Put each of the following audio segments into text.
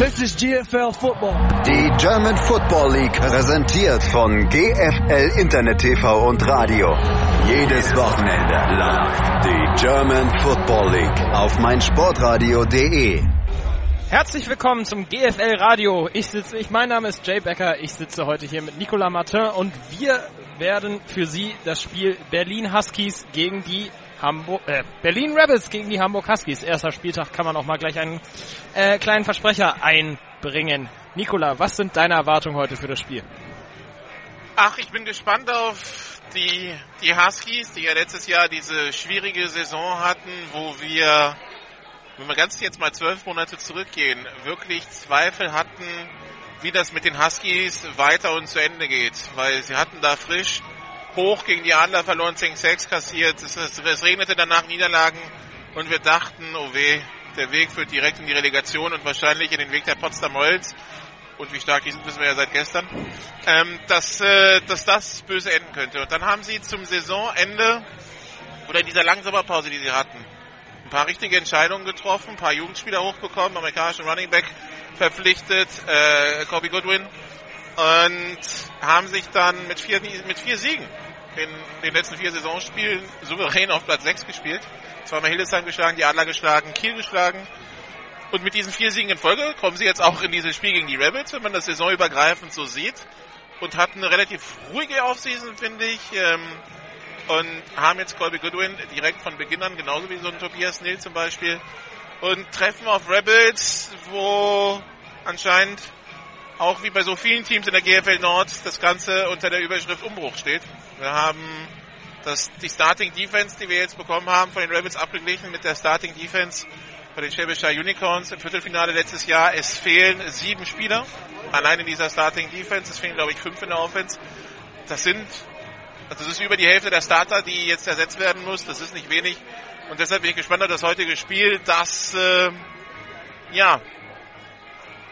This is GFL Football. Die German Football League präsentiert von GFL Internet TV und Radio. Jedes Wochenende live die German Football League auf meinsportradio.de. Herzlich willkommen zum GFL Radio. Ich sitze, ich, mein Name ist Jay Becker. Ich sitze heute hier mit Nicolas Martin und wir werden für Sie das Spiel Berlin Huskies gegen die Hamburg, äh, Berlin Rebels gegen die Hamburg Huskies. Erster Spieltag kann man auch mal gleich einen äh, kleinen Versprecher einbringen. Nikola, was sind deine Erwartungen heute für das Spiel? Ach, ich bin gespannt auf die, die Huskies, die ja letztes Jahr diese schwierige Saison hatten, wo wir, wenn wir ganz jetzt mal zwölf Monate zurückgehen, wirklich Zweifel hatten, wie das mit den Huskies weiter und zu Ende geht. Weil sie hatten da frisch hoch gegen die Adler verloren, 10-6 kassiert. Es, es, es regnete danach Niederlagen und wir dachten, oh weh, der Weg führt direkt in die Relegation und wahrscheinlich in den Weg der Potsdam Holz. Und wie stark die sind, wissen wir ja seit gestern. Ähm, dass, äh, dass das böse enden könnte. Und dann haben sie zum Saisonende oder in dieser langen Sommerpause, die sie hatten, ein paar richtige Entscheidungen getroffen, ein paar Jugendspieler hochbekommen, amerikanischen Running Back verpflichtet, äh, Kobe Goodwin, und haben sich dann mit vier, mit vier Siegen in den letzten vier Saisonspielen souverän auf Platz 6 gespielt. Zweimal Hildesheim geschlagen, die Adler geschlagen, Kiel geschlagen. Und mit diesen vier Siegen in Folge kommen sie jetzt auch in dieses Spiel gegen die Rebels, wenn man das saisonübergreifend so sieht. Und hatten eine relativ ruhige Offseason, finde ich. Ähm, und haben jetzt Colby Goodwin direkt von Beginn an, genauso wie so ein Tobias Nil zum Beispiel. Und treffen auf Rebels, wo anscheinend auch wie bei so vielen Teams in der GFL Nord das Ganze unter der Überschrift Umbruch steht. Wir haben das, die Starting Defense, die wir jetzt bekommen haben, von den Rebels abgeglichen mit der Starting Defense von den Schwäbischer Unicorns im Viertelfinale letztes Jahr. Es fehlen sieben Spieler allein in dieser Starting Defense. Es fehlen, glaube ich, fünf in der Offense. Das sind, also das ist über die Hälfte der Starter, die jetzt ersetzt werden muss. Das ist nicht wenig. Und deshalb bin ich gespannt auf das heutige Spiel, das, äh, ja,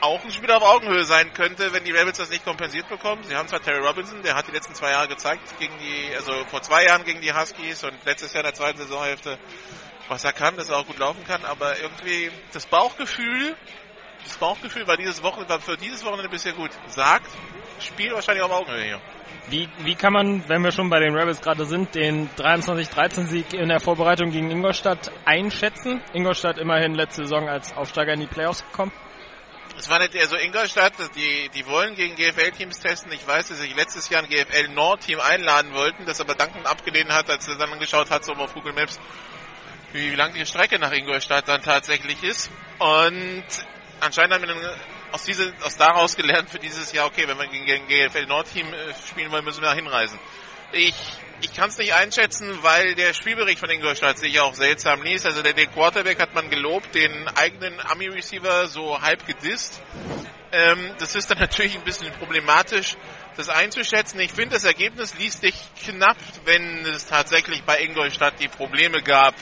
auch ein Spiel auf Augenhöhe sein könnte, wenn die Rebels das nicht kompensiert bekommen. Sie haben zwar Terry Robinson, der hat die letzten zwei Jahre gezeigt, gegen die, also vor zwei Jahren gegen die Huskies und letztes Jahr in der zweiten Saisonhälfte, was er kann, dass er auch gut laufen kann, aber irgendwie das Bauchgefühl, das Bauchgefühl war dieses Wochenende, war für dieses Wochenende bisher gut. Sagt, Spiel wahrscheinlich auf Augenhöhe hier. Wie, wie kann man, wenn wir schon bei den Rebels gerade sind, den 23-13-Sieg in der Vorbereitung gegen Ingolstadt einschätzen? Ingolstadt immerhin letzte Saison als Aufsteiger in die Playoffs gekommen. Es war nicht eher so Ingolstadt, die, die wollen gegen GFL-Teams testen. Ich weiß, dass sie letztes Jahr ein GFL-Nord-Team einladen wollten, das aber Duncan abgelehnt hat, als er dann angeschaut hat, so auf Google Maps, wie, lang die Strecke nach Ingolstadt dann tatsächlich ist. Und anscheinend haben wir dann aus, diese, aus daraus gelernt für dieses Jahr, okay, wenn wir gegen ein GFL-Nord-Team spielen wollen, müssen wir da hinreisen. Ich ich kann es nicht einschätzen, weil der Spielbericht von Ingolstadt sich auch seltsam liest. Also der, der Quarterback hat man gelobt, den eigenen Ami-Receiver so halb gedisst. Ähm, das ist dann natürlich ein bisschen problematisch, das einzuschätzen. Ich finde, das Ergebnis liest sich knapp, wenn es tatsächlich bei Ingolstadt die Probleme gab,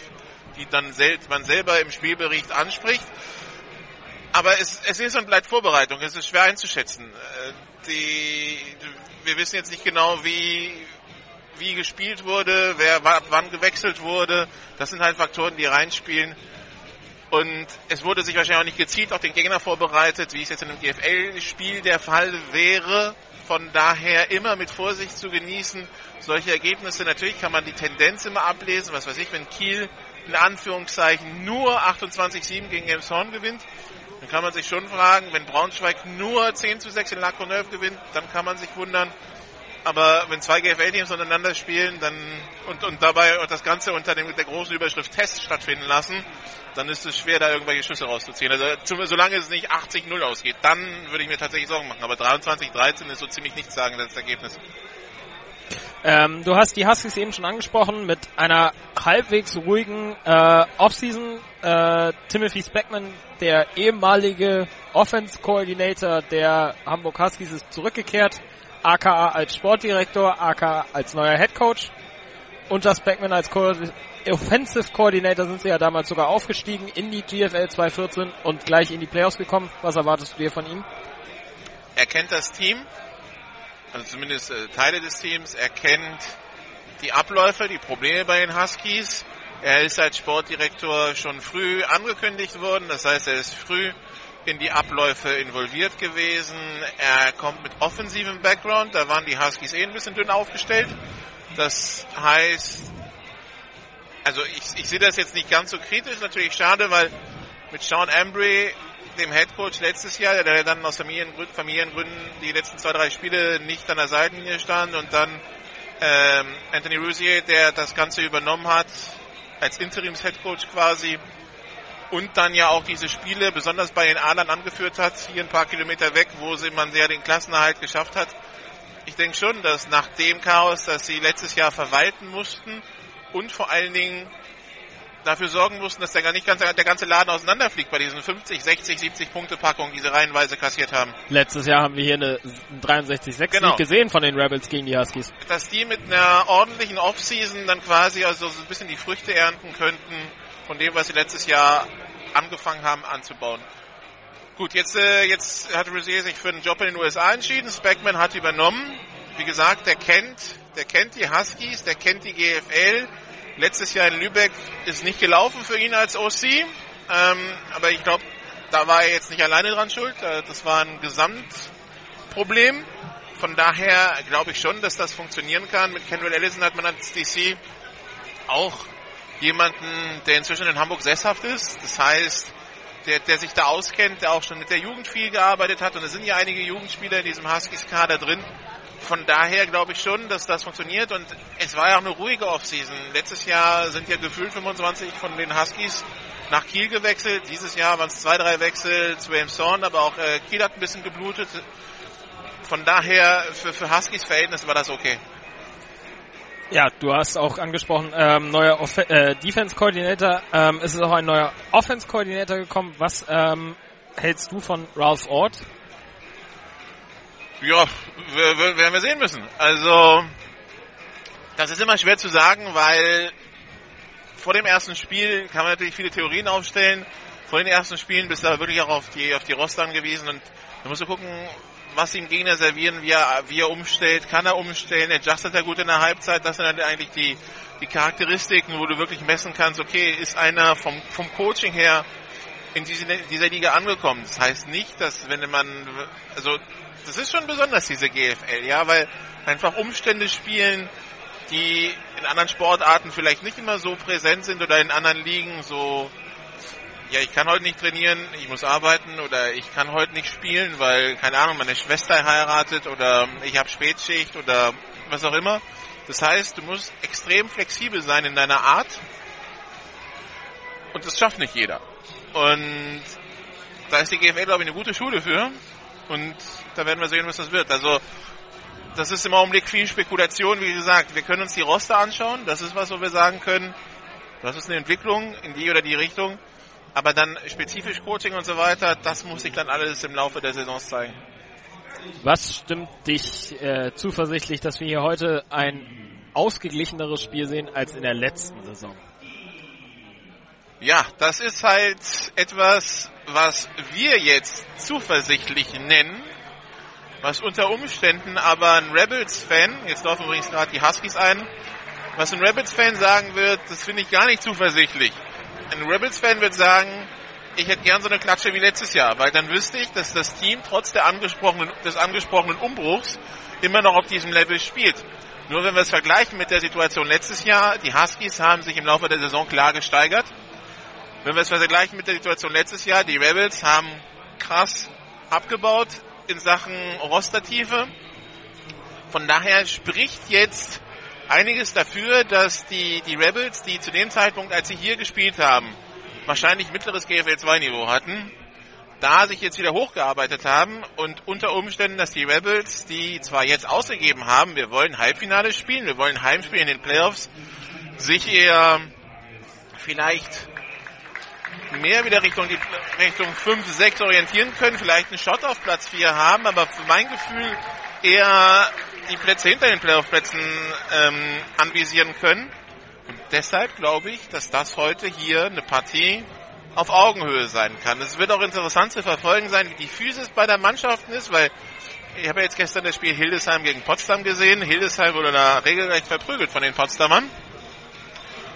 die dann sel man selber im Spielbericht anspricht. Aber es, es ist und bleibt Vorbereitung. Es ist schwer einzuschätzen. Äh, die, wir wissen jetzt nicht genau, wie, wie gespielt wurde, wer wann gewechselt wurde. Das sind halt Faktoren, die reinspielen. Und es wurde sich wahrscheinlich auch nicht gezielt auf den Gegner vorbereitet, wie es jetzt in einem GFL-Spiel der Fall wäre. Von daher immer mit Vorsicht zu genießen. Solche Ergebnisse, natürlich kann man die Tendenz immer ablesen. Was weiß ich, wenn Kiel in Anführungszeichen nur 28-7 gegen Elmshorn gewinnt, dann kann man sich schon fragen, wenn Braunschweig nur 10 zu 6 in La gewinnt, dann kann man sich wundern, aber wenn zwei GFL-Teams untereinander spielen dann, und, und dabei das Ganze unter dem, der großen Überschrift Test stattfinden lassen, dann ist es schwer, da irgendwelche Schlüsse rauszuziehen. Also solange es nicht 80-0 ausgeht, dann würde ich mir tatsächlich Sorgen machen. Aber 23-13 ist so ziemlich nichts sagen, das Ergebnis. Ähm, du hast die Huskies eben schon angesprochen mit einer halbwegs ruhigen äh, Offseason. Äh, Timothy Speckman, der ehemalige Offense-Coordinator der Hamburg Huskies, ist zurückgekehrt aka als Sportdirektor, aka als neuer Head Coach. Unter Speckman als Co Offensive Coordinator sind sie ja damals sogar aufgestiegen in die GFL 2014 und gleich in die Playoffs gekommen. Was erwartest du dir von ihm? Er kennt das Team, also zumindest äh, Teile des Teams. Er kennt die Abläufe, die Probleme bei den Huskies. Er ist als Sportdirektor schon früh angekündigt worden. Das heißt, er ist früh in die Abläufe involviert gewesen. Er kommt mit offensivem Background. Da waren die Huskies eh ein bisschen dünn aufgestellt. Das heißt, also ich, ich sehe das jetzt nicht ganz so kritisch. Natürlich schade, weil mit Sean Ambry, dem Head Coach letztes Jahr, der dann aus Familiengründen, Familiengründen die letzten zwei, drei Spiele nicht an der Seitenlinie stand und dann ähm, Anthony Rousier, der das Ganze übernommen hat, als Interims-Head Coach quasi und dann ja auch diese Spiele besonders bei den Adlern angeführt hat, hier ein paar Kilometer weg, wo sie man sehr den Klassenerhalt geschafft hat. Ich denke schon, dass nach dem Chaos, das sie letztes Jahr verwalten mussten und vor allen Dingen dafür sorgen mussten, dass der, gar nicht ganz, der ganze Laden auseinanderfliegt bei diesen 50, 60, 70 Punkte Packungen, die sie reihenweise kassiert haben. Letztes Jahr haben wir hier eine 63-6 genau. gesehen von den Rebels gegen die Huskies. Dass die mit einer ordentlichen Offseason dann quasi also so ein bisschen die Früchte ernten könnten von dem, was sie letztes Jahr angefangen haben anzubauen. Gut, jetzt, äh, jetzt hat Rosier sich für einen Job in den USA entschieden. Speckman hat übernommen. Wie gesagt, der kennt, der kennt die Huskies, der kennt die GFL. Letztes Jahr in Lübeck ist nicht gelaufen für ihn als OC. Ähm, aber ich glaube, da war er jetzt nicht alleine dran schuld. Äh, das war ein Gesamtproblem. Von daher glaube ich schon, dass das funktionieren kann. Mit Kendall Ellison hat man als DC auch jemanden, der inzwischen in Hamburg sesshaft ist. Das heißt, der, der sich da auskennt, der auch schon mit der Jugend viel gearbeitet hat. Und es sind ja einige Jugendspieler in diesem Huskies-Kader drin. Von daher glaube ich schon, dass das funktioniert. Und es war ja auch eine ruhige Offseason. Letztes Jahr sind ja gefühlt 25 von den Huskies nach Kiel gewechselt. Dieses Jahr waren es zwei, drei Wechsel zu Elmshorn, aber auch äh, Kiel hat ein bisschen geblutet. Von daher, für, für Huskies Verhältnis war das okay. Ja, du hast auch angesprochen, ähm, neuer äh, Defense-Coordinator. Ähm, es ist auch ein neuer Offense-Coordinator gekommen. Was ähm, hältst du von Ralph Ort? Ja, werden wir sehen müssen. Also, das ist immer schwer zu sagen, weil vor dem ersten Spiel kann man natürlich viele Theorien aufstellen. Vor den ersten Spielen bist du aber wirklich auch auf die, auf die Roster angewiesen und da musst du gucken, was ihm Gegner servieren, wie er, wie er umstellt, kann er umstellen, adjustet er gut in der Halbzeit, das sind halt eigentlich die, die Charakteristiken, wo du wirklich messen kannst, okay, ist einer vom, vom Coaching her in diese, dieser Liga angekommen. Das heißt nicht, dass wenn man, also, das ist schon besonders, diese GFL, ja, weil einfach Umstände spielen, die in anderen Sportarten vielleicht nicht immer so präsent sind oder in anderen Ligen so ja, ich kann heute nicht trainieren, ich muss arbeiten oder ich kann heute nicht spielen, weil, keine Ahnung, meine Schwester heiratet oder ich habe Spätschicht oder was auch immer. Das heißt, du musst extrem flexibel sein in deiner Art und das schafft nicht jeder. Und da ist die GFL, glaube ich, eine gute Schule für und da werden wir sehen, was das wird. Also, das ist im Augenblick viel Spekulation, wie gesagt. Wir können uns die Roster anschauen, das ist was, wo wir sagen können, das ist eine Entwicklung in die oder die Richtung. Aber dann spezifisch Coaching und so weiter, das muss sich dann alles im Laufe der Saison zeigen. Was stimmt dich äh, zuversichtlich, dass wir hier heute ein ausgeglicheneres Spiel sehen als in der letzten Saison? Ja, das ist halt etwas, was wir jetzt zuversichtlich nennen, was unter Umständen aber ein Rebels-Fan, jetzt laufen übrigens gerade die Huskies ein, was ein Rebels-Fan sagen wird, das finde ich gar nicht zuversichtlich ein Rebels-Fan wird sagen, ich hätte gern so eine Klatsche wie letztes Jahr, weil dann wüsste ich, dass das Team trotz der angesprochenen, des angesprochenen Umbruchs immer noch auf diesem Level spielt. Nur wenn wir es vergleichen mit der Situation letztes Jahr, die Huskies haben sich im Laufe der Saison klar gesteigert. Wenn wir es vergleichen mit der Situation letztes Jahr, die Rebels haben krass abgebaut in Sachen Rostertiefe. Von daher spricht jetzt einiges dafür, dass die, die Rebels, die zu dem Zeitpunkt, als sie hier gespielt haben, wahrscheinlich mittleres GFL 2 Niveau hatten, da sich jetzt wieder hochgearbeitet haben und unter Umständen, dass die Rebels, die zwar jetzt ausgegeben haben, wir wollen Halbfinale spielen, wir wollen Heimspiel in den Playoffs, sich eher vielleicht mehr wieder Richtung die Richtung 5, 6 orientieren können, vielleicht einen Shot auf Platz 4 haben, aber für mein Gefühl eher die Plätze hinter den Playoff-Plätzen ähm, anvisieren können. Und deshalb glaube ich, dass das heute hier eine Partie auf Augenhöhe sein kann. Es wird auch interessant zu verfolgen sein, wie die Physis bei der Mannschaft ist, weil ich habe ja jetzt gestern das Spiel Hildesheim gegen Potsdam gesehen. Hildesheim wurde da regelrecht verprügelt von den Potsdamern.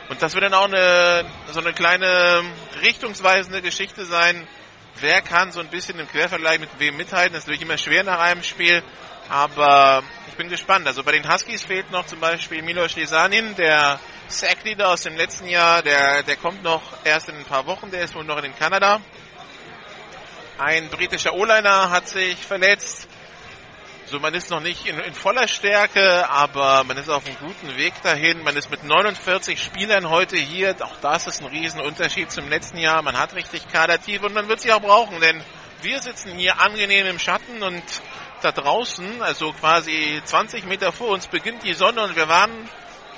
Und das wird dann auch eine, so eine kleine richtungsweisende Geschichte sein, wer kann so ein bisschen im Quervergleich mit wem mithalten. Das ist natürlich immer schwer nach einem Spiel, aber ich bin gespannt. Also bei den Huskies fehlt noch zum Beispiel Milos Lisanin, der Sackleader aus dem letzten Jahr, der, der kommt noch erst in ein paar Wochen, der ist wohl noch in Kanada. Ein britischer O-Liner hat sich verletzt. So, man ist noch nicht in, in, voller Stärke, aber man ist auf einem guten Weg dahin. Man ist mit 49 Spielern heute hier. Auch das ist ein Riesenunterschied zum letzten Jahr. Man hat richtig Kadertief und man wird sie auch brauchen, denn wir sitzen hier angenehm im Schatten und da draußen, also quasi 20 Meter vor uns, beginnt die Sonne und wir waren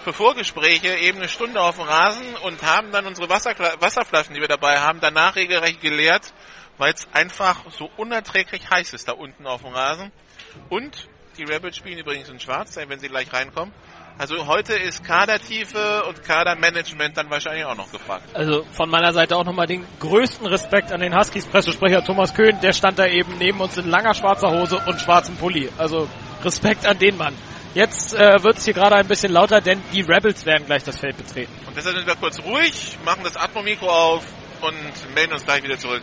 für Vorgespräche eben eine Stunde auf dem Rasen und haben dann unsere Wasser, Wasserflaschen, die wir dabei haben, danach regelrecht geleert, weil es einfach so unerträglich heiß ist da unten auf dem Rasen. Und die Rebels spielen übrigens in Schwarz, wenn sie gleich reinkommen. Also heute ist Kadertiefe und Kadermanagement dann wahrscheinlich auch noch gefragt. Also von meiner Seite auch nochmal den größten Respekt an den Huskies Pressesprecher Thomas Köhn. Der stand da eben neben uns in langer schwarzer Hose und schwarzem Pulli. Also Respekt an den Mann. Jetzt äh, wird es hier gerade ein bisschen lauter, denn die Rebels werden gleich das Feld betreten. Und deshalb sind wir kurz ruhig, machen das Atmomikro auf und melden uns gleich wieder zurück.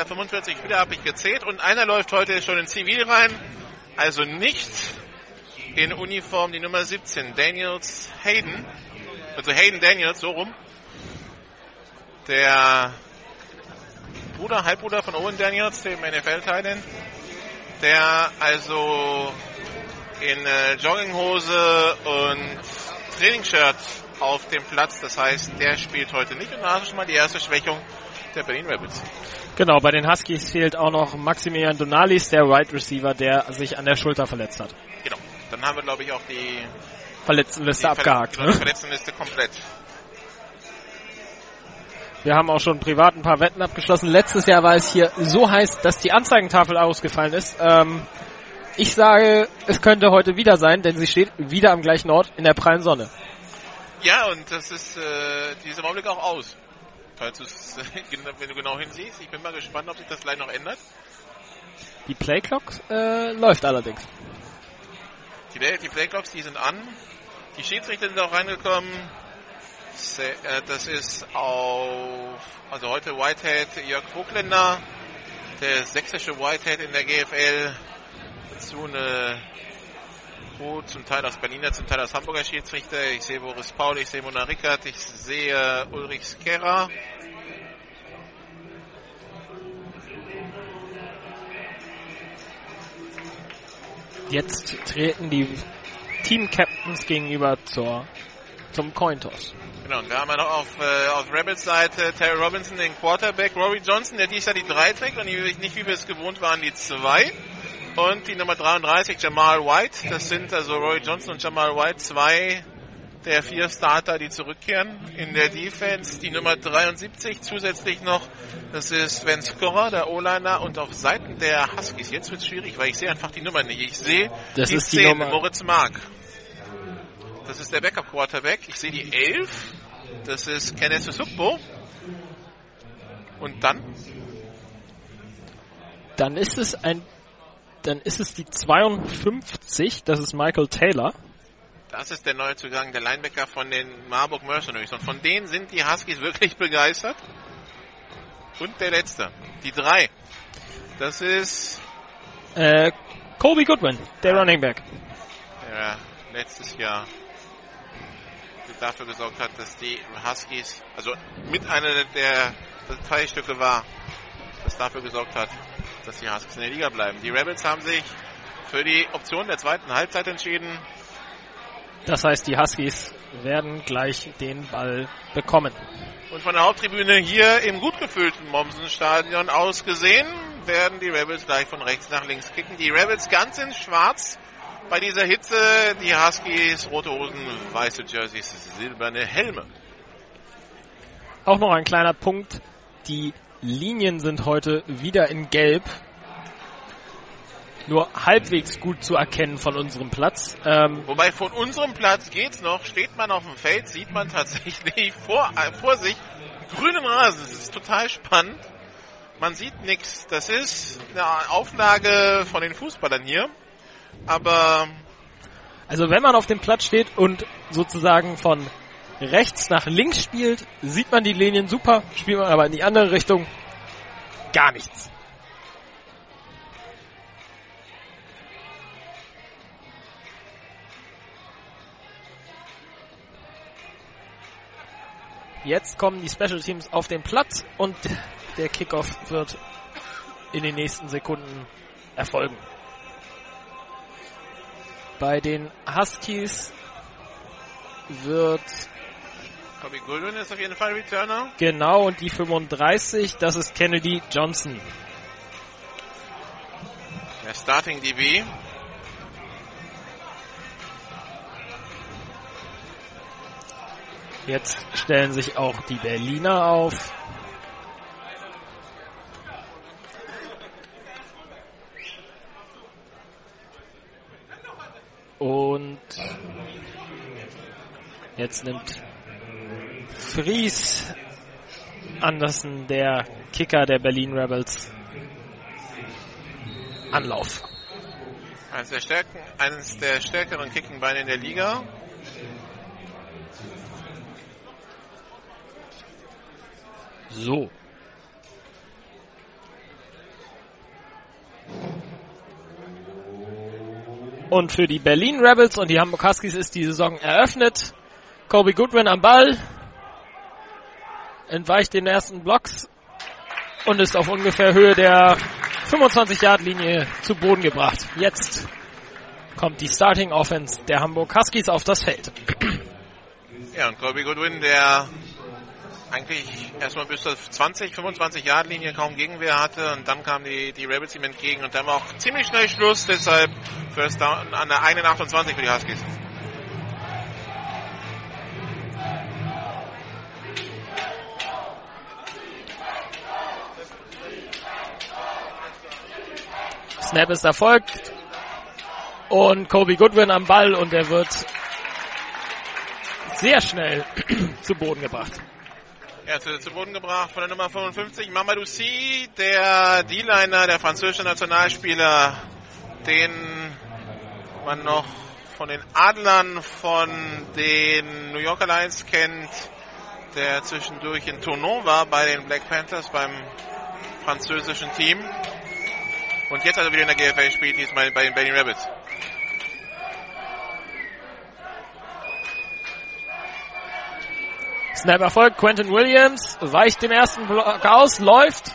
Circa 45 Spieler habe ich gezählt und einer läuft heute schon in Zivil rein. Also nicht in Uniform die Nummer 17, Daniels Hayden. Also Hayden Daniels, so rum. Der Bruder, Halbbruder von Owen Daniels, dem NFL-Teilen. Der also in äh, Jogginghose und Trainingsshirt auf dem Platz. Das heißt, der spielt heute nicht. Und da du schon mal die erste Schwächung der Berlin Rapids. Genau, bei den Huskies fehlt auch noch Maximilian Donalis, der Wide right Receiver, der sich an der Schulter verletzt hat. Genau. Dann haben wir, glaube ich, auch die Verletztenliste die abgehakt. Genau, ne? Die Verletztenliste komplett. Wir haben auch schon privat ein paar Wetten abgeschlossen. Letztes Jahr war es hier so heiß, dass die Anzeigentafel ausgefallen ist. Ähm, ich sage, es könnte heute wieder sein, denn sie steht wieder am gleichen Ort in der prallen Sonne. Ja, und das ist äh, dieser Augenblick auch aus falls du es, wenn du genau hinsiehst. Ich bin mal gespannt, ob sich das gleich noch ändert. Die Playclock äh, läuft allerdings. Die, die Playclocks, die sind an. Die Schiedsrichter sind auch reingekommen. Äh, das ist auf, also heute Whitehead Jörg Vogländer, der sächsische Whitehead in der GFL. Dazu eine Pro, zum Teil aus Berliner, zum Teil aus Hamburger Schiedsrichter. Ich sehe Boris Paul, ich sehe Mona Rickert, ich sehe Ulrich Skerra. Jetzt treten die Team-Captains gegenüber zur, zum Cointoss. Genau, und wir haben ja noch auf, äh, auf Rebels Seite Terry Robinson, den Quarterback, Rory Johnson, der dies Jahr die 3 trägt und nicht, wie wir es gewohnt waren, die 2. Und die Nummer 33, Jamal White. Das sind also Roy Johnson und Jamal White, zwei der vier Starter, die zurückkehren in der Defense. Die Nummer 73 zusätzlich noch, das ist Sven Scorrer, der O-Liner. Und auf Seiten der Huskies, jetzt wird es schwierig, weil ich sehe einfach die Nummer nicht. Ich sehe das die ist 10, die Nummer. Moritz Mark. Das ist der Backup Quarterback. Ich sehe die 11. Das ist Kenneth Sukbo. Und dann? Dann ist es ein dann ist es die 52, das ist Michael Taylor. Das ist der neue Zugang, der Linebacker von den Marburg Mercenaries. Und von denen sind die Huskies wirklich begeistert. Und der letzte, die drei. Das ist äh, Colby Goodwin, der ja, Running Back. Der letztes Jahr dafür gesorgt hat, dass die Huskies, also mit einer der Teilstücke war, das dafür gesorgt hat, dass die Huskies in der Liga bleiben. Die Rebels haben sich für die Option der zweiten Halbzeit entschieden. Das heißt, die Huskies werden gleich den Ball bekommen. Und von der Haupttribüne hier im gut gefüllten Mommsen-Stadion aus gesehen, werden die Rebels gleich von rechts nach links kicken. Die Rebels ganz in schwarz bei dieser Hitze, die Huskies rote Hosen, weiße Jerseys, silberne Helme. Auch noch ein kleiner Punkt. Die Linien sind heute wieder in Gelb. Nur halbwegs gut zu erkennen von unserem Platz. Ähm Wobei von unserem Platz geht's noch. Steht man auf dem Feld, sieht man tatsächlich vor, äh, vor sich grünen Rasen. Das ist total spannend. Man sieht nichts. Das ist eine Auflage von den Fußballern hier. Aber also wenn man auf dem Platz steht und sozusagen von rechts nach links spielt, sieht man die Linien super, spielt man aber in die andere Richtung gar nichts. Jetzt kommen die Special Teams auf den Platz und der Kickoff wird in den nächsten Sekunden erfolgen. Bei den Huskies wird Bobby Goodwin ist auf jeden Fall Returner. Genau, und die 35, das ist Kennedy Johnson. Der Starting DB. Jetzt stellen sich auch die Berliner auf. Und jetzt nimmt Fries Andersen, der Kicker der Berlin Rebels, Anlauf. Eines der, stärken, eines der stärkeren Kickenbeine in der Liga. So. Und für die Berlin Rebels und die Hamburg Huskies ist die Saison eröffnet. Kobe Goodwin am Ball. Entweicht den ersten Blocks und ist auf ungefähr Höhe der 25-Yard-Linie zu Boden gebracht. Jetzt kommt die Starting Offense der Hamburg Huskies auf das Feld. Ja, und Kobe Goodwin, der eigentlich erstmal bis zur 20, 25 Yard Linie kaum Gegenwehr hatte und dann kamen die, die Rebels ihm entgegen und dann war auch ziemlich schnell Schluss, deshalb First Down an der eigenen 28 für die Huskies. Snap ist erfolgt und Kobe Goodwin am Ball und er wird sehr schnell zu Boden gebracht. Ja, zu, zu Boden gebracht von der Nummer 55, Mamadou Si, der D-Liner, der französische Nationalspieler, den man noch von den Adlern von den New Yorker Lions kennt, der zwischendurch in Tournon war bei den Black Panthers beim französischen Team. Und jetzt also wieder in der GFL spielt, diesmal bei den Berlin Rabbits. Snap Erfolg. Quentin Williams weicht den ersten Block aus, läuft,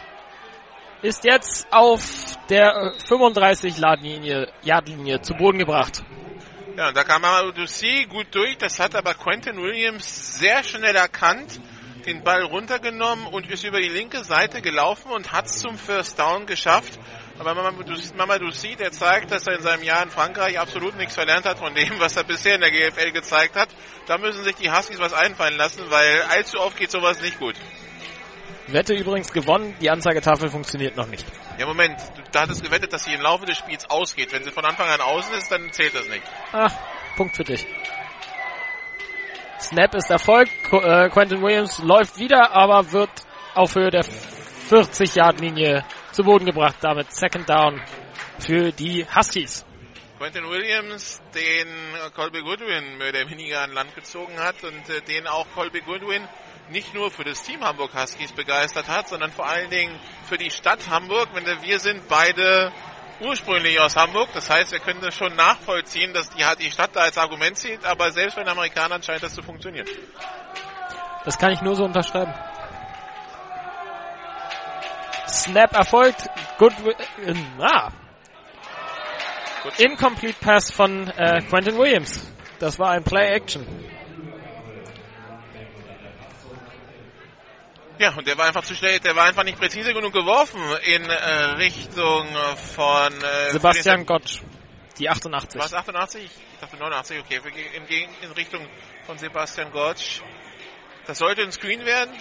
ist jetzt auf der 35 Ladlinie, Yardlinie zu Boden gebracht. Ja, da kam Amadouci gut durch, das hat aber Quentin Williams sehr schnell erkannt, den Ball runtergenommen und ist über die linke Seite gelaufen und hat es zum First Down geschafft. Aber Mamadou Si, der zeigt, dass er in seinem Jahr in Frankreich absolut nichts verlernt hat von dem, was er bisher in der GFL gezeigt hat. Da müssen sich die Huskies was einfallen lassen, weil allzu oft geht sowas nicht gut. Wette übrigens gewonnen, die Anzeigetafel funktioniert noch nicht. Ja, Moment, du, da hattest gewettet, dass sie im Laufe des Spiels ausgeht. Wenn sie von Anfang an außen ist, dann zählt das nicht. Ach, Punkt für dich. Snap ist Erfolg. Äh, Quentin Williams läuft wieder, aber wird auf Höhe der 40-Yard-Linie zu Boden gebracht. Damit Second Down für die Huskies. Quentin Williams, den Colby Goodwin mehr oder weniger an Land gezogen hat und äh, den auch Colby Goodwin nicht nur für das Team Hamburg Huskies begeistert hat, sondern vor allen Dingen für die Stadt Hamburg. Wir sind beide ursprünglich aus Hamburg, das heißt, wir können das schon nachvollziehen, dass die, die Stadt da als Argument zieht, aber selbst bei den Amerikanern scheint das zu funktionieren. Das kann ich nur so unterschreiben. Snap erfolgt. Good, äh, ah. Incomplete Pass von äh, Quentin Williams. Das war ein Play-Action. Ja, und der war einfach zu schnell, der war einfach nicht präzise genug geworfen in äh, Richtung von äh, Sebastian Gottsch. Die 88. Was 88? Ich dachte 89, okay, in, in Richtung von Sebastian Gottsch. Das sollte ein Screen werden.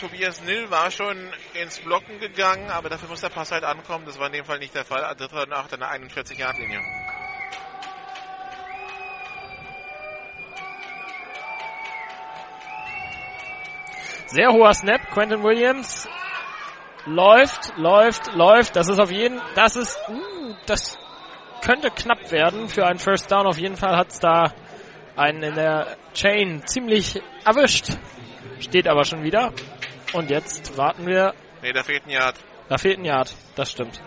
Äh, Tobias Nill war schon ins Blocken gegangen, aber dafür muss der Pass halt ankommen. Das war in dem Fall nicht der Fall. Dritter und achter, eine 41-Yard-Linie. Sehr hoher Snap. Quentin Williams läuft, läuft, läuft. Das ist auf jeden, das ist, uh, das könnte knapp werden für einen First Down. Auf jeden Fall hat es da einen in der Chain ziemlich erwischt. Steht aber schon wieder. Und jetzt warten wir. Nee, da fehlt ein Yard. Da fehlt ein Yard. Das stimmt.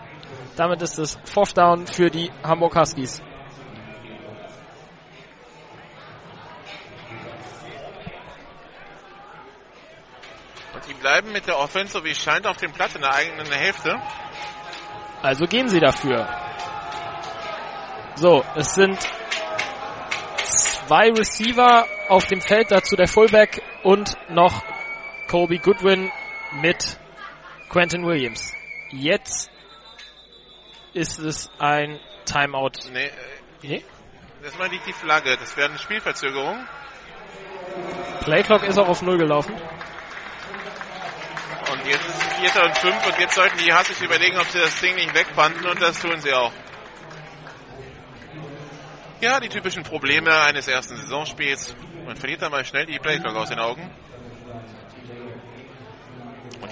Damit ist es Fourth Down für die Hamburg Huskies. Die bleiben mit der Offense, so wie es scheint, auf dem Platz in der eigenen Hälfte. Also gehen sie dafür. So, es sind zwei Receiver auf dem Feld, dazu der Fullback und noch Colby Goodwin mit Quentin Williams. Jetzt ist es ein Timeout. Nee, nee? Erstmal liegt die Flagge. Das wäre eine Spielverzögerung. Playclock ist auch auf Null gelaufen. Und jetzt ist es Vierter und Fünf und jetzt sollten die Hassis überlegen, ob sie das Ding nicht wegpanden und das tun sie auch. Ja, die typischen Probleme eines ersten Saisonspiels. Man verliert dann mal schnell die Playclock aus den Augen.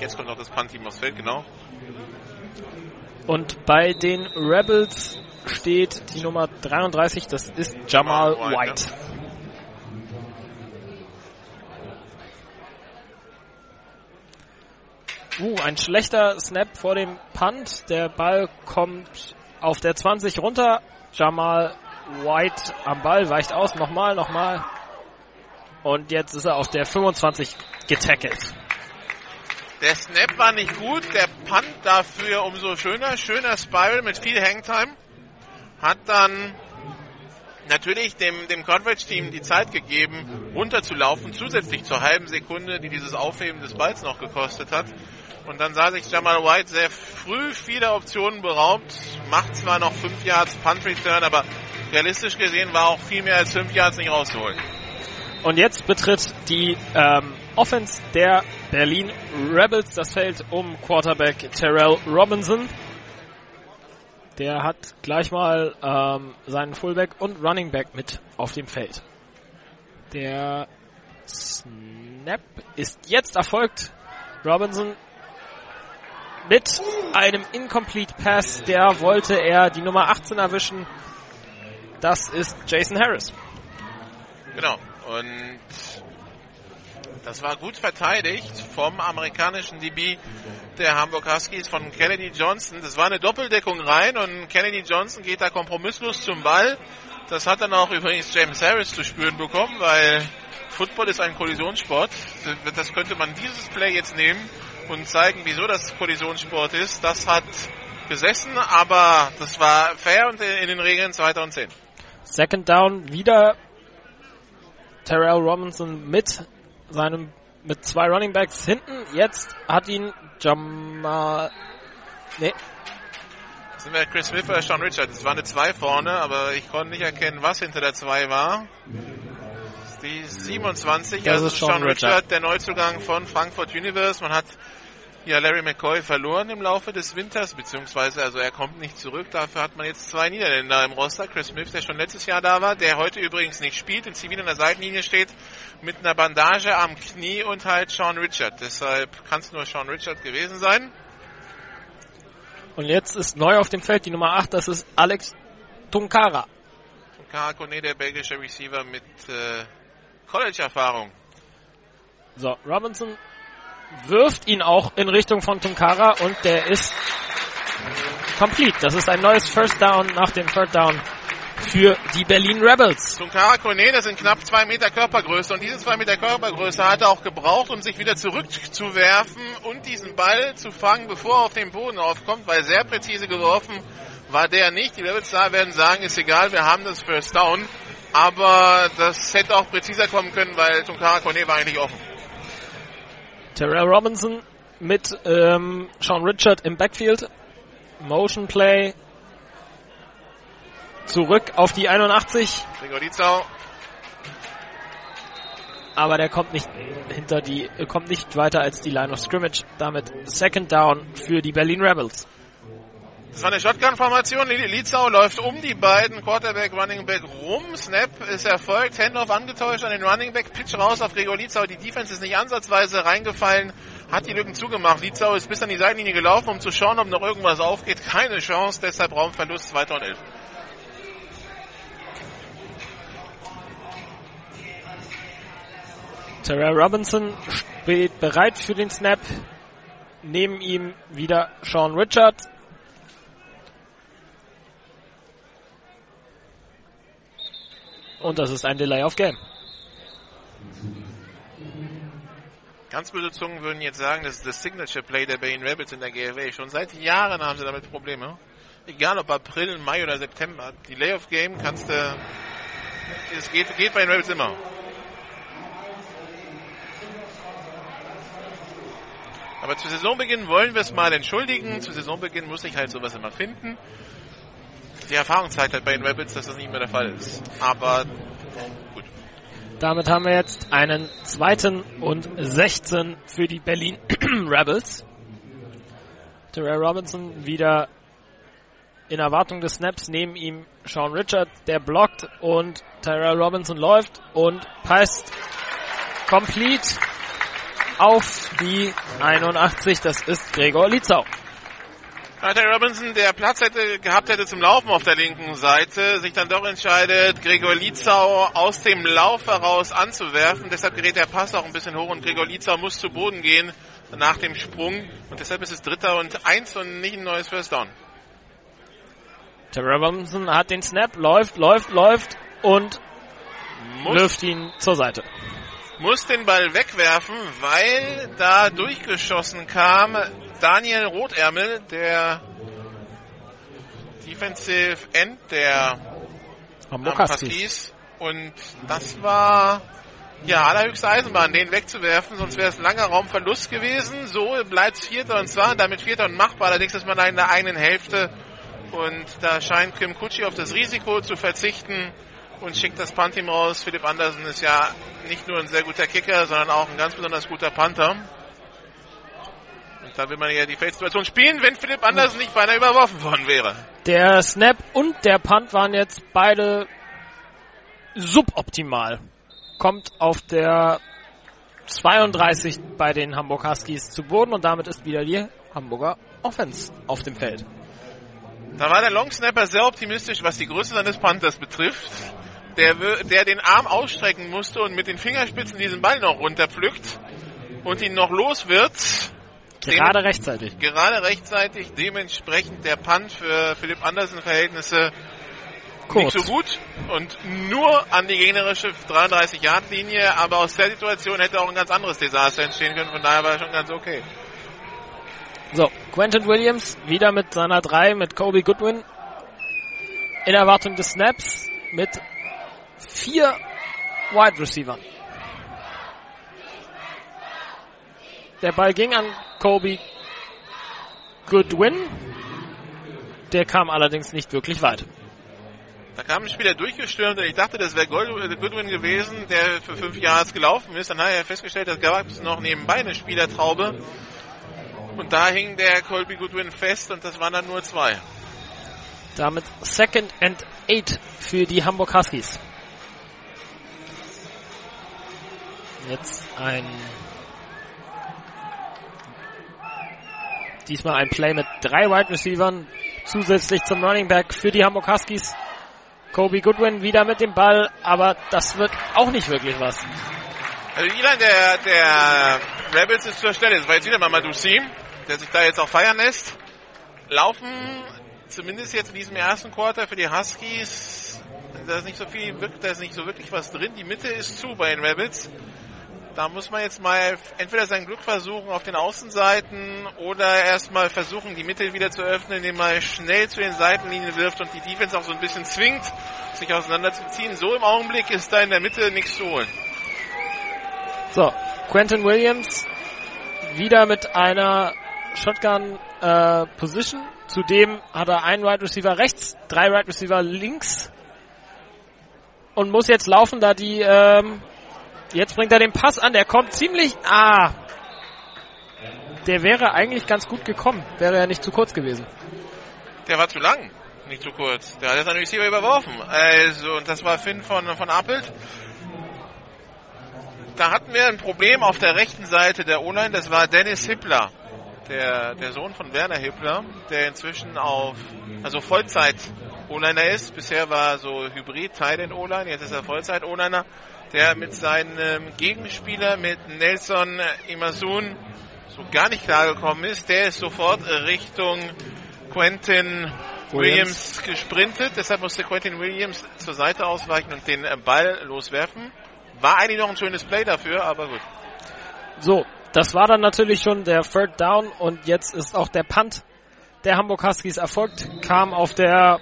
Jetzt kommt noch das Punt-Team aufs Feld, genau. Und bei den Rebels steht die Nummer 33, das ist Jamal White. White. Uh, ein schlechter Snap vor dem Punt. Der Ball kommt auf der 20 runter. Jamal White am Ball, weicht aus. Nochmal, nochmal. Und jetzt ist er auf der 25 getackelt. Der Snap war nicht gut, der Punt dafür umso schöner. Schöner Spiral mit viel Hangtime. Hat dann natürlich dem, dem Coverage-Team die Zeit gegeben, runterzulaufen, zusätzlich zur halben Sekunde, die dieses Aufheben des Balls noch gekostet hat. Und dann sah sich Jamal White sehr früh viele Optionen beraubt, macht zwar noch 5 Yards Punt Return, aber realistisch gesehen war auch viel mehr als 5 Yards nicht rauszuholen. Und jetzt betritt die ähm, Offense der Berlin Rebels das Feld um Quarterback Terrell Robinson. Der hat gleich mal ähm, seinen Fullback und Running Back mit auf dem Feld. Der Snap ist jetzt erfolgt. Robinson mit einem Incomplete Pass, der wollte er die Nummer 18 erwischen. Das ist Jason Harris. Genau. Und das war gut verteidigt vom amerikanischen DB der Hamburg Huskies von Kennedy Johnson. Das war eine Doppeldeckung rein und Kennedy Johnson geht da kompromisslos zum Ball. Das hat dann auch übrigens James Harris zu spüren bekommen, weil Football ist ein Kollisionssport. Das könnte man dieses Play jetzt nehmen und zeigen, wieso das Kollisionssport ist. Das hat gesessen, aber das war fair und in den Regeln 2010. Second Down wieder Terrell Robinson mit seinem mit zwei Running Backs hinten. Jetzt hat ihn Jamal. Nee. Sind wir Chris Smith oder Sean Richard? Es war eine 2 vorne, aber ich konnte nicht erkennen, was hinter der 2 war. Die 27, das also ist Sean, Sean Richard, Richard, der Neuzugang von Frankfurt Universe. Man hat ja Larry McCoy verloren im Laufe des Winters, beziehungsweise also er kommt nicht zurück. Dafür hat man jetzt zwei Niederländer im Roster. Chris Smith, der schon letztes Jahr da war, der heute übrigens nicht spielt, in Zivil an der Seitenlinie steht, mit einer Bandage am Knie und halt Sean Richard. Deshalb kann es nur Sean Richard gewesen sein. Und jetzt ist neu auf dem Feld die Nummer 8, das ist Alex Tunkara. Tunkara Kone, der belgische Receiver mit äh, College-Erfahrung. So, Robinson wirft ihn auch in Richtung von Tunkara und der ist complete. Das ist ein neues First Down nach dem Third Down für die Berlin Rebels. Tunkara Kone, das sind knapp zwei Meter Körpergröße und diese zwei Meter Körpergröße hat er auch gebraucht, um sich wieder zurückzuwerfen und diesen Ball zu fangen, bevor er auf den Boden aufkommt, weil sehr präzise geworfen war der nicht. Die Rebels da werden sagen, ist egal, wir haben das First Down. aber das hätte auch präziser kommen können, weil Tunkara Kone war eigentlich offen. Terrell Robinson mit ähm, Sean Richard im Backfield. Motion Play. Zurück auf die 81. Gregor Dietzau. Aber der kommt nicht hinter die, kommt nicht weiter als die Line of Scrimmage. Damit Second Down für die Berlin Rebels. Das war eine Shotgun-Formation. Lietzau läuft um die beiden Quarterback, Running Back rum. Snap ist erfolgt. Handoff angetäuscht an den Running Back. Pitch raus auf Gregor Lietzau. Die Defense ist nicht ansatzweise reingefallen. Hat die Lücken zugemacht. Lietzau ist bis an die Seitenlinie gelaufen, um zu schauen, ob noch irgendwas aufgeht. Keine Chance. Deshalb Raumverlust 2 und 11. Terrell Robinson steht bereit für den Snap. Neben ihm wieder Sean Richard. Und das ist ein Delay of Game. Ganz böse Zungen würden jetzt sagen, das ist das Signature Play der Berlin Rebels in der GFA. Schon seit Jahren haben sie damit Probleme. Egal ob April, Mai oder September. Delay of Game kannst du, es geht, geht bei den Rebels immer. Aber zu Saisonbeginn wollen wir es mal entschuldigen. Zu Saisonbeginn muss ich halt sowas immer finden. Die Erfahrung zeigt halt bei den Rebels, dass das nicht mehr der Fall ist. Aber gut. Damit haben wir jetzt einen zweiten und 16 für die Berlin Rebels. Terrell Robinson wieder in Erwartung des Snaps neben ihm Sean Richard, der blockt und Terrell Robinson läuft und passt complete auf die 81. Das ist Gregor Lietzau. Walter Robinson, der Platz hätte gehabt hätte zum Laufen auf der linken Seite, sich dann doch entscheidet, Gregor Lietzau aus dem Lauf heraus anzuwerfen. Deshalb gerät der Pass auch ein bisschen hoch und Gregor Lietzau muss zu Boden gehen nach dem Sprung. Und deshalb ist es Dritter und Eins und nicht ein neues First Down. Terrell Robinson hat den Snap, läuft, läuft, läuft und muss, wirft ihn zur Seite muss den Ball wegwerfen, weil da durchgeschossen kam Daniel Rotärmel, der Defensive End der Huskies. Und das war ja allerhöchste Eisenbahn, den wegzuwerfen, sonst wäre es ein langer Raumverlust gewesen. So bleibt es Vierter und zwar damit Vierter und machbar. Allerdings ist man in der eigenen Hälfte und da scheint Kim Kutschi auf das Risiko zu verzichten und schickt das Punt-Team raus. Philipp Andersen ist ja nicht nur ein sehr guter Kicker, sondern auch ein ganz besonders guter Panther. Und da will man ja die Feldsituation spielen, wenn Philipp Andersen nicht beinahe überworfen worden wäre. Der Snap und der Punt waren jetzt beide suboptimal. Kommt auf der 32 bei den Hamburg Huskies zu Boden und damit ist wieder die Hamburger Offense auf dem Feld. Da war der Longsnapper sehr optimistisch, was die Größe seines Panthers betrifft der, der den Arm ausstrecken musste und mit den Fingerspitzen diesen Ball noch runterpflückt und ihn noch los wird. Gerade Dem, rechtzeitig. Gerade rechtzeitig. Dementsprechend der Punt für Philipp Andersen Verhältnisse Kurz. nicht so gut und nur an die gegnerische 33-Yard-Linie, aber aus der Situation hätte auch ein ganz anderes Desaster entstehen können, von daher war er schon ganz okay. So, Quentin Williams wieder mit seiner 3 mit Kobe Goodwin in Erwartung des Snaps mit vier Wide Receiver. Der Ball ging an Kobe Goodwin. Der kam allerdings nicht wirklich weit. Da kam ein Spieler durchgestürmt und ich dachte, das wäre Goodwin gewesen, der für fünf Jahre gelaufen ist. Dann hat er festgestellt, dass gab es noch nebenbei eine Spielertraube. Und da hing der Colby Goodwin fest und das waren dann nur zwei. Damit Second and Eight für die Hamburg Huskies. Jetzt ein diesmal ein Play mit drei Wide Receivers zusätzlich zum Running Back für die Hamburg Huskies. Kobe Goodwin wieder mit dem Ball, aber das wird auch nicht wirklich was. Also Ilan der, der Rebels ist zur Stelle. Das war jetzt wieder mal Madusi, der sich da jetzt auch feiern lässt. Laufen zumindest jetzt in diesem ersten Quarter für die Huskies. Da ist nicht so viel, da ist nicht so wirklich was drin. Die Mitte ist zu bei den Rebels. Da muss man jetzt mal entweder sein Glück versuchen auf den Außenseiten oder erstmal versuchen, die Mitte wieder zu öffnen, indem man schnell zu den Seitenlinien wirft und die Defense auch so ein bisschen zwingt, sich auseinanderzuziehen. So im Augenblick ist da in der Mitte nichts zu holen. So, Quentin Williams wieder mit einer Shotgun äh, Position. Zudem hat er einen Wide right Receiver rechts, drei Wide right Receiver links und muss jetzt laufen, da die ähm, Jetzt bringt er den Pass an, der kommt ziemlich. Ah! Der wäre eigentlich ganz gut gekommen. Wäre ja nicht zu kurz gewesen. Der war zu lang, nicht zu kurz. Der hat jetzt einen Receiver überworfen. Also, und das war Finn von, von Appelt. Da hatten wir ein Problem auf der rechten Seite der O-Line. Das war Dennis Hippler. Der, der Sohn von Werner Hippler, der inzwischen auf, also Vollzeit O-Liner ist. Bisher war so Hybrid Teil in O-Line, jetzt ist er Vollzeit O-Liner der mit seinem Gegenspieler, mit Nelson Imasun, so gar nicht klargekommen ist. Der ist sofort Richtung Quentin Williams. Williams gesprintet. Deshalb musste Quentin Williams zur Seite ausweichen und den Ball loswerfen. War eigentlich noch ein schönes Play dafür, aber gut. So, das war dann natürlich schon der Third Down und jetzt ist auch der Punt der Hamburg Huskies erfolgt, kam auf der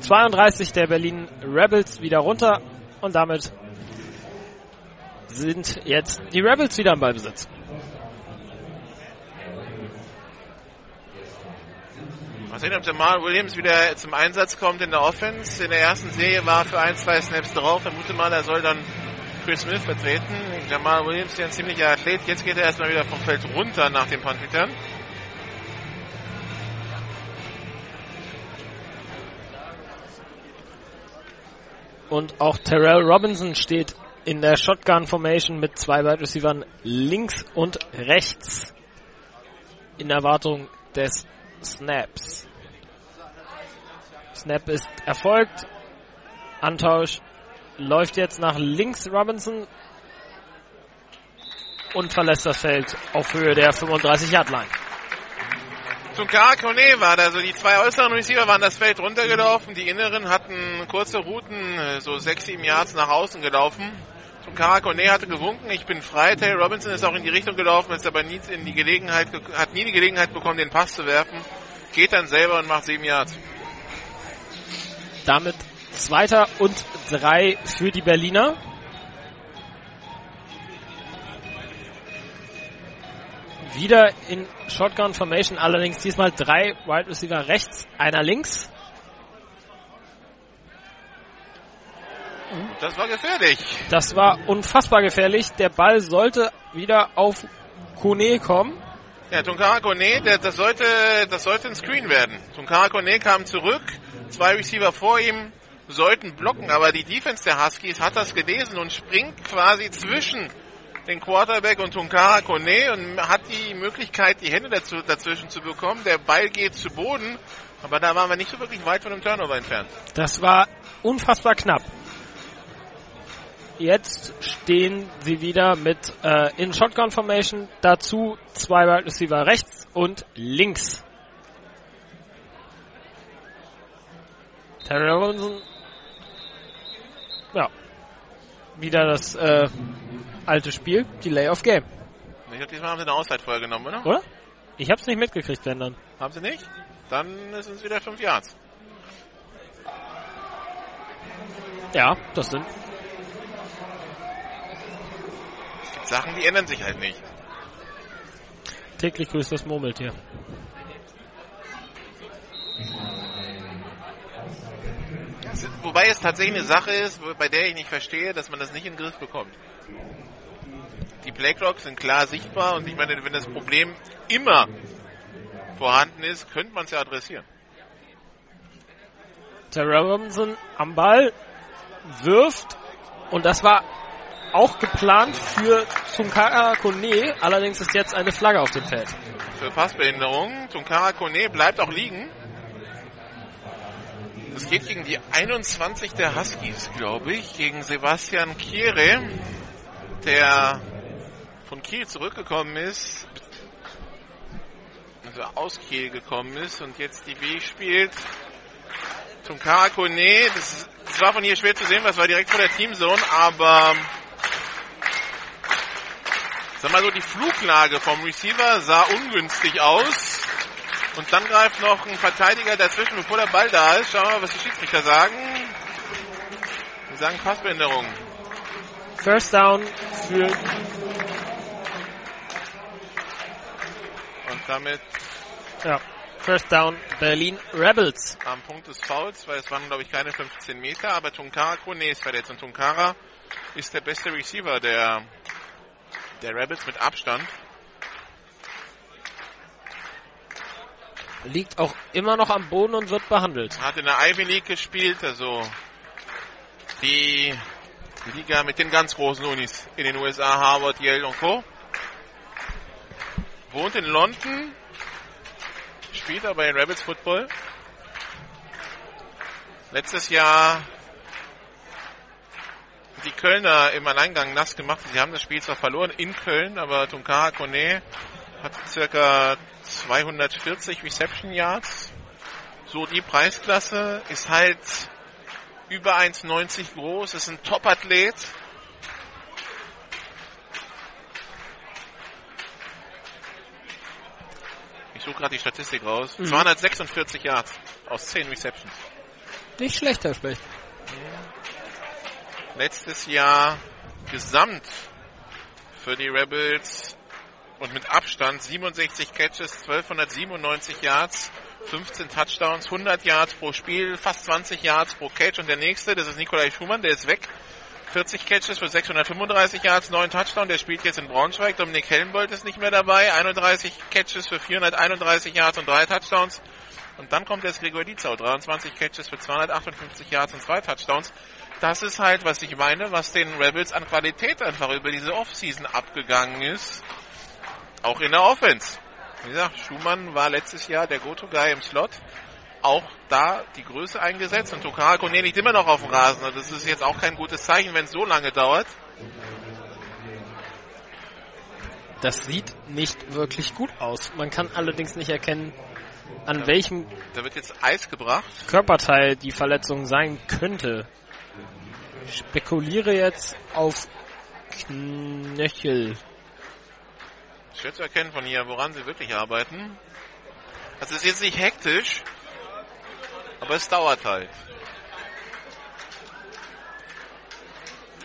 32 der Berlin Rebels wieder runter und damit sind jetzt die Rebels wieder im Ballbesitz. Mal sehen, ob Jamal Williams wieder zum Einsatz kommt in der Offense. In der ersten Serie war für ein, zwei Snaps drauf. Vermute mal, er soll dann Chris Smith vertreten. Jamal Williams, der ein ziemlicher Athlet. Jetzt geht er erstmal wieder vom Feld runter nach dem Punt Und auch Terrell Robinson steht in der Shotgun Formation mit zwei Wide Receivers links und rechts in Erwartung des Snaps. Snap ist erfolgt. Antausch läuft jetzt nach links Robinson und verlässt das Feld auf Höhe der 35 Tunkara Kone war da, also die zwei äußeren Receiver waren das Feld runtergelaufen, die inneren hatten kurze Routen, äh, so sechs, sieben Yards nach außen gelaufen. Tunkara Kone hatte gewunken, ich bin frei. Taylor Robinson ist auch in die Richtung gelaufen, ist aber nie in die Gelegenheit, hat nie die Gelegenheit bekommen, den Pass zu werfen. Geht dann selber und macht sieben Yards. Damit zweiter und drei für die Berliner. Wieder in Shotgun Formation, allerdings diesmal drei Wide Receiver rechts, einer links. Das war gefährlich. Das war unfassbar gefährlich. Der Ball sollte wieder auf Kone kommen. Ja, Tunkara Kone, der, das sollte, das sollte ein Screen werden. Tunkara Kone kam zurück, zwei Receiver vor ihm sollten blocken, aber die Defense der Huskies hat das gelesen und springt quasi zwischen den Quarterback und Tunkara Kone und hat die Möglichkeit, die Hände dazu, dazwischen zu bekommen. Der Ball geht zu Boden, aber da waren wir nicht so wirklich weit von dem Turnover entfernt. Das war unfassbar knapp. Jetzt stehen sie wieder mit äh, in Shotgun Formation. Dazu zwei Wide Receiver rechts und links. Terry Robinson. Ja. Wieder das äh, alte Spiel, Delay of Game. Ich glaube, diesmal haben sie eine Auszeit vorher genommen, oder? Oder? Ich hab's nicht mitgekriegt, wenn dann. Haben sie nicht? Dann sind es wieder 5 Yards. Ja, das sind. Es gibt Sachen, die ändern sich halt nicht. Täglich grüßt das Murmeltier. Wobei es tatsächlich eine Sache ist, bei der ich nicht verstehe, dass man das nicht in den Griff bekommt die Playclocks sind klar sichtbar und ich meine, wenn das Problem immer vorhanden ist, könnte man es ja adressieren. Terrell Robinson am Ball wirft und das war auch geplant für Tunkara Kone, allerdings ist jetzt eine Flagge auf dem Feld. Für Passbehinderung. Tunkara Kone bleibt auch liegen. Es geht gegen die 21 der Huskies, glaube ich, gegen Sebastian Kiere, der von Kiel zurückgekommen ist, also aus Kiel gekommen ist und jetzt die B spielt zum Karakone. Das, das war von hier schwer zu sehen, was war direkt vor der Teamzone, aber Sag mal so, die Fluglage vom Receiver sah ungünstig aus. Und dann greift noch ein Verteidiger dazwischen, bevor der Ball da ist. Schauen wir mal, was die Schiedsrichter sagen. Die sagen Passbehinderung. First down für. Und damit. Ja. First down Berlin Rebels. Am Punkt des Fouls, weil es waren, glaube ich, keine 15 Meter, aber Tunkara Kone ist verletzt. Und Tunkara ist der beste Receiver der, der Rebels mit Abstand. Liegt auch immer noch am Boden und wird behandelt. Hat in der Ivy League gespielt, also die Liga mit den ganz großen Unis in den USA, Harvard, Yale und Co. Wohnt in London, spielt aber in Rebels Football. Letztes Jahr die Kölner im Alleingang nass gemacht. Sie haben das Spiel zwar verloren in Köln, aber Tunkara Kone hat circa 240 Reception Yards. So die Preisklasse ist halt über 1,90 groß, ist ein Top-Athlet. Suche gerade die Statistik raus. Mhm. 246 Yards aus 10 Receptions. Nicht schlecht, Herr Specht. Letztes Jahr gesamt für die Rebels und mit Abstand 67 Catches, 1297 Yards, 15 Touchdowns, 100 Yards pro Spiel, fast 20 Yards pro Catch. Und der nächste, das ist Nikolai Schumann, der ist weg. 40 Catches für 635 Yards, 9 Touchdown, der spielt jetzt in Braunschweig. Dominik Hellenbold ist nicht mehr dabei. 31 Catches für 431 Yards und 3 Touchdowns. Und dann kommt jetzt Gregor Dietzau, 23 Catches für 258 Yards und 2 Touchdowns. Das ist halt, was ich meine, was den Rebels an Qualität einfach über diese Offseason abgegangen ist. Auch in der Offense. Wie gesagt, Schumann war letztes Jahr der Go-To-Guy im Slot. Auch da die Größe eingesetzt und Tokara Kone liegt immer noch auf dem Rasen. Und das ist jetzt auch kein gutes Zeichen, wenn es so lange dauert. Das sieht nicht wirklich gut aus. Man kann allerdings nicht erkennen, an welchem Da wird jetzt Eis gebracht. Körperteil die Verletzung sein könnte. Spekuliere jetzt auf Knöchel. Schwer zu erkennen von hier, woran sie wirklich arbeiten. Es ist jetzt nicht hektisch, aber es dauert halt.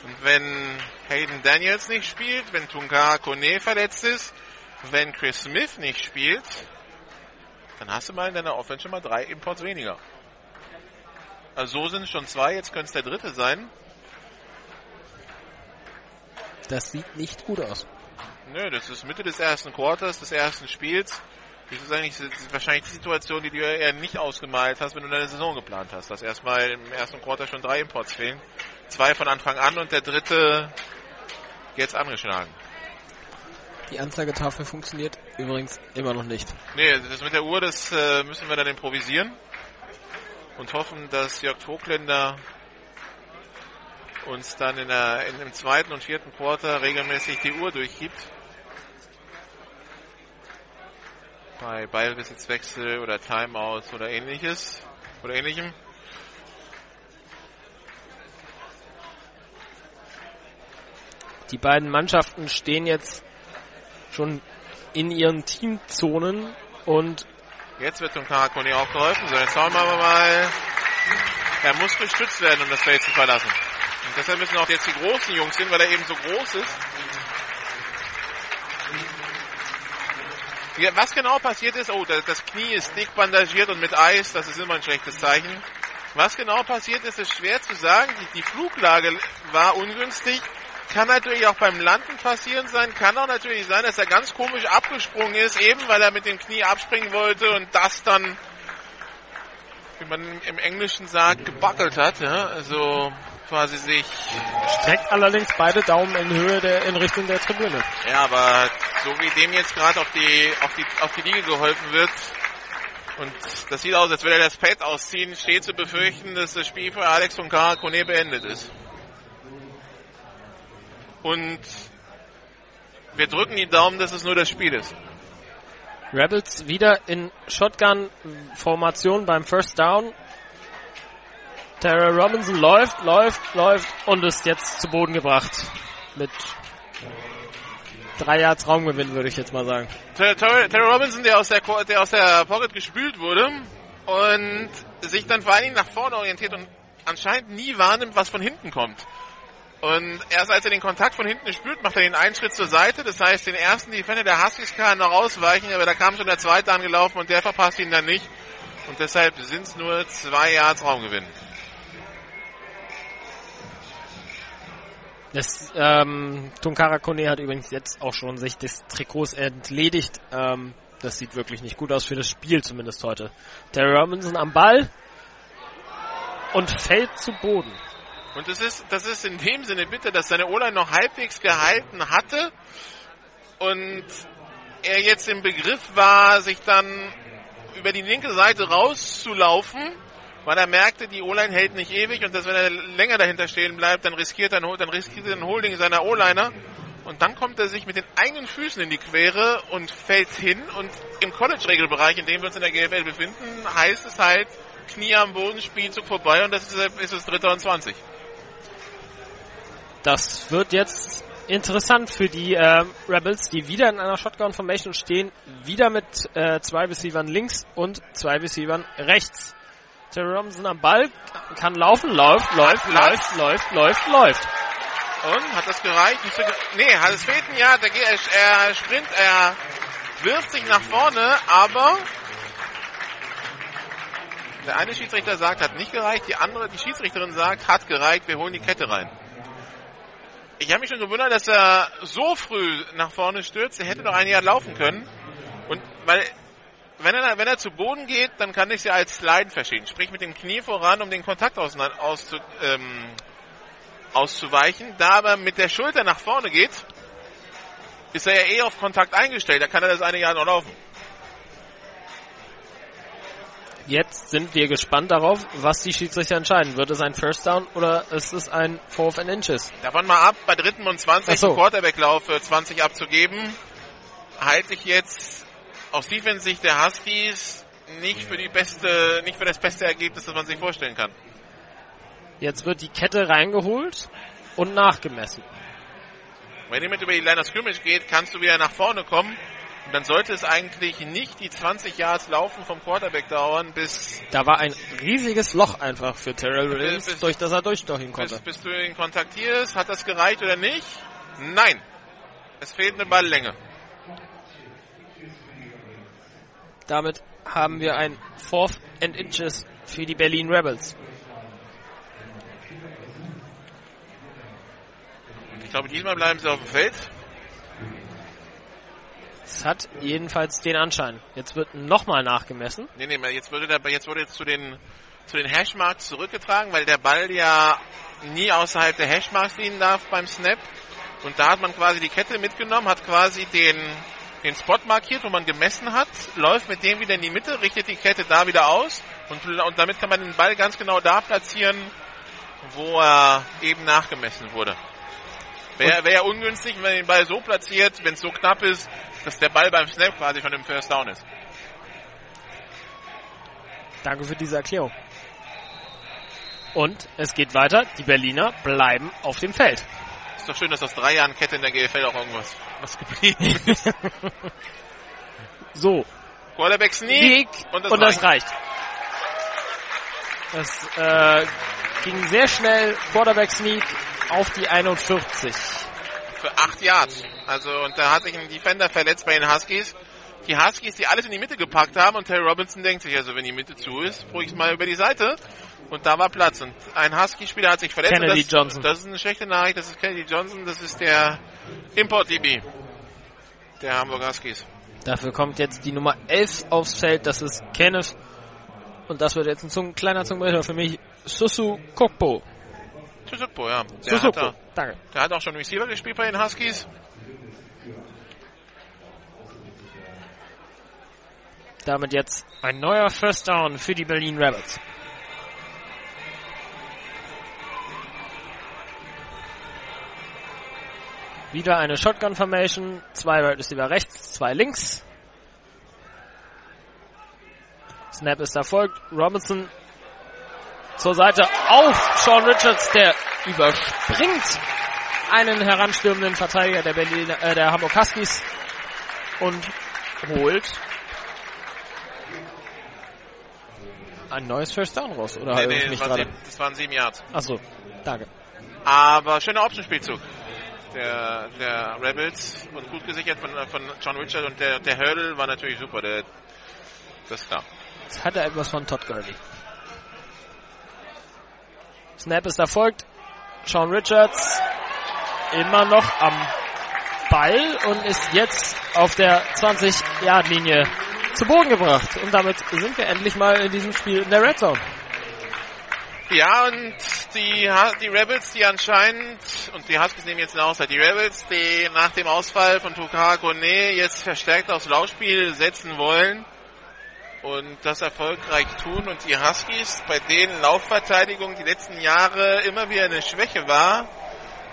Und wenn Hayden Daniels nicht spielt, wenn Tunga Kone verletzt ist, wenn Chris Smith nicht spielt, dann hast du mal in deiner Offense schon mal drei Imports weniger. Also so sind es schon zwei, jetzt könnte es der dritte sein. Das sieht nicht gut aus. Nö, das ist Mitte des ersten Quarters, des ersten Spiels. Das ist eigentlich das ist wahrscheinlich die Situation, die du eher nicht ausgemalt hast, wenn du deine Saison geplant hast. Dass erstmal im ersten Quarter schon drei Imports fehlen. Zwei von Anfang an und der dritte jetzt angeschlagen. Die Anzeigetafel funktioniert übrigens immer noch nicht. Nee, das mit der Uhr, das äh, müssen wir dann improvisieren. Und hoffen, dass Jörg Vogländer uns dann in der, in, im zweiten und vierten Quarter regelmäßig die Uhr durchgibt. Bei Ballbesitzwechsel oder Timeouts oder ähnliches. Oder ähnlichem. Die beiden Mannschaften stehen jetzt schon in ihren Teamzonen und Jetzt wird dem Karakoni auch geholfen. So, jetzt schauen wir mal. Er muss gestützt werden, um das Feld zu verlassen. Und deshalb müssen auch jetzt die großen Jungs hin, weil er eben so groß ist. Was genau passiert ist, oh, das, Knie ist dick bandagiert und mit Eis, das ist immer ein schlechtes Zeichen. Was genau passiert ist, ist schwer zu sagen. Die, die Fluglage war ungünstig. Kann natürlich auch beim Landen passieren sein. Kann auch natürlich sein, dass er ganz komisch abgesprungen ist, eben weil er mit dem Knie abspringen wollte und das dann, wie man im Englischen sagt, gebackelt hat. Ja? Also quasi sich. streckt allerdings beide Daumen in Höhe der, in Richtung der Tribüne. Ja, aber so wie dem jetzt gerade auf die, auf die, auf die Liege geholfen wird, und das sieht aus, als würde er das Pad ausziehen, steht zu befürchten, dass das Spiel für Alex von Kone beendet ist. Und wir drücken die Daumen, dass es nur das Spiel ist. Rebels wieder in Shotgun-Formation beim First Down. Tara Robinson läuft, läuft, läuft und ist jetzt zu Boden gebracht. Mit drei Yards Raumgewinn, würde ich jetzt mal sagen. Terry, Robinson, der aus der, der aus der Pocket gespült wurde und sich dann vor allen Dingen nach vorne orientiert und anscheinend nie wahrnimmt, was von hinten kommt. Und erst als er den Kontakt von hinten spürt, macht er den einen Schritt zur Seite. Das heißt, den ersten Defender der Huskies kann noch ausweichen, aber da kam schon der zweite angelaufen und der verpasst ihn dann nicht. Und deshalb sind es nur zwei Yards Raumgewinn. Das, ähm, Tunkara Kone hat übrigens jetzt auch schon sich des Trikots entledigt. Ähm, das sieht wirklich nicht gut aus für das Spiel, zumindest heute. Terry Robinson am Ball und fällt zu Boden. Und das ist, das ist in dem Sinne bitte, dass seine O-Line noch halbwegs gehalten hatte und er jetzt im Begriff war, sich dann über die linke Seite rauszulaufen, weil er merkte, die O-Line hält nicht ewig und dass wenn er länger dahinter stehen bleibt, dann riskiert er, dann riskiert er ein Holding seiner O-Liner und dann kommt er sich mit den eigenen Füßen in die Quere und fällt hin und im College-Regelbereich, in dem wir uns in der GFL befinden, heißt es halt, Knie am Boden, Spielzug vorbei und das ist, ist es dritter und 20. Das wird jetzt interessant für die äh, Rebels, die wieder in einer Shotgun-Formation stehen, wieder mit äh, zwei Receivern links und zwei Receivern rechts. Terry Robinson am Ball, kann laufen, läuft, läuft, läuft, läuft, läuft, läuft. Und hat das gereicht? Nee, es fehlt ein Jahr, er, er sprint, er wirft sich nach vorne, aber der eine Schiedsrichter sagt, hat nicht gereicht, die andere, die Schiedsrichterin sagt, hat gereicht, wir holen die Kette rein. Ich habe mich schon gewundert, dass er so früh nach vorne stürzt. Er hätte noch ein Jahr laufen können. Und weil, wenn er, wenn er zu Boden geht, dann kann ich ja als Sliden verstehen. Sprich mit dem Knie voran, um den Kontakt aus, auszu, ähm, auszuweichen. Da aber mit der Schulter nach vorne geht, ist er ja eh auf Kontakt eingestellt. Da kann er das eine Jahr noch laufen. Jetzt sind wir gespannt darauf, was die Schiedsrichter entscheiden. Wird es ein First Down oder ist es ein Fourth and Inches? Davon mal ab, bei dritten und 20 so. Quarterback-Lauf für 20 abzugeben, halte ich jetzt aus Defense-Sicht der Huskies nicht für die beste, nicht für das beste Ergebnis, das man sich vorstellen kann. Jetzt wird die Kette reingeholt und nachgemessen. Wenn jemand über die Line of Scrimmage geht, kannst du wieder nach vorne kommen und dann sollte es eigentlich nicht die 20 Yards Laufen vom Quarterback dauern, bis... Da war ein riesiges Loch einfach für Terrell Williams, bis, durch das er durchstochen konnte. Bis, bis du ihn kontaktierst, hat das gereicht oder nicht? Nein. Es fehlt eine Balllänge. Damit haben wir ein Fourth and Inches für die Berlin Rebels. Ich glaube, diesmal bleiben sie auf dem Feld. Es hat jedenfalls den Anschein. Jetzt wird nochmal nachgemessen. Nee, nee, jetzt wurde der, jetzt wurde jetzt zu den, zu den Hashmarks zurückgetragen, weil der Ball ja nie außerhalb der Hashmarks liegen darf beim Snap. Und da hat man quasi die Kette mitgenommen, hat quasi den, den Spot markiert, wo man gemessen hat, läuft mit dem wieder in die Mitte, richtet die Kette da wieder aus und, und damit kann man den Ball ganz genau da platzieren, wo er eben nachgemessen wurde. Wäre wär ungünstig, wenn man den Ball so platziert, wenn es so knapp ist, dass der Ball beim Snap quasi schon im First Down ist. Danke für diese Erklärung. Und es geht weiter. Die Berliner bleiben auf dem Feld. Ist doch schön, dass aus drei Jahren Kette in der GFL auch irgendwas was geblieben ist. so. Quarterback Sneak. Und das, und das reicht. Das äh, ging sehr schnell. Quarterback Sneak auf die 41 für acht Yards. Also, und da hat sich ein Defender verletzt bei den Huskies. Die Huskies, die alles in die Mitte gepackt haben und Terry Robinson denkt sich, also wenn die Mitte zu ist, probiere ich es mal über die Seite. Und da war Platz. Und ein Husky-Spieler hat sich verletzt. Kennedy das, Johnson. Das ist eine schlechte Nachricht. Das ist Kennedy Johnson. Das ist der Import-DB der Hamburg Huskies. Dafür kommt jetzt die Nummer 11 aufs Feld. Das ist Kenneth. Und das wird jetzt ein Zung kleiner Zungenbrecher für mich. Susu Kokpo. Suzupo, ja. Der Suzupo, hat, danke. Der hat auch schon Receiver gespielt bei den Huskies. Damit jetzt ein neuer First Down für die Berlin Rebels. Wieder eine Shotgun Formation. Zwei Wide Receiver rechts, zwei links. Snap ist erfolgt. Robinson zur Seite auf Sean Richards, der überspringt einen heranstürmenden Verteidiger der, Berliner, äh, der Hamburg Huskies und holt ein neues First Down raus. Oder nee, nee, das, waren sieben, das waren sieben Yards. Achso, danke. Aber schöner Optionspielzug der, der Rebels und gut gesichert von, von John Richard und der, der Hurdle war natürlich super. Der, das ist klar. Jetzt hat er etwas von Todd Gurley. Snap ist erfolgt. Sean Richards immer noch am Ball und ist jetzt auf der 20-Yard-Linie zu Boden gebracht. Und damit sind wir endlich mal in diesem Spiel in der Red Zone. Ja, und die, die Rebels, die anscheinend, und die Huskies nehmen jetzt eine Auszeit, die Rebels, die nach dem Ausfall von Tukara Kone jetzt verstärkt aufs Laufspiel setzen wollen und das erfolgreich tun. Und die Huskies, bei denen Laufverteidigung die letzten Jahre immer wieder eine Schwäche war,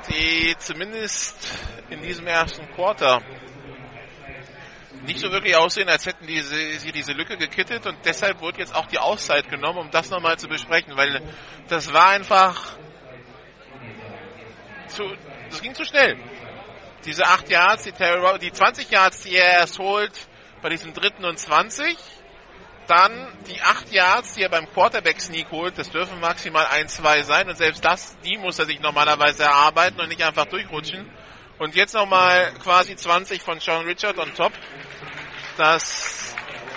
die zumindest in diesem ersten Quarter nicht so wirklich aussehen, als hätten diese, sie diese Lücke gekittet und deshalb wurde jetzt auch die Auszeit genommen, um das nochmal zu besprechen, weil das war einfach zu, das ging zu schnell. Diese 8 Yards, die, Terror, die 20 Yards, die er erst holt bei diesem dritten und 20, dann die 8 Yards, die er beim Quarterback-Sneak holt, das dürfen maximal 1, 2 sein und selbst das, die muss er sich normalerweise erarbeiten und nicht einfach durchrutschen. Und jetzt nochmal quasi 20 von Sean Richard on top. Das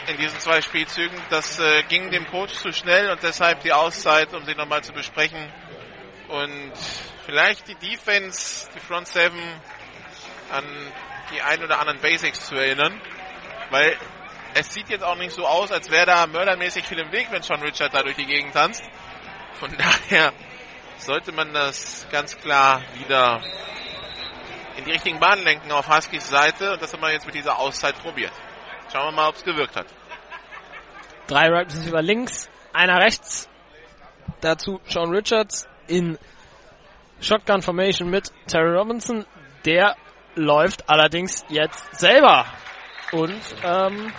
in diesen zwei Spielzügen, das äh, ging dem Coach zu schnell und deshalb die Auszeit, um sie nochmal zu besprechen. Und vielleicht die Defense, die Front Seven an die ein oder anderen Basics zu erinnern. Weil es sieht jetzt auch nicht so aus, als wäre da mördermäßig viel im Weg, wenn Sean Richard da durch die Gegend tanzt. Von daher sollte man das ganz klar wieder in die richtigen Bahnen lenken auf Huskies Seite. Und das haben wir jetzt mit dieser Auszeit probiert. Schauen wir mal, ob es gewirkt hat. Drei Right Receiver links, einer rechts. Dazu Sean Richards in Shotgun Formation mit Terry Robinson. Der läuft allerdings jetzt selber. Und ähm,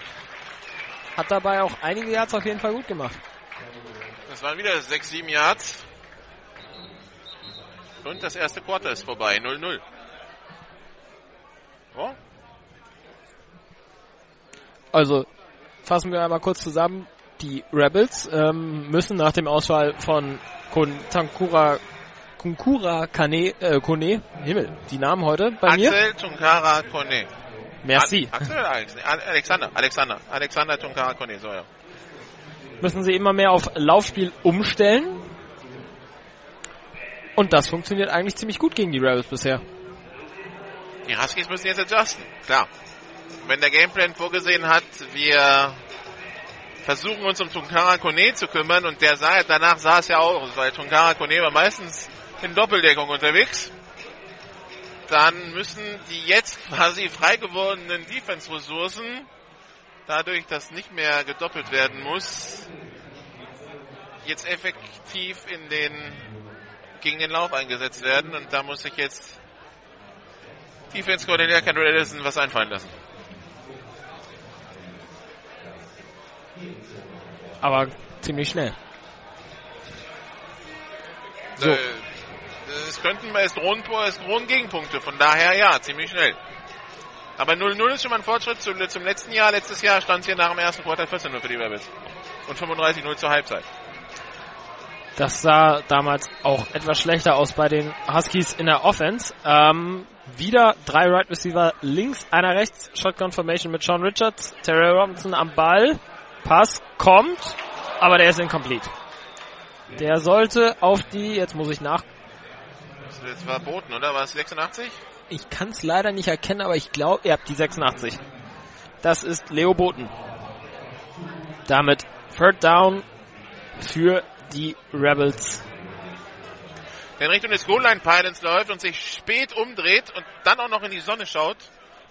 hat dabei auch einige Yards auf jeden Fall gut gemacht. Das waren wieder 6, 7 Yards. Und das erste Quarter ist vorbei. 0-0. Oh. Also fassen wir einmal kurz zusammen. Die Rebels ähm, müssen nach dem Ausfall von Kun Tankura Kunkura Kane, äh, Kone, Himmel, die Namen heute bei Axel mir. Axel Tunkara Kone. Merci. Axel oder Alex? Alexander, Alexander, Alexander Tunkara Kone, so ja. Müssen sie immer mehr auf Laufspiel umstellen. Und das funktioniert eigentlich ziemlich gut gegen die Rebels bisher. Die Huskies müssen jetzt adjusten, klar. Wenn der Gameplan vorgesehen hat, wir versuchen uns um Tunkara Kone zu kümmern und der sah, danach sah es ja auch, weil Tunkara Kone war meistens in Doppeldeckung unterwegs, dann müssen die jetzt quasi frei gewordenen Defense-Ressourcen, dadurch, dass nicht mehr gedoppelt werden muss, jetzt effektiv in den gegen den Lauf eingesetzt werden und da muss sich jetzt Defense Coordinator Kendall Edison was einfallen lassen. Aber ziemlich schnell. So. Äh, es könnten, es drohen, es drohen Gegenpunkte, von daher ja, ziemlich schnell. Aber 0-0 ist schon mal ein Fortschritt zum, zum letzten Jahr. Letztes Jahr stand es hier nach dem ersten Quartal 14-0 für die Rebels. Und 35-0 zur Halbzeit. Das sah damals auch etwas schlechter aus bei den Huskies in der Offense. Ähm, wieder drei Right Receiver links, einer rechts. Shotgun Formation mit Sean Richards. Terry Robinson am Ball. Pass kommt, aber der ist incomplete. Der sollte auf die, jetzt muss ich nach. Das war Boten, oder? War es 86? Ich kann es leider nicht erkennen, aber ich glaube, ihr habt die 86. Das ist Leo Boten. Damit Third Down für die Rebels. Der in Richtung des Goal Line Pilots läuft und sich spät umdreht und dann auch noch in die Sonne schaut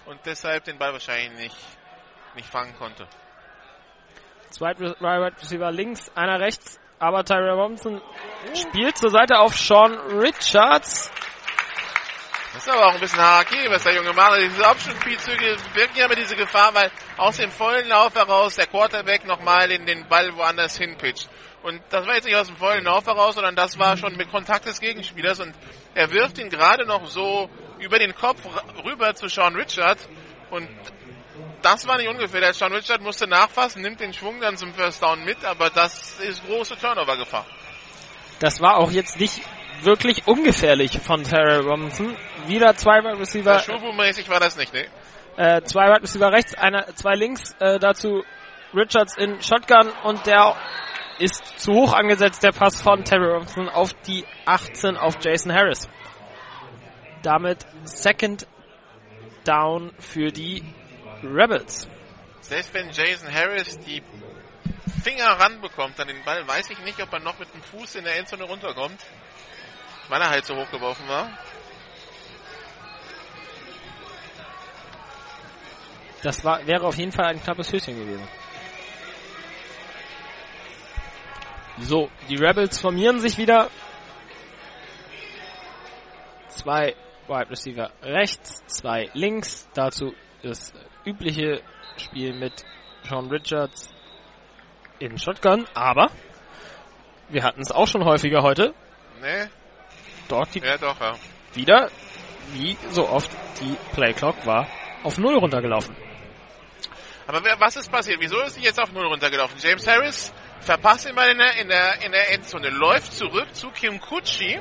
und deshalb den Ball wahrscheinlich nicht, nicht fangen konnte. Zwei Wide Receiver links, einer rechts, aber Tyra Robinson spielt zur Seite auf Sean Richards. Das ist aber auch ein bisschen Harakiri, was der Junge macht. Diese Abschlussspielzüge wirken ja immer diese Gefahr, weil aus dem vollen Lauf heraus der Quarterback nochmal in den Ball woanders hinpitcht. Und das war jetzt nicht aus dem vollen Lauf heraus, sondern das war schon mit Kontakt des Gegenspielers. Und er wirft ihn gerade noch so über den Kopf rüber zu Sean Richard. Und das war nicht ungefähr. Der Sean Richard musste nachfassen, nimmt den Schwung dann zum First Down mit, aber das ist große Turnover-Gefahr. Das war auch jetzt nicht wirklich ungefährlich von Terry Robinson. Wieder zwei Wide Receiver. Schubu-mäßig war das nicht, ne? Äh, zwei Wide Receiver rechts, einer, zwei links, äh, dazu Richards in Shotgun und der ist zu hoch angesetzt, der Pass von Terry Robinson auf die 18 auf Jason Harris. Damit Second Down für die Rebels. Selbst wenn Jason Harris die Finger ranbekommt an den Ball, weiß ich nicht, ob er noch mit dem Fuß in der Endzone runterkommt, weil er halt so hoch geworfen war. Das war, wäre auf jeden Fall ein knappes Höschen gewesen. So, die Rebels formieren sich wieder. Zwei Wide Receiver rechts, zwei links. Dazu das übliche Spiel mit Sean Richards in Shotgun. Aber wir hatten es auch schon häufiger heute. Nee. Dort die Ja, doch, ja. wieder, wie so oft, die Playclock war auf Null runtergelaufen. Aber wer, was ist passiert? Wieso ist sie jetzt auf Null runtergelaufen? James Harris verpasst ihn mal in der, in der, in der Endzone, läuft zurück zu Kim Kutschi,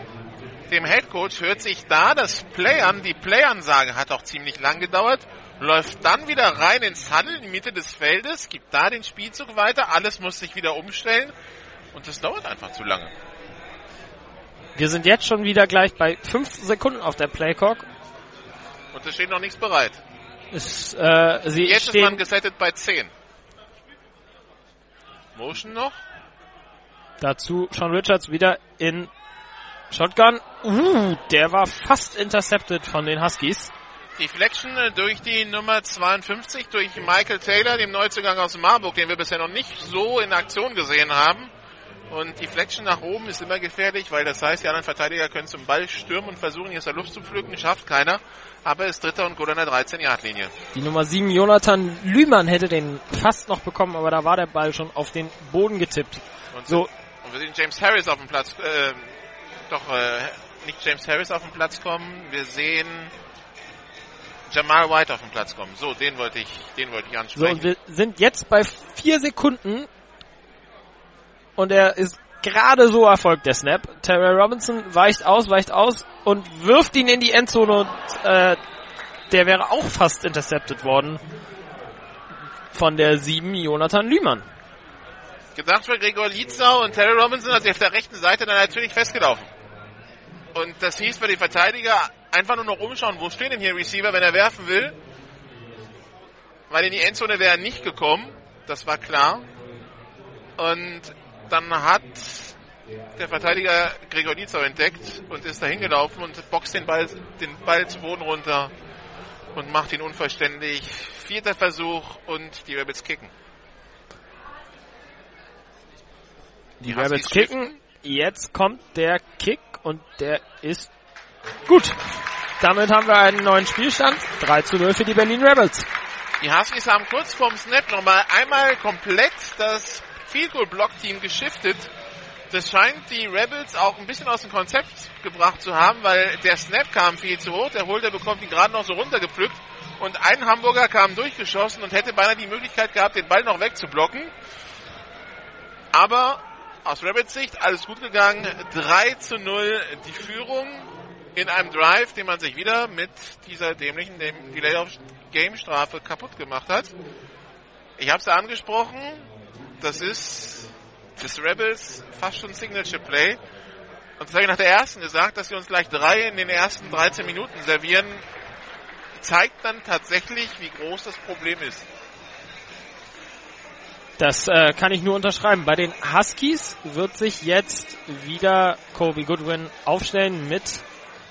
dem Head Coach, hört sich da das Play an. Die Play-Ansage hat auch ziemlich lang gedauert. Läuft dann wieder rein ins Huddle in die Mitte des Feldes, gibt da den Spielzug weiter. Alles muss sich wieder umstellen. Und das dauert einfach zu lange. Wir sind jetzt schon wieder gleich bei 5 Sekunden auf der Playclock. Und es steht noch nichts bereit. Es, äh, sie Jetzt ist man gesettet bei 10. Motion noch? dazu Sean Richards wieder in Shotgun. Uh, der war fast intercepted von den Huskies. Deflection äh, durch die Nummer 52, durch Michael Taylor, dem Neuzugang aus Marburg, den wir bisher noch nicht so in Aktion gesehen haben. Und Deflection nach oben ist immer gefährlich, weil das heißt, die anderen Verteidiger können zum Ball stürmen und versuchen, hier aus der Luft zu pflücken. Schafft keiner. Aber ist Dritter und Goal an der 13-Yard-Linie. Die Nummer 7 Jonathan Lühmann hätte den fast noch bekommen, aber da war der Ball schon auf den Boden getippt. Und, So, und wir sehen James Harris auf dem Platz, äh, doch äh, nicht James Harris auf den Platz kommen. Wir sehen Jamal White auf den Platz kommen. So, den wollte ich, den wollte ich so ansprechen. und wir sind jetzt bei 4 Sekunden und er ist gerade so erfolgt, der Snap. Terry Robinson weicht aus, weicht aus und wirft ihn in die Endzone und äh, der wäre auch fast intercepted worden von der 7 Jonathan Lühmann. Gedacht für Gregor Lietzau und Terry Robinson hat sich auf der rechten Seite dann natürlich festgelaufen. Und das hieß für die Verteidiger einfach nur noch umschauen, wo stehen denn hier Receiver, wenn er werfen will. Weil in die Endzone wäre er nicht gekommen, das war klar. Und dann hat der Verteidiger Gregor Lietzau entdeckt und ist dahin gelaufen und boxt den Ball, den Ball zu Boden runter und macht ihn unverständlich. Vierter Versuch und die Rebels kicken. Die Huskies Rebels kicken. Jetzt kommt der Kick und der ist gut. Damit haben wir einen neuen Spielstand. 3 zu 0 für die Berlin Rebels. Die Huskies haben kurz vorm Snap nochmal einmal komplett das Field Goal Block Team geschiftet. Das scheint die Rebels auch ein bisschen aus dem Konzept gebracht zu haben, weil der Snap kam viel zu hoch. Der Holder bekommt ihn gerade noch so runtergepflückt. Und ein Hamburger kam durchgeschossen und hätte beinahe die Möglichkeit gehabt, den Ball noch wegzublocken. Aber aus Rebels Sicht alles gut gegangen. 3 zu 0 die Führung in einem Drive, den man sich wieder mit dieser dämlichen Delay of Game Strafe kaputt gemacht hat. Ich habe es ja angesprochen. Das ist des Rebels fast schon Signature Play. Und das habe ich nach der ersten gesagt, dass sie uns gleich drei in den ersten 13 Minuten servieren, zeigt dann tatsächlich, wie groß das Problem ist. Das äh, kann ich nur unterschreiben. Bei den Huskies wird sich jetzt wieder Kobe Goodwin aufstellen mit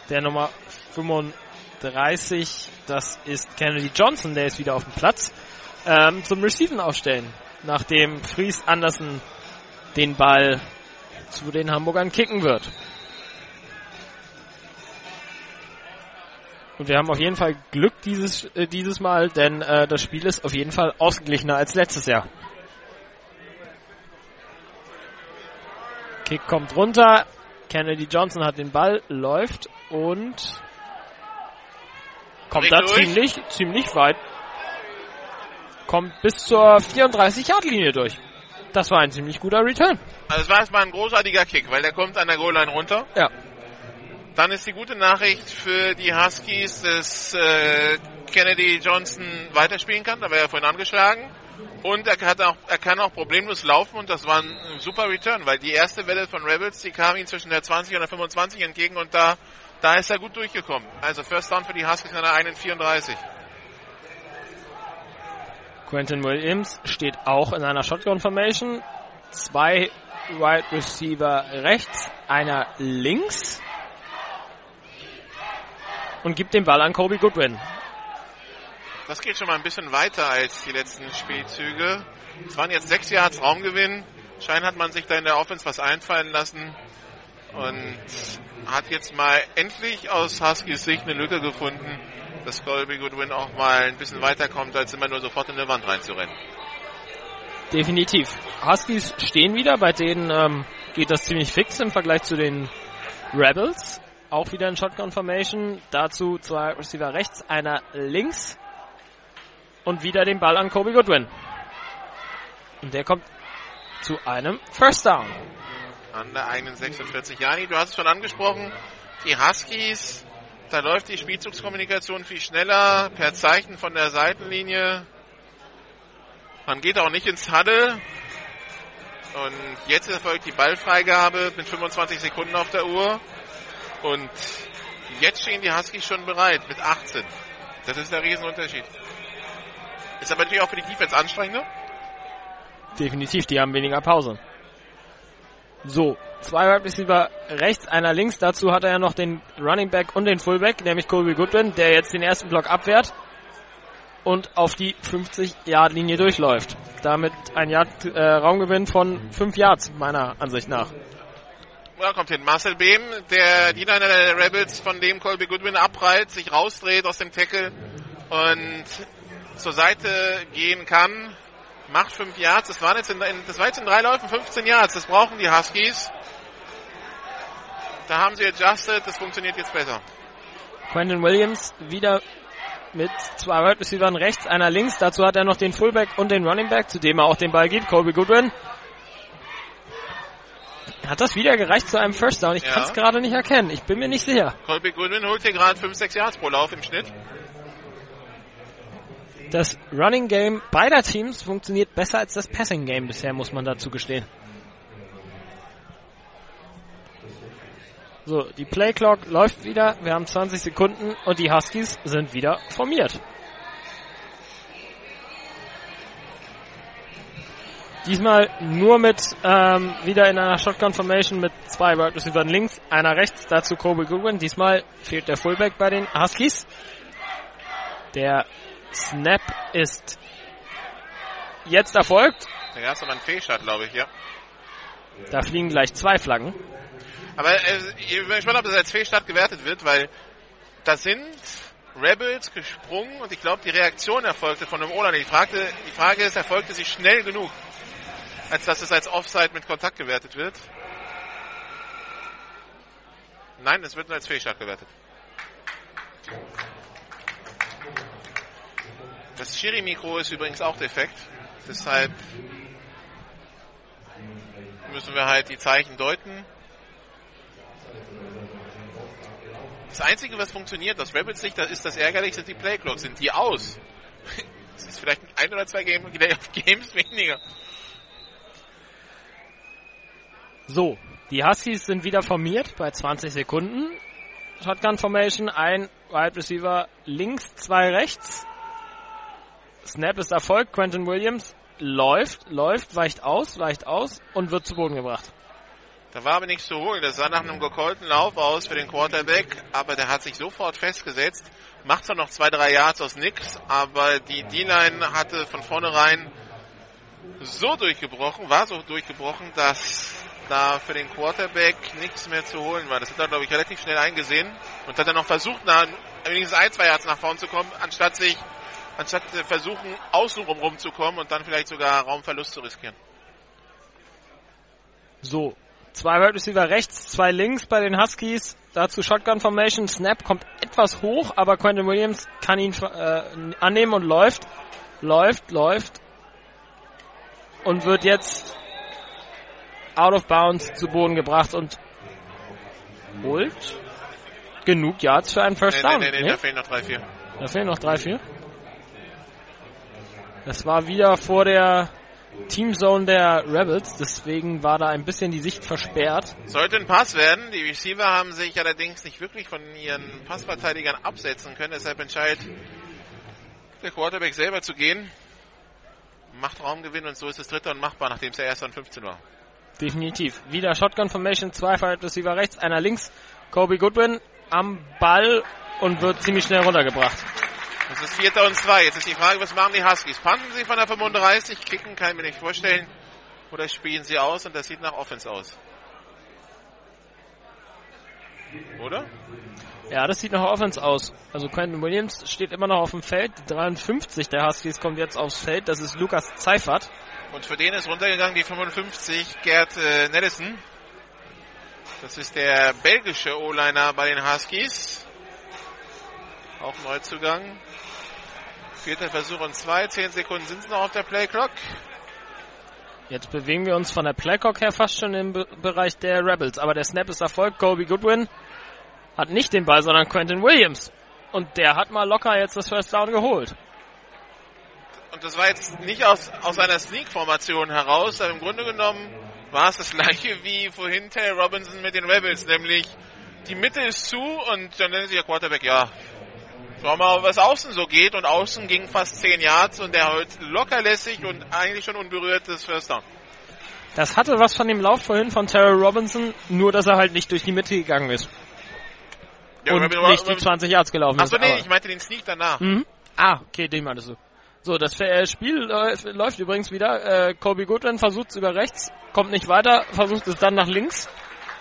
der Nummer 35. Das ist Kennedy Johnson, der ist wieder auf dem Platz. Ähm, zum Receiven aufstellen, nachdem Fries Anderson den Ball zu den Hamburgern kicken wird. Und wir haben auf jeden Fall Glück dieses, äh, dieses Mal, denn äh, das Spiel ist auf jeden Fall ausgeglichener als letztes Jahr. Kick kommt runter. Kennedy Johnson hat den Ball, läuft und kommt da durch. ziemlich, ziemlich weit. Kommt bis zur 34-Yard-Linie durch. Das war ein ziemlich guter Return. Also es war erstmal ein großartiger Kick, weil der kommt an der Goal-Line runter. Ja. Dann ist die gute Nachricht für die Huskies, dass äh, Kennedy Johnson weiterspielen kann. Da war er vorhin angeschlagen. Und er, hat auch, er kann auch problemlos laufen und das war ein super Return, weil die erste Welle von Rebels, die kam ihm zwischen der 20 und der 25 entgegen und da, da ist er gut durchgekommen. Also First Down für die Huskies an der 31. Quentin Williams steht auch in einer Shotgun-Formation. Zwei Wide Receiver rechts, einer links. Und gibt den Ball an Kobe Goodwin. Das geht schon mal ein bisschen weiter als die letzten Spielzüge. Es waren jetzt sechs Yards Raumgewinn. Schein hat man sich da in der Offense was einfallen lassen und hat jetzt mal endlich aus Huskies Sicht eine Lücke gefunden, dass Colby Goodwin auch mal ein bisschen weiterkommt, als immer nur sofort in eine Wand reinzurennen. Definitiv. Huskies stehen wieder, bei denen ähm, geht das ziemlich fix im Vergleich zu den Rebels. Auch wieder in Shotgun Formation. Dazu zwei Receiver rechts, einer links. Und wieder den Ball an Kobe Goodwin. Und der kommt zu einem First Down. An der eigenen 46. Jani, du hast es schon angesprochen. Die Huskies, da läuft die Spielzugskommunikation viel schneller, per Zeichen von der Seitenlinie. Man geht auch nicht ins Huddle. Und jetzt erfolgt die Ballfreigabe mit 25 Sekunden auf der Uhr. Und jetzt stehen die Huskies schon bereit mit 18. Das ist der Riesenunterschied. Ist aber natürlich auch für die Defense anstrengender. Definitiv, die haben weniger Pause. So, zwei Wide Receiver rechts, einer links. Dazu hat er ja noch den Running Back und den Fullback, nämlich Colby Goodwin, der jetzt den ersten Block abwehrt und auf die 50-Yard-Linie durchläuft. Damit ein Yard, äh, Raumgewinn von 5 Yards, meiner Ansicht nach. Ja, kommt hin. Marcel Behm, der Diener der Rebels, von dem Colby Goodwin abprallt, sich rausdreht aus dem Tackle und zur Seite gehen kann. Macht 5 Yards. Das waren jetzt in, das war jetzt in drei Läufen 15 Yards. Das brauchen die Huskies. Da haben sie adjusted. Das funktioniert jetzt besser. Quentin Williams wieder mit zwei Wide Receivers rechts, einer links. Dazu hat er noch den Fullback und den Running Back, zu dem er auch den Ball gibt. Colby Goodwin. Hat das wieder gereicht zu einem First Down? Ich Ja. kann es gerade nicht erkennen. Ich bin mir nicht sicher. Colby Goodwin holt hier gerade 5, 6 Yards pro Lauf im Schnitt. Das Running Game beider Teams funktioniert besser als das Passing Game bisher, muss man dazu gestehen. So, die Play Clock läuft wieder. Wir haben 20 Sekunden und die Huskies sind wieder formiert. Diesmal nur mit ähm, wieder in einer Shotgun Formation mit zwei Wide Receivers links, einer rechts, dazu Kobe Goodwin. Diesmal fehlt der Fullback bei den Huskies. Der Snap ist jetzt erfolgt. Da gab es aber einen Fehlstart, glaube ich, ja. Da fliegen gleich zwei Flaggen. Aber äh, ich bin gespannt, ob das als Fehlstart gewertet wird, weil da sind Rebels gesprungen und ich glaube, die Reaktion erfolgte von dem Ola. Die, fragte, die Frage ist, erfolgte sie schnell genug, als dass es als Offside mit Kontakt gewertet wird? Nein, es wird nur als Fehlstart gewertet. Das Schiri-Mikro ist übrigens auch defekt. Deshalb müssen wir halt die Zeichen deuten. Das Einzige, was funktioniert aus Rebels Sicht, das ist das ärgerlich, sind die Playclocks. Sind die aus? Das ist vielleicht ein oder zwei Game Games weniger. So, die Huskies sind wieder formiert bei 20 Sekunden. Shotgun Formation, ein Wide Receiver links, zwei rechts. Snap ist erfolgt. Quentin Williams läuft, läuft, weicht aus, weicht aus und wird zu Boden gebracht. Da war aber nichts zu holen. Das sah nach einem gekollten Lauf aus für den Quarterback, aber der hat sich sofort festgesetzt. Macht zwar noch zwei, drei Yards aus nix, aber die D-Line hatte von vornherein so durchgebrochen, war so durchgebrochen, dass da für den Quarterback nichts mehr zu holen war. Das hat er, glaube ich, relativ schnell eingesehen und hat dann noch versucht, nach, wenigstens ein, zwei Yards nach vorn zu kommen, anstatt sich, anstatt äh, versuchen, außenrum rumzukommen und dann vielleicht sogar Raumverlust zu riskieren. So, zwei Wide Receiver rechts, zwei links bei den Huskies. Dazu Shotgun Formation. Snap kommt etwas hoch, aber Quentin Williams kann ihn äh, annehmen und läuft, läuft, läuft und wird jetzt out of bounds zu Boden gebracht und holt genug Yards für einen First Down. Nee, nee, nee, nee? da fehlen noch drei, vier. Da fehlen noch drei, vier. Das war wieder vor der Teamzone der Rebels, deswegen war da ein bisschen die Sicht versperrt. Sollte ein Pass werden. Die Receiver haben sich allerdings nicht wirklich von ihren Passverteidigern absetzen können, deshalb entscheidet der Quarterback selber zu gehen. Macht Raumgewinn und so ist es dritter und machbar, nachdem es ja erst an 15 war. Definitiv. Wieder Shotgun Formation, zwei Wide Receiver rechts, einer links. Kobe Goodwin am Ball und wird ziemlich schnell runtergebracht. Das ist Vierter und Zwei. Jetzt ist die Frage, was machen die Huskies? Panten sie von der 35, kicken, kann ich mir nicht vorstellen. Oder spielen sie aus und das sieht nach Offense aus. Oder? Ja, das sieht nach Offense aus. Also Quentin Williams steht immer noch auf dem Feld. Die 53 der Huskies kommt jetzt aufs Feld. Das ist Lukas Zeifert. Und für den ist runtergegangen die 55 Gerd äh, Nellison. Das ist der belgische O-Liner bei den Huskies. Auch Neuzugang. Vierter Versuch und zwei. Zehn Sekunden sind es noch auf der Playclock. Jetzt bewegen wir uns von der Playclock her fast schon im Be Bereich der Rebels. Aber der Snap ist erfolgt. Kobe Goodwin hat nicht den Ball, sondern Quentin Williams. Und der hat mal locker jetzt das First Down geholt. Und das war jetzt nicht aus, aus einer Sneak-Formation heraus, aber im Grunde genommen war es das gleiche wie vorhin Taylor Robinson mit den Rebels, nämlich die Mitte ist zu und dann nennt sich der Quarterback, ja, Schauen wir mal, was außen so geht. Und außen ging fast 10 Yards und der heute lockerlässig und eigentlich schon unberührtes First Down. Das hatte was von dem Lauf vorhin von Terrell Robinson, nur dass er halt nicht durch die Mitte gegangen ist. Ja, und Robin, nicht die 20 Yards gelaufen Achso, nee, ich meinte den Sneak danach. Mhm. Ah, okay, den meintest du. So, das äh, Spiel läuft, läuft übrigens wieder. Äh, Kobe Goodwin versucht es über rechts, kommt nicht weiter, versucht es dann nach links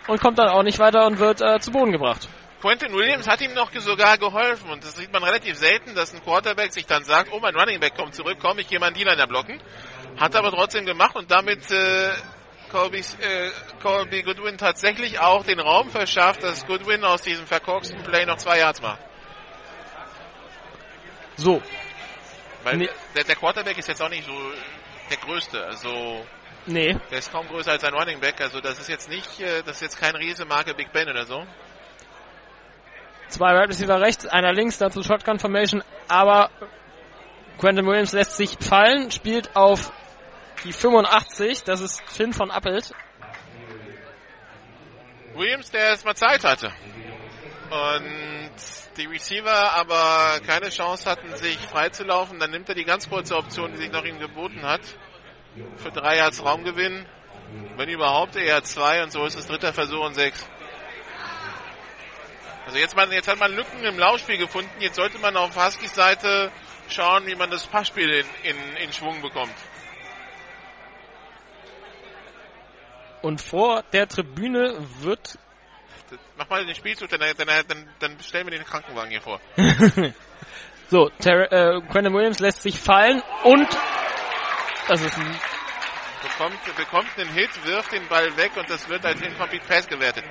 und kommt dann auch nicht weiter und wird äh, zu Boden gebracht. Quentin Williams hat ihm noch sogar geholfen und das sieht man relativ selten, dass ein Quarterback sich dann sagt, oh mein Running Back kommt zurück, komm, ich gehe mal einen Dealer blocken. Hat aber trotzdem gemacht und damit äh, Colby, äh, Colby Goodwin tatsächlich auch den Raum verschafft, dass Goodwin aus diesem verkorksten Play noch zwei Yards macht. So. Weil nee. der, der Quarterback ist jetzt auch nicht so der größte, also Nee. Der ist kaum größer als ein Running Back, also das ist jetzt nicht, äh, das ist jetzt kein Riese Marke Big Ben oder so. Zwei Wide Receiver rechts, einer links, dazu Shotgun Formation, aber Quentin Williams lässt sich fallen, spielt auf die 85, das ist Finn von Appelt. Williams, der erstmal Zeit hatte. Und die Receiver aber keine Chance hatten, sich freizulaufen. Dann nimmt er die ganz kurze Option, die sich noch ihm geboten hat. Für drei Yards Raumgewinn. Wenn überhaupt eher zwei und so ist es dritter Versuch und sechs. Also jetzt, man, jetzt hat man Lücken im Laufspiel gefunden. Jetzt sollte man auf Huskies Seite schauen, wie man das Passspiel in, in, in Schwung bekommt. Und vor der Tribüne wird. Mach mal den Spielzug, dann, dann, dann, dann stellen wir den Krankenwagen hier vor. so, Ter äh, Quentin Williams lässt sich fallen und das ist ein bekommt, bekommt einen Hit, wirft den Ball weg und das wird als Incomplete Pass gewertet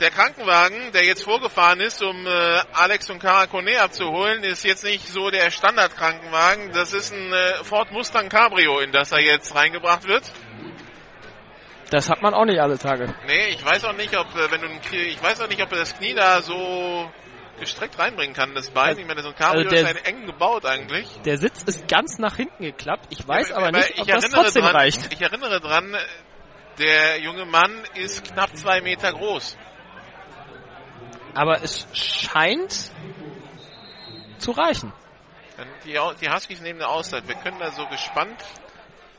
der Krankenwagen, der jetzt vorgefahren ist, um äh, Alex und Karakone abzuholen, ist jetzt nicht so der Standardkrankenwagen. Das ist ein äh, Ford Mustang Cabrio, in das er jetzt reingebracht wird. Das hat man auch nicht alle Tage. Nee, ich weiß auch nicht, ob äh, wenn du ein, ich weiß auch nicht, ob er das Knie da so gestreckt reinbringen kann, das Bein. Also, ich meine, so ein Cabrio also der, ist eng gebaut eigentlich. Der Sitz ist ganz nach hinten geklappt. Ich weiß ja, aber, aber nicht, ob das trotzdem dran, reicht. Ich erinnere dran, der junge Mann ist knapp zwei Meter groß. Aber es scheint zu reichen. Die, die Huskies nehmen eine Auszeit. Wir können da so gespannt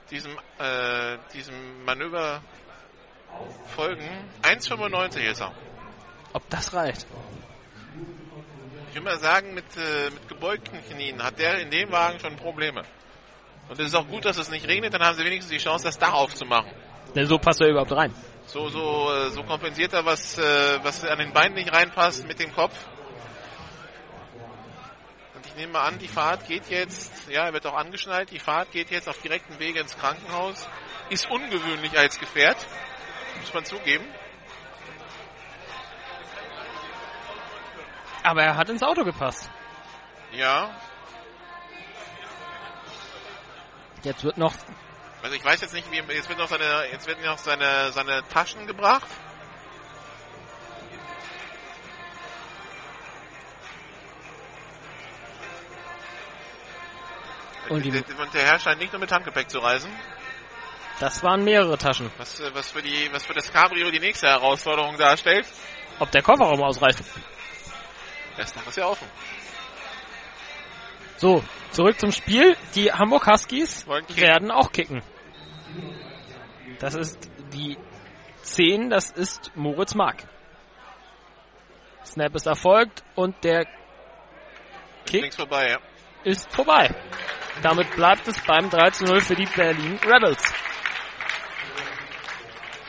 diesem, äh, diesem Manöver folgen. 1,95 ist er. Ob das reicht? Ich will mal sagen, mit, äh, mit gebeugten Knien hat der in dem Wagen schon Probleme. Und es ist auch gut, dass es nicht regnet, dann haben sie wenigstens die Chance, das Dach aufzumachen. Denn so passt er überhaupt rein. So, so, äh, so kompensiert er, was, äh, was an den Beinen nicht reinpasst mit dem Kopf. nehme an, die Fahrt geht jetzt, ja, er wird auch angeschnallt, die Fahrt geht jetzt auf direkten Wege ins Krankenhaus. Ist ungewöhnlich als Gefährt, muss man zugeben. Aber er hat ins Auto gepasst. Ja. Jetzt wird noch. Also ich weiß jetzt nicht, wie jetzt wird noch seine, jetzt werden noch seine, seine Taschen gebracht. Und, die, und der Herr scheint nicht nur mit Handgepäck zu reisen. Das waren mehrere Taschen. Was, äh, was, für die, was für das Cabrio die nächste Herausforderung darstellt. Ob der Kofferraum ausreicht. Das Dach ist ja offen. So, zurück zum Spiel. Die Hamburg Huskies werden auch kicken. Das ist die 10, das ist Moritz Mark. Snap ist erfolgt und der Kick vorbei, ja. ist vorbei. Damit bleibt es beim 3 zu 0 für die Berlin Rebels.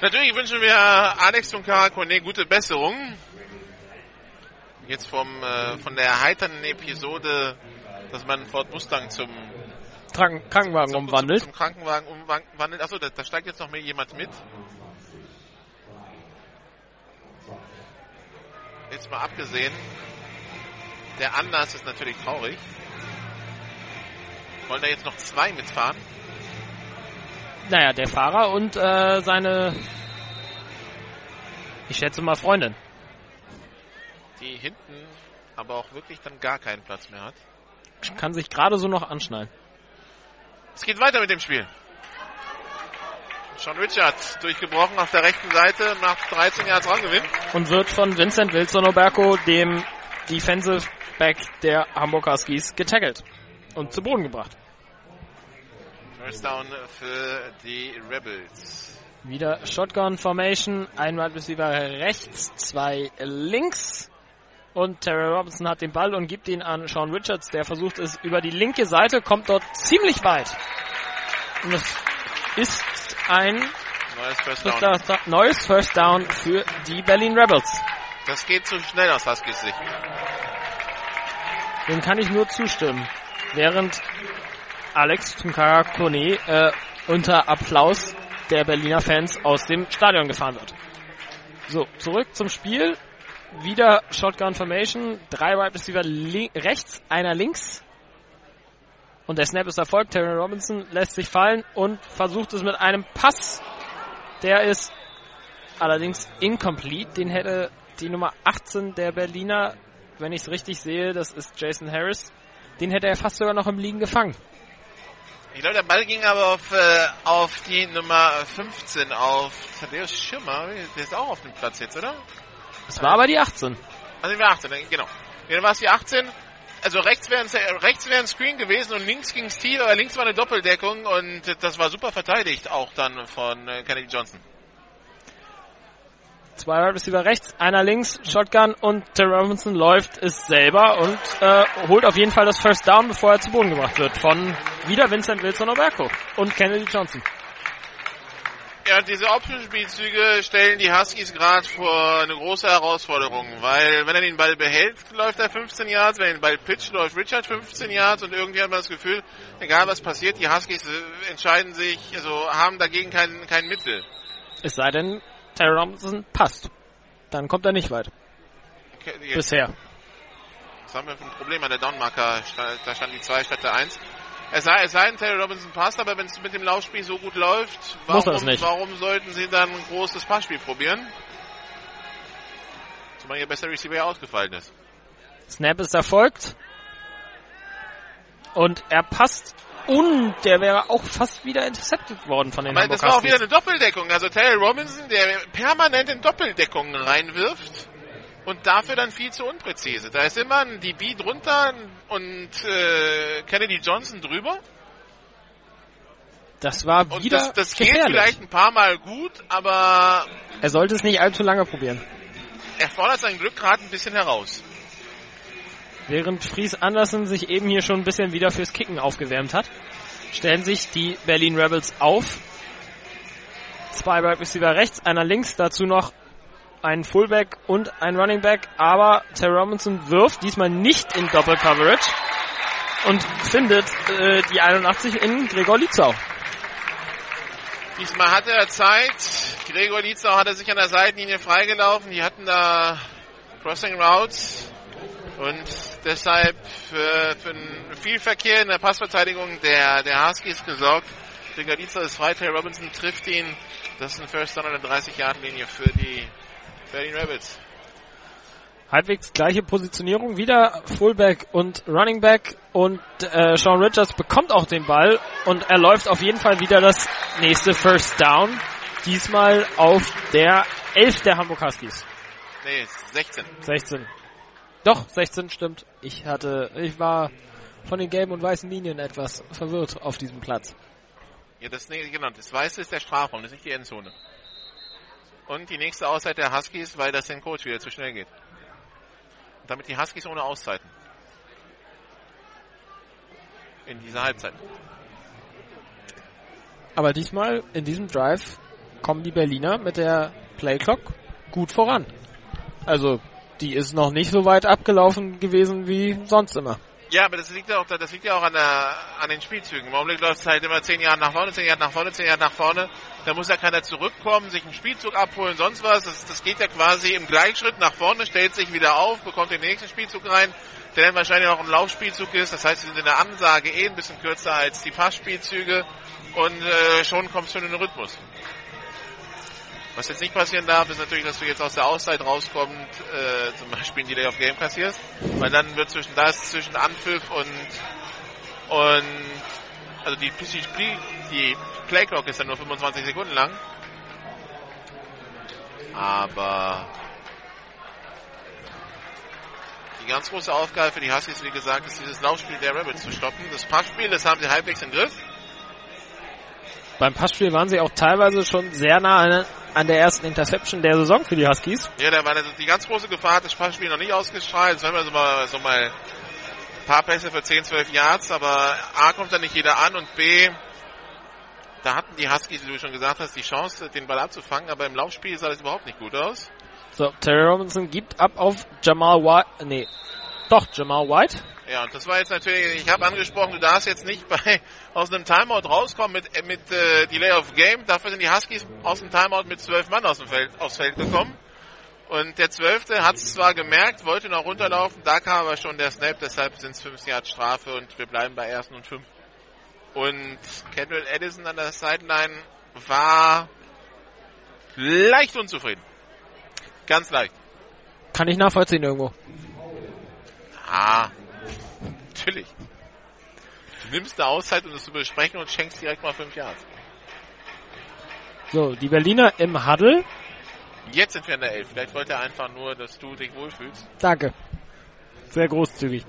Natürlich wünschen wir Alex und Karakone gute Besserung. Jetzt vom, äh, von der heiternden Episode, dass man Ford Mustang zum Kranken Krankenwagen zum, umwandelt. Zum, zum Krankenwagen umwandelt. Achso, da, da steigt jetzt noch mal jemand mit. Jetzt mal abgesehen. Der Anlass ist natürlich traurig. Wollen da jetzt noch zwei mitfahren? Naja, der Fahrer und äh, seine, ich schätze mal, Freundin. Die hinten aber auch wirklich dann gar keinen Platz mehr hat. Kann sich gerade so noch anschnallen. Es geht weiter mit dem Spiel. Sean Richards durchgebrochen auf der rechten Seite nach 13 Jahren Rangewinn. Und wird von Vincent Wilson Oberko, dem Defensive Back der Hamburg Huskies, getackelt und zu Boden gebracht. First down für die Rebels. Wieder Shotgun Formation, ein Wide Receiver rechts, zwei links. Und Terry Robinson hat den Ball und gibt ihn an Sean Richards, der versucht es über die linke Seite, kommt dort ziemlich weit. Und es ist ein neues First Down. neues First Down für die Berlin Rebels. Das geht zu schnell aus Huskies Sicht. Dem kann ich nur zustimmen. Während Alex Tunkara Kone äh, unter Applaus der Berliner Fans aus dem Stadion gefahren wird. So, zurück zum Spiel. Wieder Shotgun Formation. Drei Wide Receiver rechts, einer links. Und der Snap ist erfolgt. Terry Robinson lässt sich fallen und versucht es mit einem Pass. Der ist allerdings incomplete. Den hätte die Nummer 18 der Berliner, wenn ich es richtig sehe, das ist Jason Harris. Den hätte er fast sogar noch im Liegen gefangen. Ich glaube, der Ball ging aber auf, äh, auf die Nummer 15, auf Thaddeus Schimmer. Der ist auch auf dem Platz jetzt, oder? Es war aber die 18. Also die 18, genau. Dann war es die 18. Also rechts wäre ein Screen gewesen und links ging es tief, aber links war eine Doppeldeckung und das war super verteidigt auch dann von äh, Kennedy Johnson. Zwei Wide Receiver rechts, einer links, Shotgun und Terry Robinson läuft es selber und äh, holt auf jeden Fall das First Down, bevor er zu Boden gebracht wird von wieder Vincent Wilson Oberko und Kennedy Johnson. Ja, diese Option-Spielzüge stellen die Huskies gerade vor eine große Herausforderung, weil wenn er den Ball behält, läuft er 15 Yards, wenn er den Ball pitcht, läuft Richard 15 Yards und irgendwie hat man das Gefühl, egal was passiert, die Huskies äh, entscheiden sich, also haben dagegen kein, kein Mittel. Es sei denn, Terry Robinson passt. Dann kommt er nicht weit. Okay, Bisher. Was haben wir für ein Problem an der Downmarker? Da stand die 2 statt der 1. Es sei, es sei denn, Terry Robinson passt, aber wenn es mit dem Laufspiel so gut läuft, warum, warum sollten sie dann ein großes Passspiel probieren? Zumal ihr bester Receiver ausgefallen ist. Snap ist erfolgt. Und er passt und der wäre auch fast wieder intercepted worden von den Aber Das war auch wieder eine Doppeldeckung. Also Terry Robinson, der permanent in Doppeldeckungen reinwirft und dafür dann viel zu unpräzise. Da ist immer ein DB drunter und äh, Kennedy Johnson drüber. Das war wieder und das, das geht vielleicht ein paar Mal gut, aber er sollte es nicht allzu lange probieren. Er fordert sein Glück gerade ein bisschen heraus. Während Fries Andersen sich eben hier schon ein bisschen wieder fürs Kicken aufgewärmt hat, stellen sich die Berlin Rebels auf. Zwei Wide Receiver rechts, einer links, dazu noch ein Fullback und ein Running Back, aber Terry Robinson wirft diesmal nicht in Doppel-Coverage. und findet äh, die 81 in Gregor Lietzau. Diesmal hatte er Zeit. Gregor Lietzau hatte sich an der Seitenlinie freigelaufen. Die hatten da Crossing Routes und deshalb für, für viel Verkehr in der Passverteidigung der, der Huskies gesorgt. Gregor Lietzau ist frei, Terry Robinson trifft ihn. Das ist ein First Down an der 30-Yard-Linie für die Berlin Rabbits halbwegs gleiche Positionierung, wieder Fullback und Running Back und äh, Sean Richards bekommt auch den Ball und er läuft auf jeden Fall wieder das nächste First Down, diesmal auf der 11 der Hamburg Huskies. Nee, 16. 16. Doch, 16 stimmt. Ich hatte, ich war von den gelben und weißen Linien etwas verwirrt auf diesem Platz. Ja, das nee, genau, das weiße ist der Strafraum, das ist nicht die Endzone. Und die nächste Auszeit der Huskies, weil das den Coach wieder zu schnell geht damit die Huskies ohne Auszeiten. In dieser Halbzeit. Aber diesmal in diesem Drive kommen die Berliner mit der Playclock gut voran. Also die ist noch nicht so weit abgelaufen gewesen wie sonst immer. Ja, aber das liegt ja auch, das liegt ja auch an, der, an den Spielzügen. Im Augenblick läuft es halt immer zehn Jahre nach vorne, zehn Jahre nach vorne, zehn Jahre nach vorne. Da muss ja keiner zurückkommen, sich einen Spielzug abholen, sonst was. Das, das geht ja quasi im Gleichschritt nach vorne, stellt sich wieder auf, bekommt den nächsten Spielzug rein, der dann wahrscheinlich auch ein Laufspielzug ist. Das heißt, sie sind in der Ansage eh ein bisschen kürzer als die Passspielzüge und äh, schon kommst du in den Rhythmus. Was jetzt nicht passieren darf, ist natürlich, dass du jetzt aus der Auszeit rauskommst, äh, zum Beispiel ein Delay of Game kassierst, weil dann wird zwischen das, zwischen Anpfiff und, und, also die, die Playclock ist dann nur 25 Sekunden lang. Aber die ganz große Aufgabe für die Huskies, wie gesagt, ist dieses Laufspiel der Rabbits zu stoppen. Das Passspiel, das haben sie halbwegs im Griff. Beim Passspiel waren sie auch teilweise schon sehr nah an, an der ersten Interception der Saison für die Huskies. Ja, da war die ganz große Gefahr, hat das Passspiel noch nicht ausgestrahlt. Jetzt werden wir so mal, so mal ein paar Pässe für 10, 12 Yards, aber A kommt da nicht jeder an und B, da hatten die Huskies, wie du schon gesagt hast, die Chance, den Ball abzufangen, aber im Laufspiel sah das überhaupt nicht gut aus. So, Terry Robinson gibt ab auf Jamal White, nee, doch, Jamal White. Ja, und das war jetzt natürlich, ich habe angesprochen, du darfst jetzt nicht bei aus einem Timeout rauskommen mit, äh, mit äh, Delay of Game. Dafür sind die Huskies aus dem Timeout mit zwölf Mann aus dem Feld, aufs Feld gekommen. Und der Zwölfte hat es zwar gemerkt, wollte noch runterlaufen, da kam aber schon der Snap, deshalb sind es fünf Jahre Strafe und wir bleiben bei ersten und fünf. Und Kendall Edison an der Sideline war leicht unzufrieden. Ganz leicht. Kann ich nachvollziehen irgendwo. Ah, natürlich. Du nimmst eine Auszeit, um das zu besprechen und schenkst direkt mal fünf Jahre. So, die Berliner im Huddle. Jetzt sind wir in der Elf. Vielleicht wollte er einfach nur, dass du dich wohlfühlst. Danke. Sehr großzügig.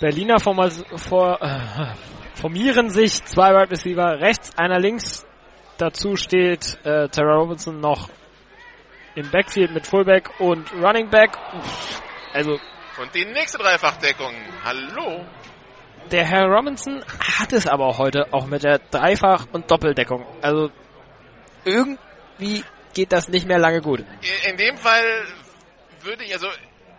Berliner formal, vor, äh, formieren sich zwei Wide Receiver rechts, einer links. Dazu steht äh, Terra Robinson noch im Backfield mit Fullback und Running Back. Also und die nächste Dreifachdeckung. Hallo. Der Herr Robinson hat es aber heute auch mit der Dreifach- und Doppeldeckung. Also irgendwie geht das nicht mehr lange gut. In dem Fall würde ich, also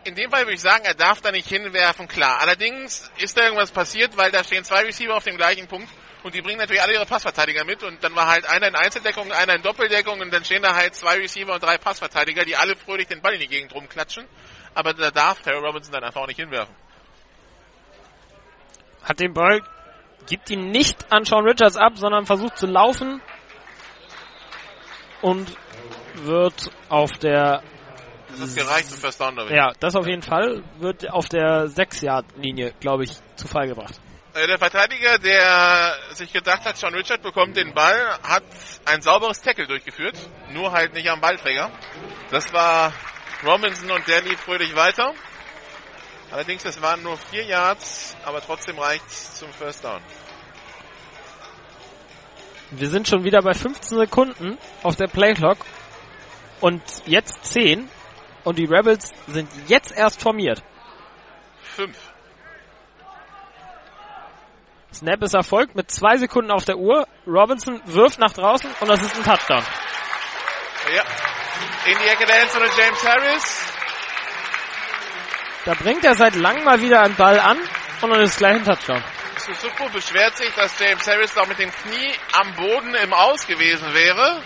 in dem Fall würde ich sagen, er darf da nicht hinwerfen, klar. Allerdings ist da irgendwas passiert, weil da stehen zwei Receiver auf dem gleichen Punkt und die bringen natürlich alle ihre Passverteidiger mit und dann war halt einer in Einzeldeckung, einer in Doppeldeckung und dann stehen da halt zwei Receiver und drei Passverteidiger, die alle fröhlich den Ball in die Gegend rumklatschen aber da darf Terry Robinson dann einfach auch nicht hinwerfen. Hat den Ball, gibt ihn nicht an Sean Richards ab, sondern versucht zu laufen und wird auf der das ist gereicht zum First Down, Ja, das auf jeden Fall wird auf der 6-Yard-Linie, glaube ich, zu Fall gebracht. Äh, der Verteidiger, der sich gedacht hat, Sean Richard bekommt den Ball, hat ein sauberes Tackle durchgeführt, nur halt nicht am Ballträger. Das war Robinson und der lief fröhlich weiter. Allerdings, es waren nur vier Yards, aber trotzdem reicht's zum First Down. Wir sind schon wieder bei 15 Sekunden auf der Playclock und jetzt 10 und die Rebels sind jetzt erst formiert. Fünf. Snap ist erfolgt mit zwei Sekunden auf der Uhr. Robinson wirft nach draußen und das ist ein Touchdown. Ja, in die Ecke der Endzone James Harris. Da bringt er seit langem mal wieder einen Ball an. Und dann ist gleich ein Touchdown. Susuku beschwert sich, dass James Harris auch mit dem Knie am Boden im Aus gewesen wäre.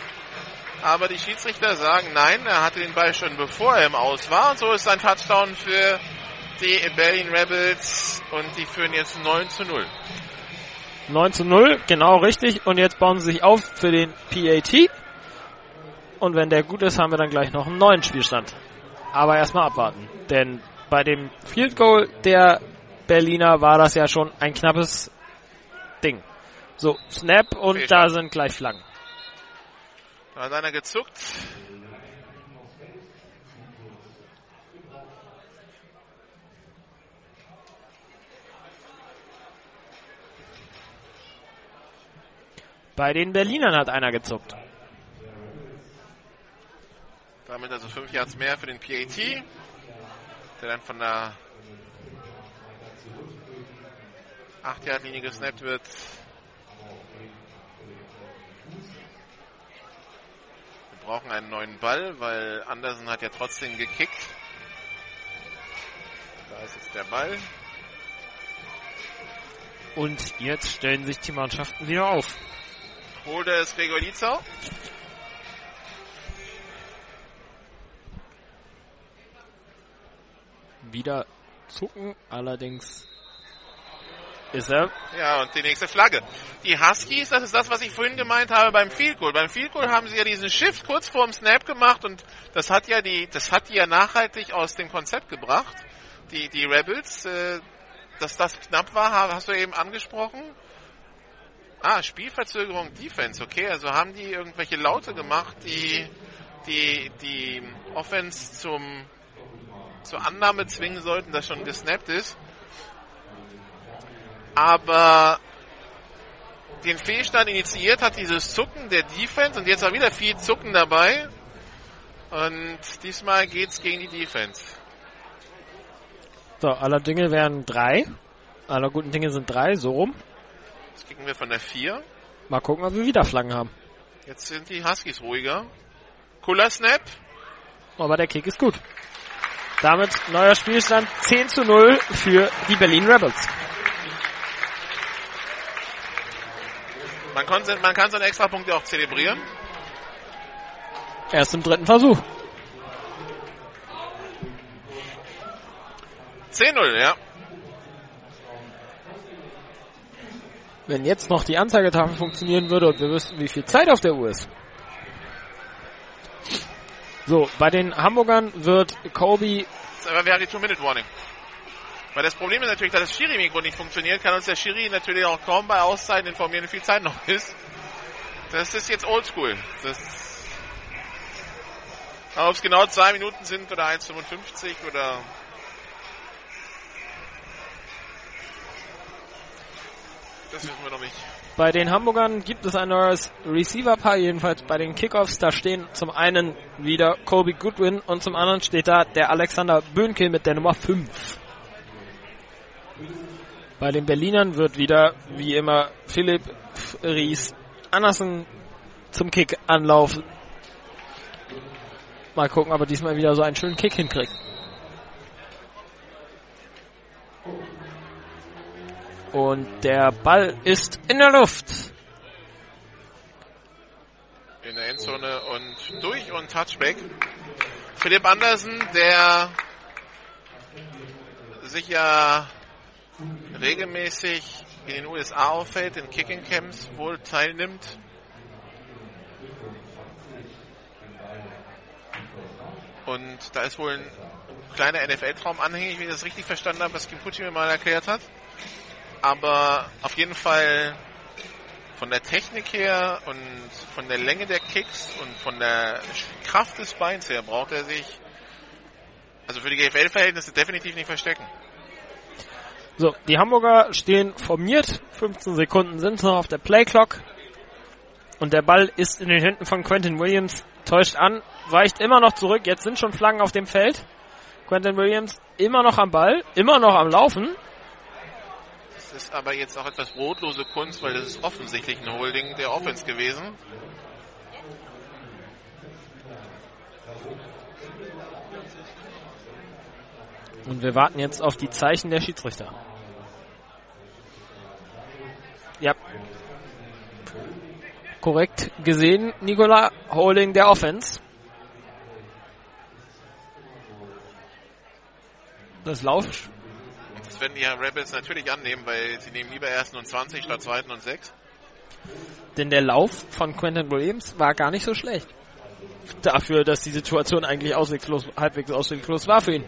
Aber die Schiedsrichter sagen nein, er hatte den Ball schon bevor er im Aus war. Und so ist ein Touchdown für die Berlin Rebels und die führen jetzt 9 zu 0. 9 zu 0, genau richtig. Und jetzt bauen sie sich auf für den PAT. Und wenn der gut ist, haben wir dann gleich noch einen neuen Spielstand. Aber erstmal abwarten. Denn bei dem Field Goal der Berliner war das ja schon ein knappes Ding. So, Snap und Fehlstart. da sind gleich Flaggen. Da hat einer gezuckt. Bei den Berlinern hat einer gezuckt. Damit also 5 Yards mehr für den PAT. Der dann von der 8 Yard Linie gesnappt wird. Wir brauchen einen neuen Ball, weil Andersen hat ja trotzdem gekickt. Da ist jetzt der Ball. Und jetzt stellen sich die Mannschaften wieder auf. Holder ist Gregor Lietzau. Wieder zucken, allerdings ist er. Ja, und die nächste Flagge. Die Huskies, das ist das, was ich vorhin gemeint habe beim Field Goal. Beim Field Goal haben sie ja diesen Shift kurz vorm Snap gemacht und das hat ja die, das hat die ja nachhaltig aus dem Konzept gebracht. Die, die Rebels, äh, dass das knapp war, hast du eben angesprochen. Ah, Spielverzögerung Defense, okay. Also haben die irgendwelche Laute gemacht, die die, die Offense zum, zur Annahme zwingen sollten, dass schon gesnappt ist. Aber den Fehlstand initiiert hat dieses Zucken der Defense und jetzt war wieder viel Zucken dabei. Und diesmal geht's gegen die Defense. So, aller Dinge wären drei. Aller guten Dinge sind drei, so rum. Jetzt kicken wir von der 4. Mal gucken, ob wir wieder Flaggen haben. Jetzt sind die Huskies ruhiger. Cooler Snap. Aber der Kick ist gut. Damit neuer Spielstand 10 zu 0 für die Berlin Rebels. Man kann, man kann so einen Extrapunkt ja auch zelebrieren. Erst im dritten Versuch. 10-0, ja. Wenn jetzt noch die Anzeigetafel funktionieren würde und wir wüssten, wie viel Zeit auf der Uhr ist. So, bei den Hamburgern wird Kobe Aber wir haben die Two-Minute-Warning. Weil das Problem ist natürlich, dass das Schiri-Mikro nicht funktioniert, kann uns der Schiri natürlich auch kaum bei Auszeiten informieren, wie viel Zeit noch ist. Das ist jetzt oldschool. Das ob es genau zwei Minuten sind oder 1,55 oder das wissen wir noch nicht. Bei den Hamburgern gibt es ein neues Receiver-Paar, jedenfalls bei den Kickoffs. Da stehen zum einen wieder Kobe Goodwin und zum anderen steht da der Alexander Böhnke mit der Nummer 5. Bei den Berlinern wird wieder, wie immer, Philipp Ries Andersen zum Kick anlaufen. Mal gucken, ob er diesmal wieder so einen schönen Kick hinkriegt. Und der Ball ist in der Luft. in der Endzone und durch und Touchback. Philipp Andersen, der sich ja regelmäßig in den USA auffällt, in Kicking Camps wohl teilnimmt. Und da ist wohl ein kleiner NFL-Traum anhängig, wie ich das richtig verstanden habe, was Kim Pucci mir mal erklärt hat. Aber auf jeden Fall von der Technik her und von der Länge der Kicks und von der Kraft des Beins her braucht er sich, also für die GFL-Verhältnisse definitiv nicht verstecken. So, die Hamburger stehen formiert. 15 Sekunden sind noch auf der Playclock. Und der Ball ist in den Händen von Quentin Williams. Täuscht an, weicht immer noch zurück. Jetzt sind schon Flaggen auf dem Feld. Quentin Williams immer noch am Ball, immer noch am Laufen. Ist aber jetzt auch etwas brotlose Kunst, weil das ist offensichtlich ein Holding der Offense gewesen. Und wir warten jetzt auf die Zeichen der Schiedsrichter. Ja. Korrekt gesehen, Nikola Holding der Offense. Das Lauf. Das werden die Rebels natürlich annehmen, weil sie nehmen lieber ersten und 20 statt zweiten und 6. Denn der Lauf von Quentin Williams war gar nicht so schlecht. Dafür, dass die Situation eigentlich ausweglos, halbwegs ausweglos war für ihn.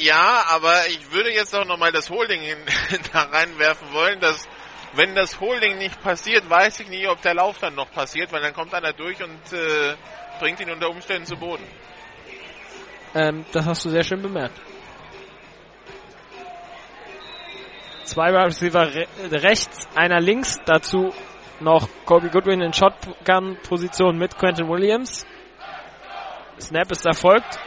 Ja, aber ich würde jetzt auch nochmal das Holding in, da reinwerfen wollen, dass wenn das Holding nicht passiert, weiß ich nicht, ob der Lauf dann noch passiert, weil dann kommt einer durch und äh, bringt ihn unter Umständen zu Boden. Ähm, das hast du sehr schön bemerkt. Zwei Receiver re rechts, einer links, dazu noch Kobe Goodwin in Shotgun-Position mit Quentin Williams. Snap ist erfolgt.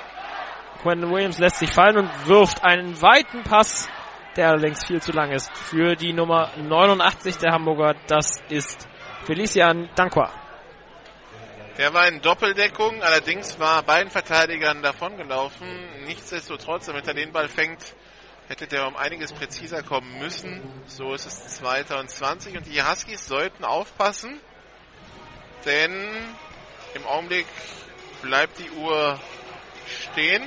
Quentin Williams lässt sich fallen und wirft einen weiten Pass, der allerdings viel zu lang ist. Für die Nummer 89 der Hamburger, das ist Felician Dankwa. Der war in Doppeldeckung, allerdings war beiden Verteidigern davongelaufen. Nichtsdestotrotz, damit er den Ball fängt, hätte der um einiges präziser kommen müssen. So ist es 2020 und die Huskies sollten aufpassen, denn im Augenblick bleibt die Uhr stehen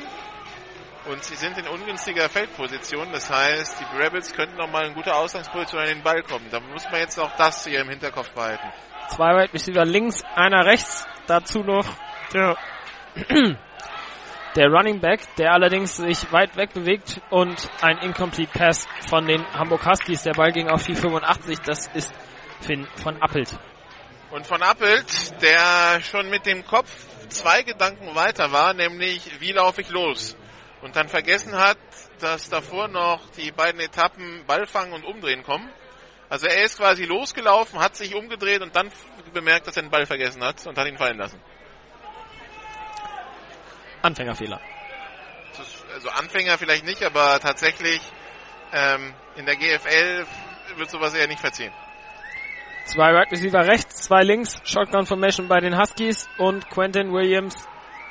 und sie sind in ungünstiger Feldposition. Das heißt, die Rebels könnten nochmal in gute Ausgangsposition an den Ball kommen. Da muss man jetzt auch das hier im Hinterkopf behalten. Zwei Wide Receiver links, einer rechts. Dazu noch der, der Running Back, der allerdings sich weit weg bewegt und ein Incomplete Pass von den Hamburg Huskies. Der Ball ging auf die 85. Das ist Finn von Appelt. Und von Appelt, der schon mit dem Kopf zwei Gedanken weiter war, nämlich wie laufe ich los? Und dann vergessen hat, dass davor noch die beiden Etappen Ballfangen und Umdrehen kommen. Also er ist quasi losgelaufen, hat sich umgedreht und dann bemerkt, dass er den Ball vergessen hat und hat ihn fallen lassen. Anfängerfehler. Also Anfänger vielleicht nicht, aber tatsächlich ähm, in der GFL wird sowas eher nicht verziehen. Zwei Right Receiver rechts, zwei links, Shotgun Formation bei den Huskies und Quentin Williams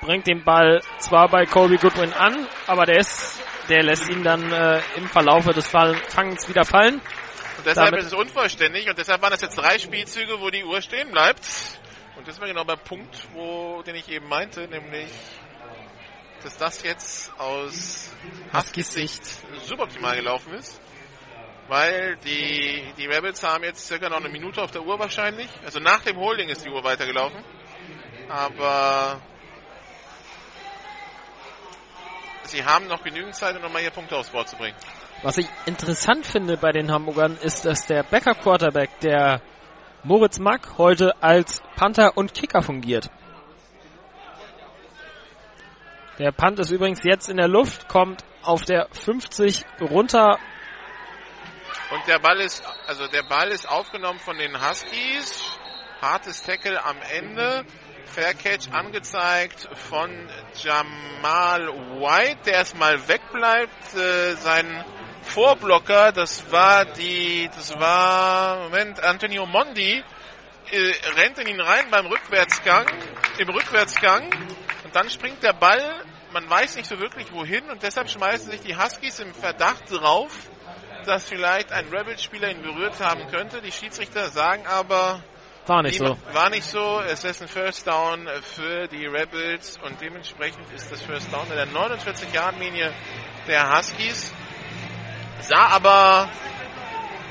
bringt den Ball zwar bei Colby Goodwin an, aber der ist, der lässt ihn dann äh, im Verlaufe des Fangens wieder fallen. Und deshalb Damit ist es unvollständig und deshalb waren das jetzt drei Spielzüge, wo die Uhr stehen bleibt. Und das war genau der Punkt, wo, den ich eben meinte, nämlich, dass das jetzt aus Huskies Sicht suboptimal gelaufen ist. Weil die, die Rebels haben jetzt circa noch eine Minute auf der Uhr wahrscheinlich. Also nach dem Holding ist die Uhr weitergelaufen. Aber sie haben noch genügend Zeit, um nochmal hier Punkte aufs Board zu bringen. Was ich interessant finde bei den Hamburgern ist, dass der Backup Quarterback, der Moritz Mack, heute als Panther und Kicker fungiert. Der Punt ist übrigens jetzt in der Luft, kommt auf der 50 runter. Und der Ball ist, also der Ball ist aufgenommen von den Huskies. Hartes Tackle am Ende. Fair Catch angezeigt von Jamal White, der erstmal wegbleibt. Äh, sein Vorblocker, das war die, das war, Moment, Antonio Mondi, äh, rennt in ihn rein beim Rückwärtsgang, im Rückwärtsgang. Dann springt der Ball, man weiß nicht so wirklich wohin und deshalb schmeißen sich die Huskies im Verdacht drauf, dass vielleicht ein Rebels-Spieler ihn berührt haben könnte. Die Schiedsrichter sagen aber, war nicht so. War nicht so. Es ist ein First Down für die Rebels und dementsprechend ist das First Down in der 49 Jahren linie der Huskies. Sah aber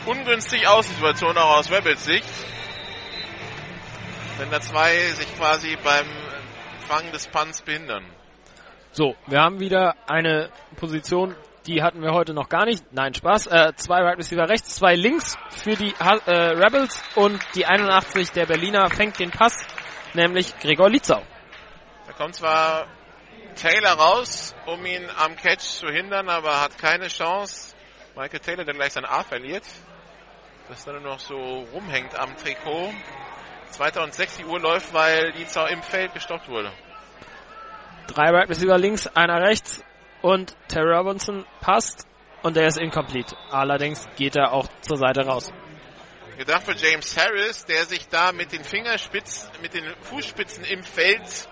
ungünstig aus, die Situation auch aus Rebels Sicht. Wenn da zwei sich quasi beim Fangen des Punts behindern. So, wir haben wieder eine Position, die hatten wir heute noch gar nicht. Nein, Spaß. Äh, zwei Right Receiver rechts, zwei links für die äh, Rebels und die 81 der Berliner fängt den Pass, nämlich Gregor Lietzau. Da kommt zwar Taylor raus, um ihn am Catch zu hindern, aber hat keine Chance. Michael Taylor, der gleich sein A verliert. Das dann nur noch so rumhängt am Trikot. 2006 die Uhr läuft, weil Lietzau im Feld gestoppt wurde. Drei Right Receiver links, einer rechts und Terry Robinson passt und der ist incomplete. Allerdings geht er auch zur Seite raus. Gedacht für James Harris, der sich da mit den Fingerspitzen, mit den Fußspitzen im Feld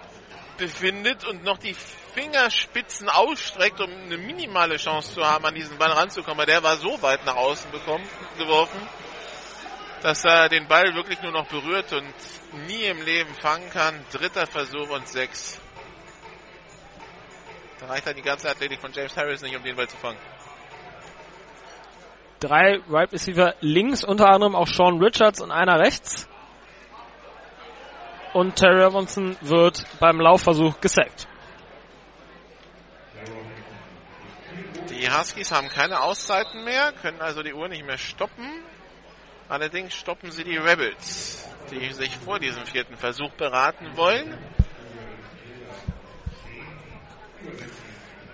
befindet und noch die Fingerspitzen ausstreckt, um eine minimale Chance zu haben, an diesen Ball ranzukommen. Aber der war so weit nach außen bekommen, geworfen, dass er den Ball wirklich nur noch berührt und nie im Leben fangen kann. Dritter Versuch und sechs. Da reicht dann die ganze Athletik von James Harris nicht, um den Ball zu fangen. Drei Wide right Receiver links, unter anderem auch Sean Richards und einer rechts. Und Terry Robinson wird beim Laufversuch gesackt. Die Huskies haben keine Auszeiten mehr, können also die Uhr nicht mehr stoppen. Allerdings stoppen sie die Rebels, die sich vor diesem vierten Versuch beraten wollen.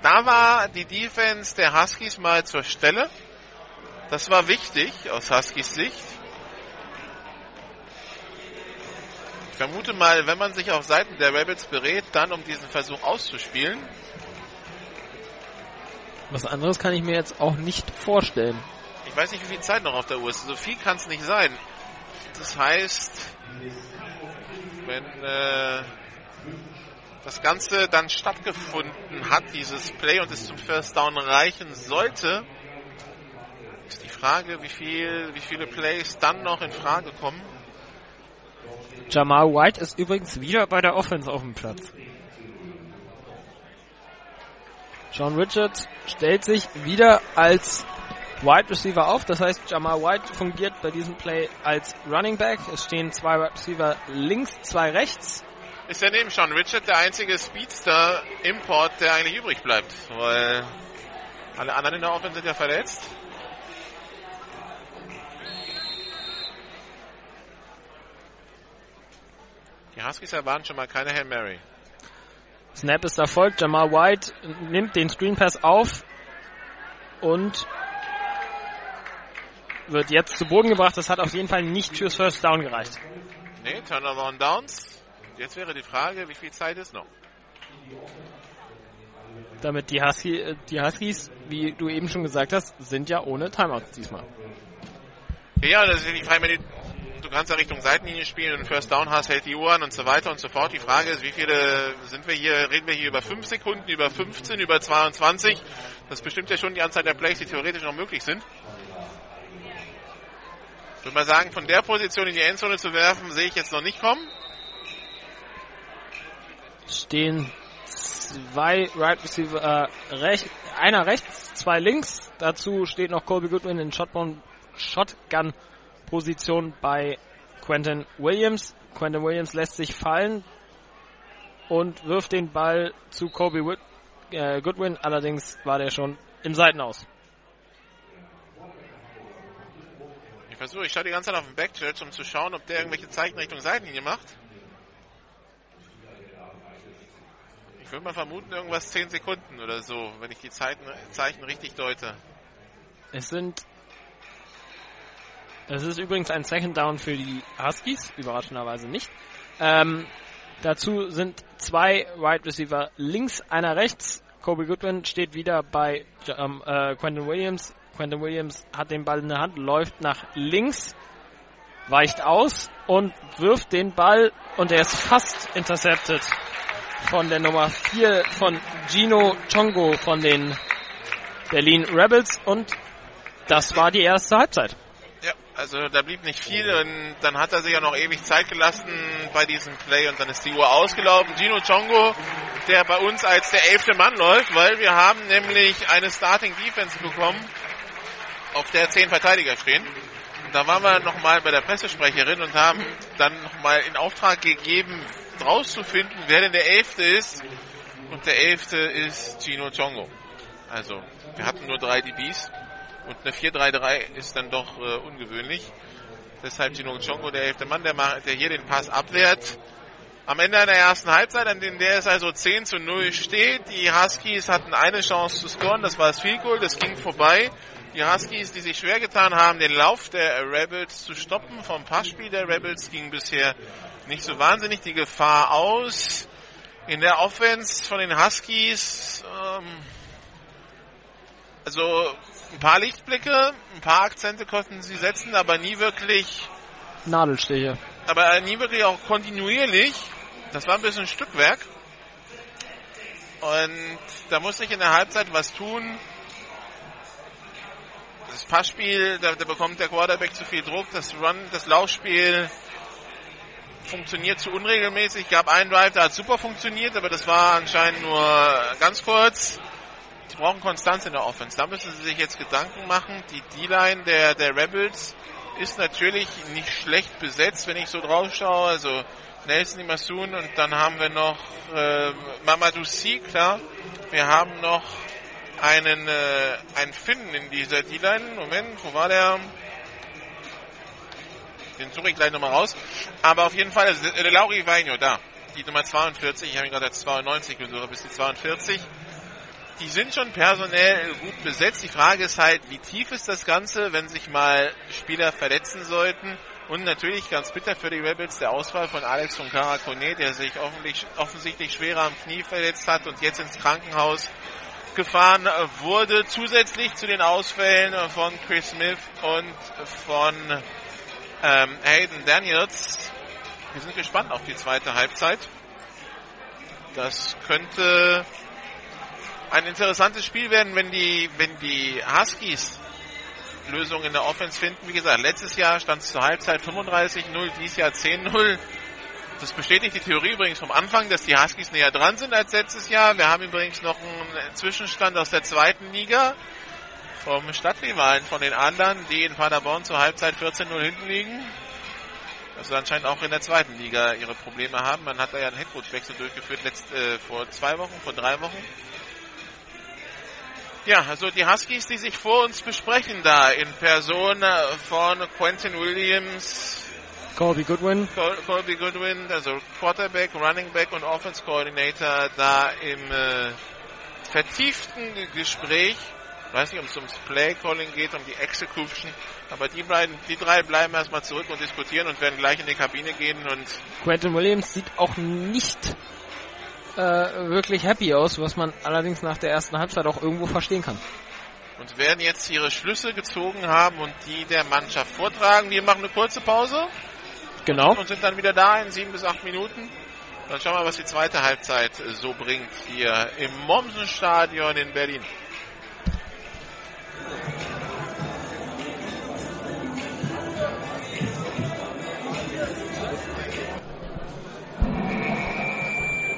Da war die Defense der Huskies mal zur Stelle. Das war wichtig aus Huskies Sicht. Ich vermute mal, wenn man sich auf Seiten der Rebels berät, dann um diesen Versuch auszuspielen. Was anderes kann ich mir jetzt auch nicht vorstellen. Ich weiß nicht, wie viel Zeit noch auf der Uhr ist. So viel kann es nicht sein. Das heißt, wenn äh, das Ganze dann stattgefunden hat, dieses Play und es zum First Down reichen sollte, ist die Frage, wie viel, wie viele Plays dann noch in Frage kommen. Jamal White ist übrigens wieder bei der Offense auf dem Platz. John Richards stellt sich wieder als Wide Receiver auf. Das heißt, Jamal White fungiert bei diesem Play als Running Back. Es stehen zwei Wide Receiver links, zwei rechts. Ist ja neben Sean Richard der einzige Speedster-Import, der eigentlich übrig bleibt, weil alle anderen in der Offense sind ja verletzt. Die Huskies erwarten schon mal keine Hail Mary. Snap ist erfolgt. Jamal White nimmt den Screen Pass auf und wird jetzt zu Boden gebracht. Das hat auf jeden Fall nicht fürs First Down gereicht. Nee, Turnover on Downs. Jetzt wäre die Frage, wie viel Zeit ist noch? Damit die, Husky, die Huskies, wie du eben schon gesagt hast, sind ja ohne Timeouts diesmal. Ja, das ist die Frage, du kannst ja Richtung Seitenlinie spielen und First Down hast, hält die Uhr an und so weiter und so fort. Die Frage ist, wie viele sind wir hier, reden wir hier über 5 Sekunden, über 15, über 22? Das bestimmt ja schon die Anzahl der Plays, die theoretisch noch möglich sind. Ich würde mal sagen, von der Position in die Endzone zu werfen, sehe ich jetzt noch nicht kommen. Stehen zwei Right Receiver, äh, rech, einer rechts, zwei links. Dazu steht noch Colby Goodwin in Shotgun, Shotgun Position bei Quentin Williams. Quentin Williams lässt sich fallen und wirft den Ball zu Wood, äh, Goodwin. Allerdings war der schon im Seitenaus. Ich versuche, ich schaue die ganze Zeit auf den Backchurch, um zu schauen, ob der irgendwelche Zeichen Richtung Seitenlinie macht. Ich würde mal vermuten, irgendwas 10 Sekunden oder so, wenn ich die Zeiten, Zeichen richtig deute. Es sind es ist übrigens ein Second Down für die Huskies, überraschenderweise nicht. Ähm, dazu sind zwei Wide Receiver links, einer rechts. Kobe Goodwin steht wieder bei ähm, äh, Quentin Williams. Quentin Williams hat den Ball in der Hand, läuft nach links, weicht aus und wirft den Ball und er ist fast intercepted von der Nummer 4 von Gino Chongo von den Berlin Rebels und das war die erste Halbzeit. Also da blieb nicht viel und dann hat er sich ja noch ewig Zeit gelassen bei diesem Play und dann ist die Uhr ausgelaufen. Gino Chongo, der bei uns als der elfte Mann läuft, weil wir haben nämlich eine Starting Defense bekommen, auf der zehn Verteidiger stehen. Und da waren wir nochmal bei der Pressesprecherin und haben dann nochmal in Auftrag gegeben, rauszufinden, wer denn der elfte ist. Und der elfte ist Gino Chongo. Also, wir hatten nur drei DBs. Und eine 4-3-3 ist dann doch äh, ungewöhnlich. Deshalb Gino Chongo, der elfte Mann, der, der hier den Pass abwehrt. Am Ende einer ersten Halbzeit, an der es also 10 zu 0 steht. Die Huskies hatten eine Chance zu scoren, das war das Field Goal, das ging vorbei. Die Huskies, die sich schwer getan haben, den Lauf der Rebels zu stoppen. Vom Passspiel der Rebels ging bisher nicht so wahnsinnig die Gefahr aus. In der Offense von den Huskies, ähm, also ein paar Lichtblicke, ein paar Akzente konnten sie setzen, aber nie wirklich Nadelstiche. Aber nie wirklich auch kontinuierlich. Das war ein bisschen Stückwerk. Und da musste ich in der Halbzeit was tun. Das Passspiel, da, da bekommt der Quarterback zu viel Druck. Das Run, das Laufspiel funktioniert zu unregelmäßig. Gab einen Drive, der hat super funktioniert, aber das war anscheinend nur ganz kurz. Die brauchen Konstanz in der Offense. Da müssen sie sich jetzt Gedanken machen. Die D-Line der, der Rebels ist natürlich nicht schlecht besetzt, wenn ich so drauf schaue. Also Nelson Imasun und dann haben wir noch äh, Mamadou Si, klar. Wir haben noch einen, äh, einen Finn in dieser D-Line. Moment, wo war der? Den suche ich gleich nochmal raus. Aber auf jeden Fall, also, äh, Lauri Vaino, da. Die Nummer 42, ich habe ihn gerade als 92 gesucht, bis die 42. Die sind schon personell gut besetzt. Die Frage ist halt, wie tief ist das Ganze, wenn sich mal Spieler verletzen sollten? Und natürlich ganz bitter für die Rebels der Ausfall von Alex von Karakone, der sich offensichtlich schwerer am Knie verletzt hat und jetzt ins Krankenhaus gefahren wurde. Zusätzlich zu den Ausfällen von Chris Smith und von ähm, Hayden Daniels. Wir sind gespannt auf die zweite Halbzeit. Das könnte ein interessantes Spiel werden, wenn die, wenn die Huskies Lösungen in der Offense finden. Wie gesagt, letztes Jahr stand es zur Halbzeit 35-0, dieses Jahr 10-0. Das bestätigt die Theorie übrigens vom Anfang, dass die Huskies näher dran sind als letztes Jahr. Wir haben übrigens noch einen Zwischenstand aus der zweiten Liga vom Stadtrivalen von den Adlern, die in Paderborn zur Halbzeit 14-0 hinten liegen. Also anscheinend auch in der zweiten Liga ihre Probleme haben. Man hat da ja einen Headcoach-Wechsel durchgeführt letzt, äh, vor zwei Wochen, vor drei Wochen. Ja, also die Huskies, die sich vor uns besprechen da in Person von Quentin Williams, Colby Goodwin. Col Colby Goodwin, also Quarterback, Running Back und Offense Coordinator da im äh, vertieften Gespräch. Ich weiß nicht, ob es ums Play Calling geht, um die Execution, aber die beiden, die drei bleiben erstmal zurück und diskutieren und werden gleich in die Kabine gehen und Quentin Williams sieht auch nicht äh, wirklich happy aus, was man allerdings nach der ersten Halbzeit auch irgendwo verstehen kann. Und werden jetzt ihre Schlüsse gezogen haben und die der Mannschaft vortragen. Wir machen eine kurze Pause. Genau. Und sind dann wieder da in sieben bis acht Minuten. Dann schauen wir, was die zweite Halbzeit so bringt hier im Mommsen-Stadion in Berlin.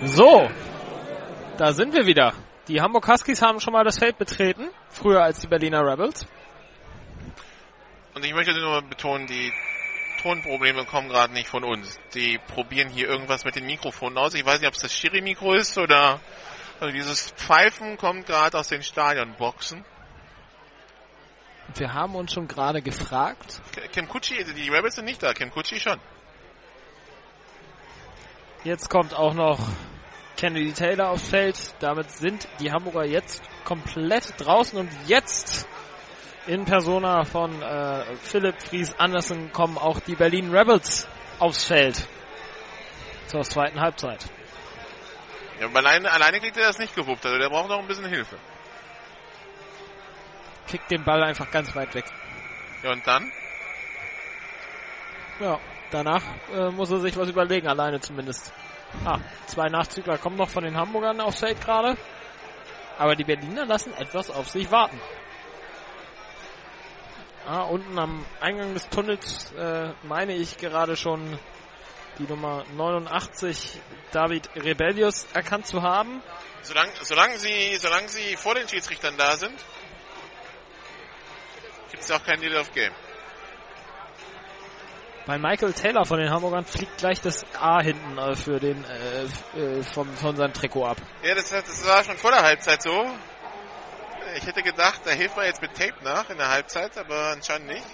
So, da sind wir wieder. Die Hamburg Huskies haben schon mal das Feld betreten, früher als die Berliner Rebels. Und ich möchte nur betonen, die Tonprobleme kommen gerade nicht von uns. Die probieren hier irgendwas mit den Mikrofonen aus. Ich weiß nicht, ob es das Schiri-Mikro ist oder also dieses Pfeifen kommt gerade aus den Stadionboxen. Wir haben uns schon gerade gefragt. Kim Kutschi, die Rebels sind nicht da, Kim Kutschi schon. Jetzt kommt auch noch Kennedy Taylor aufs Feld. Damit sind die Hamburger jetzt komplett draußen und jetzt in Persona von äh, Philipp Fries Andersen kommen auch die Berlin Rebels aufs Feld zur zweiten Halbzeit. Ja, aber alleine, alleine kriegt er das nicht gewuppt, also der braucht noch ein bisschen Hilfe. Kickt den Ball einfach ganz weit weg. Ja, und dann? Ja, danach äh, muss er sich was überlegen, alleine zumindest. Ah, zwei Nachzügler kommen noch von den Hamburgern aufs Feld gerade. Aber die Berliner lassen etwas auf sich warten. Ah, unten am Eingang des Tunnels äh, meine ich gerade schon die Nummer 89 David Rebellius erkannt zu haben. Solange, solange, sie, solange sie vor den Schiedsrichtern da sind, gibt es auch kein Deal of Game. Bei Michael Taylor von den Hamburgern fliegt gleich das A hinten äh, für den äh, äh, vom, von seinem Trikot ab. Ja, das, das war schon vor der Halbzeit so. Ich hätte gedacht, da hilft man jetzt mit Tape nach in der Halbzeit, aber anscheinend nicht.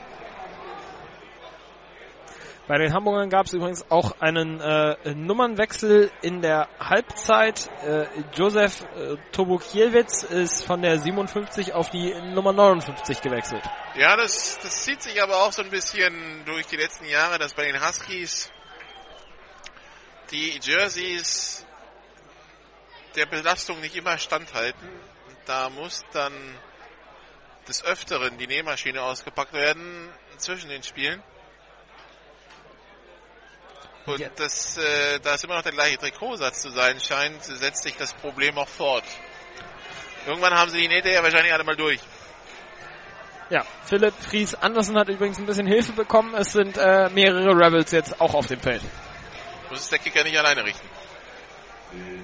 Bei den Hamburgern gab es übrigens auch einen äh, Nummernwechsel in der Halbzeit. Äh, Josef äh, Tobukiewicz ist von der 57 auf die Nummer 59 gewechselt. Ja, das, das zieht sich aber auch so ein bisschen durch die letzten Jahre, dass bei den Huskies die Jerseys der Belastung nicht immer standhalten. Da muss dann des Öfteren die Nähmaschine ausgepackt werden zwischen den Spielen. Und ja. das, äh, da es immer noch der gleiche Trikotsatz zu sein scheint, setzt sich das Problem auch fort. Irgendwann haben sie die Nähte ja wahrscheinlich alle mal durch. Ja, Philipp Fries Andersen hat übrigens ein bisschen Hilfe bekommen. Es sind äh, mehrere Rebels jetzt auch auf dem Feld. Muss es der Kicker nicht alleine richten.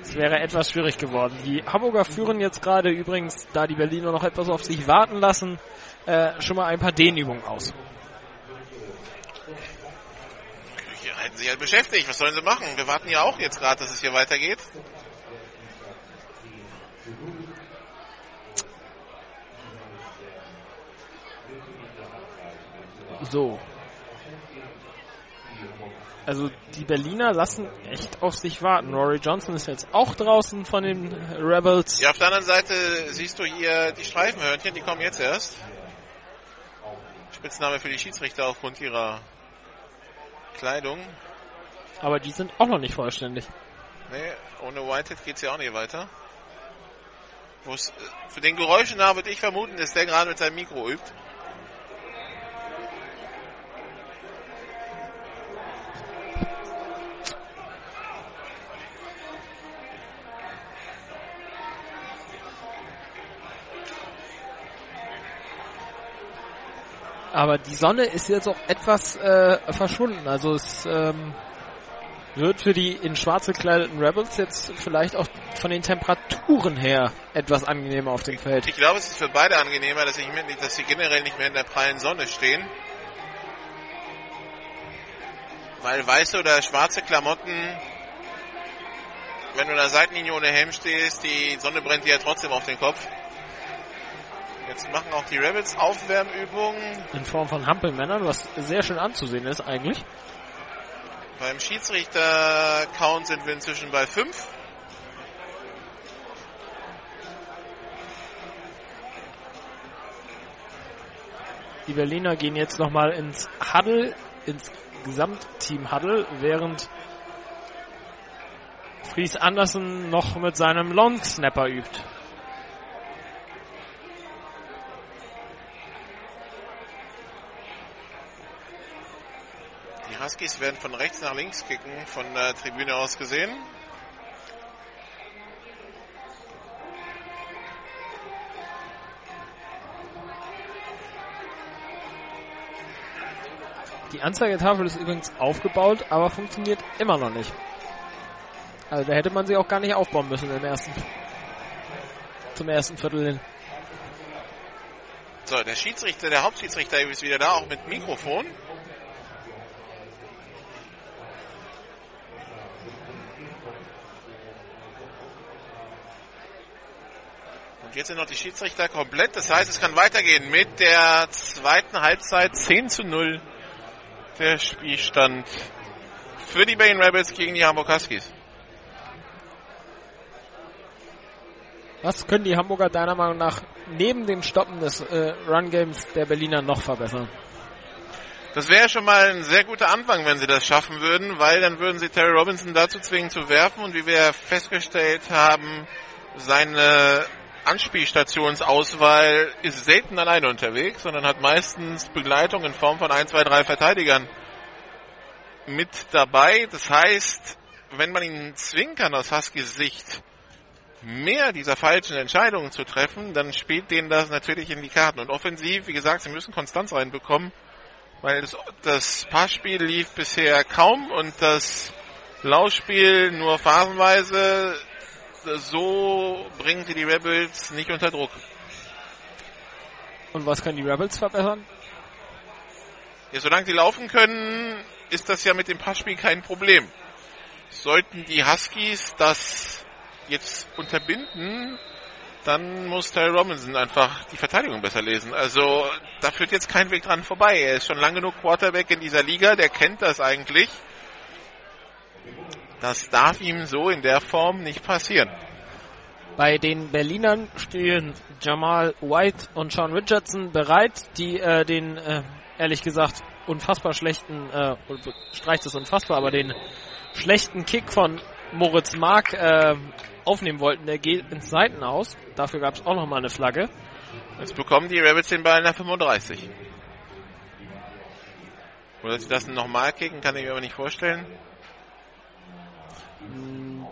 Es wäre etwas schwierig geworden. Die Hamburger führen jetzt gerade übrigens, da die Berliner noch etwas auf sich warten lassen, äh, schon mal ein paar Dehnübungen aus. Hier halten sich halt beschäftigt. Was sollen sie machen? Wir warten ja auch jetzt gerade, dass es hier weitergeht. So. Also die Berliner lassen echt auf sich warten. Rory Johnson ist jetzt auch draußen von den Rebels. Ja, auf der anderen Seite siehst du hier die Streifenhörnchen, die kommen jetzt erst. Spitzname für die Schiedsrichter aufgrund ihrer Kleidung. Aber die sind auch noch nicht vollständig. Nee, ohne Whitehead geht's ja auch nicht weiter. Wo's, äh, für den Geräuschennamen würde ich vermuten, dass der gerade mit seinem Mikro übt. Aber die Sonne ist jetzt auch etwas äh, verschwunden. Also es ähm, wird für die in schwarz gekleideten Rebels jetzt vielleicht auch von den Temperaturen her etwas angenehmer auf dem Feld. Ich glaube, es ist für beide angenehmer, dass, ich, dass sie generell nicht mehr in der prallen Sonne stehen. Weil weiße oder schwarze Klamotten, wenn du in der Seitenlinie ohne Helm stehst, die Sonne brennt dir ja trotzdem auf den Kopf. Jetzt machen auch die Rebels Aufwärmübungen. In Form von Hampelmännern, was sehr schön anzusehen ist eigentlich. Beim Schiedsrichter-Count sind wir inzwischen bei 5. Die Berliner gehen jetzt nochmal ins Huddle, ins Gesamtteam Huddle, während Fries Andersen noch mit seinem Long Snapper übt. Huskies werden von rechts nach links kicken, von der Tribüne aus gesehen. Die Anzeigetafel ist übrigens aufgebaut, aber funktioniert immer noch nicht. Also da hätte man sie auch gar nicht aufbauen müssen im ersten, zum ersten Viertel hin. So, der Schiedsrichter, der Hauptschiedsrichter ist wieder da, auch mit Mikrofon. Und jetzt sind noch die Schiedsrichter komplett. Das heißt, es kann weitergehen mit der zweiten Halbzeit 10 zu 0. Der Spielstand für die Berlin Rebels gegen die Hamburg Huskies. Was können die Hamburger deiner Meinung nach neben dem Stoppen des äh, Run-Games der Berliner noch verbessern? Das wäre schon mal ein sehr guter Anfang, wenn sie das schaffen würden, weil dann würden sie Terry Robinson dazu zwingen zu werfen und wie wir festgestellt haben, seine Anspielstationsauswahl ist selten alleine unterwegs, sondern hat meistens Begleitung in Form von ein, zwei, drei Verteidigern mit dabei. Das heißt, wenn man ihn zwingen kann aus Huskys Sicht, mehr dieser falschen Entscheidungen zu treffen, dann spielt denen das natürlich in die Karten. Und offensiv, wie gesagt, sie müssen Konstanz reinbekommen, weil das, das Passspiel lief bisher kaum und das Laufspiel nur phasenweise. So bringen sie die Rebels nicht unter Druck. Und was können die Rebels verbessern? Ja, solange sie laufen können, ist das ja mit dem Passspiel kein Problem. Sollten die Huskies das jetzt unterbinden, dann muss Terry Robinson einfach die Verteidigung besser lesen. Also da führt jetzt kein Weg dran vorbei. Er ist schon lange genug Quarterback in dieser Liga, der kennt das eigentlich. Das darf ihm so in der Form nicht passieren. Bei den Berlinern stehen Jamal White und Sean Richardson bereit, die äh, den, äh, ehrlich gesagt, unfassbar schlechten, äh, streicht es unfassbar, aber den schlechten Kick von Moritz Mark äh, aufnehmen wollten. Der geht ins Seiten aus. Dafür gab es auch nochmal eine Flagge. Jetzt bekommen die Rabbits den Ball nach 35. Oder sie das nochmal kicken, kann ich mir aber nicht vorstellen.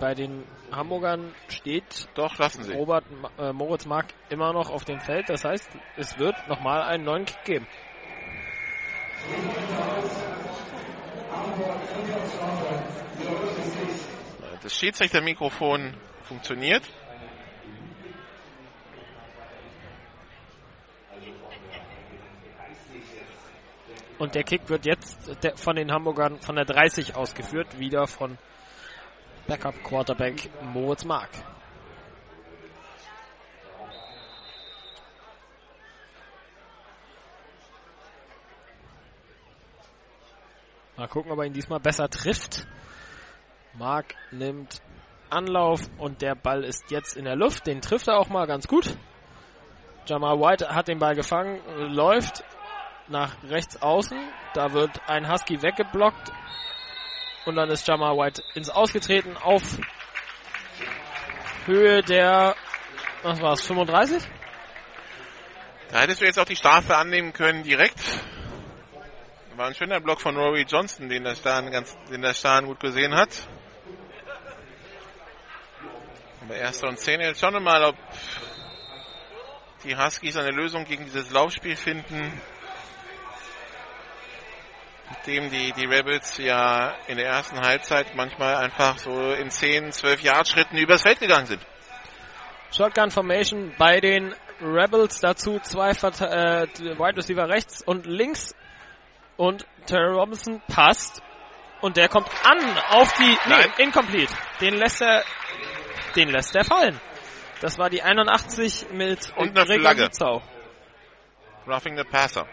Bei den Hamburgern steht Doch, lassen Sie. Robert äh, Moritz Mark immer noch auf dem Feld. Das heißt, es wird nochmal einen neuen Kick geben. Das Schiedsrichtermikrofon funktioniert. Und der Kick wird jetzt von den Hamburgern von der 30 ausgeführt, wieder von Backup Quarterback Moritz Mark. Mal gucken, ob er ihn diesmal besser trifft. Mark nimmt Anlauf und der Ball ist jetzt in der Luft. Den trifft er auch mal ganz gut. Jamal White hat den Ball gefangen, läuft nach rechts außen. Da wird ein Husky weggeblockt. Und dann ist Jamal White ins Ausgetreten auf Höhe der, was war's, 35? Da hättest du jetzt auch die Strafe annehmen können direkt. War ein schöner Block von Rory Johnson, den der Stahn ganz, den der Stahn gut gesehen hat. Aber erster und zehn jetzt schauen wir mal, ob die Huskies eine Lösung gegen dieses Laufspiel finden dem die, die Rebels ja in der ersten Halbzeit manchmal einfach so in 10, 12 Yard Schritten übers Feld gegangen sind. Shotgun Formation bei den Rebels dazu zwei Vert äh, Wide Receiver rechts und links und Terry Robinson passt und der kommt an auf die nee, incomplete. Den lässt er den lässt er fallen. Das war die 81 mit und eine Gregor Flagge. Roughing the Passer.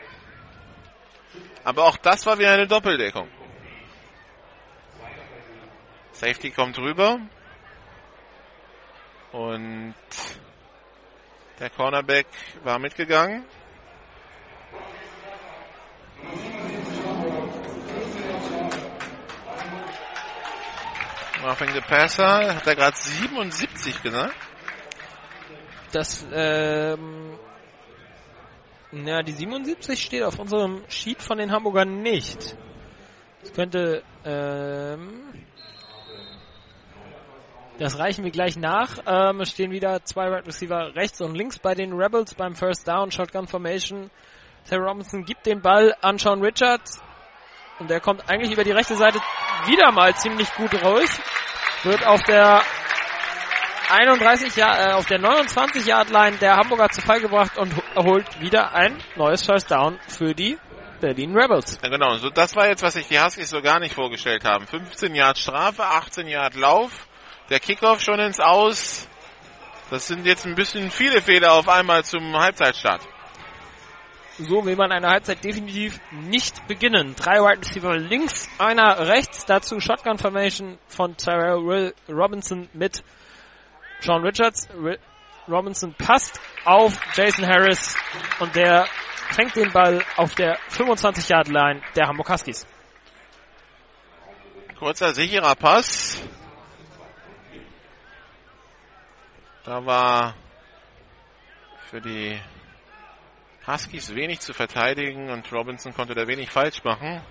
Aber auch das war wieder eine Doppeldeckung. Safety kommt rüber. Und der Cornerback war mitgegangen. Roughing the Passer, hat er gerade 77 gesagt? Das, ähm, ja, die 77 steht auf unserem Sheet von den Hamburgern nicht. Das könnte, ähm, das reichen wir gleich nach. Ähm, es stehen wieder zwei Wide Receiver rechts und links bei den Rebels beim First Down, Shotgun Formation. Terry Robinson gibt den Ball an Sean Richards. Und der kommt eigentlich über die rechte Seite wieder mal ziemlich gut raus. Wird auf der 31 Jahr, äh, auf der 29 Yard Line der Hamburger zu Fall gebracht und erholt wieder ein neues First Down für die Berlin Rebels. Ja, genau, so, das war jetzt, was sich die Huskies so gar nicht vorgestellt haben. 15 Yard Strafe, 18 Yard Lauf, der Kickoff schon ins Aus. Das sind jetzt ein bisschen viele Fehler auf einmal zum Halbzeitstart. So will man eine Halbzeit definitiv nicht beginnen. Drei Wide Receiver links, einer rechts, dazu Shotgun Formation von Tyrell Robinson mit Sean Richards. Robinson passt auf Jason Harris und der fängt den Ball auf der 25 Yard Line der Hamburg Huskies. Kurzer sicherer Pass. Da war für die Huskies wenig zu verteidigen und Robinson konnte da wenig falsch machen.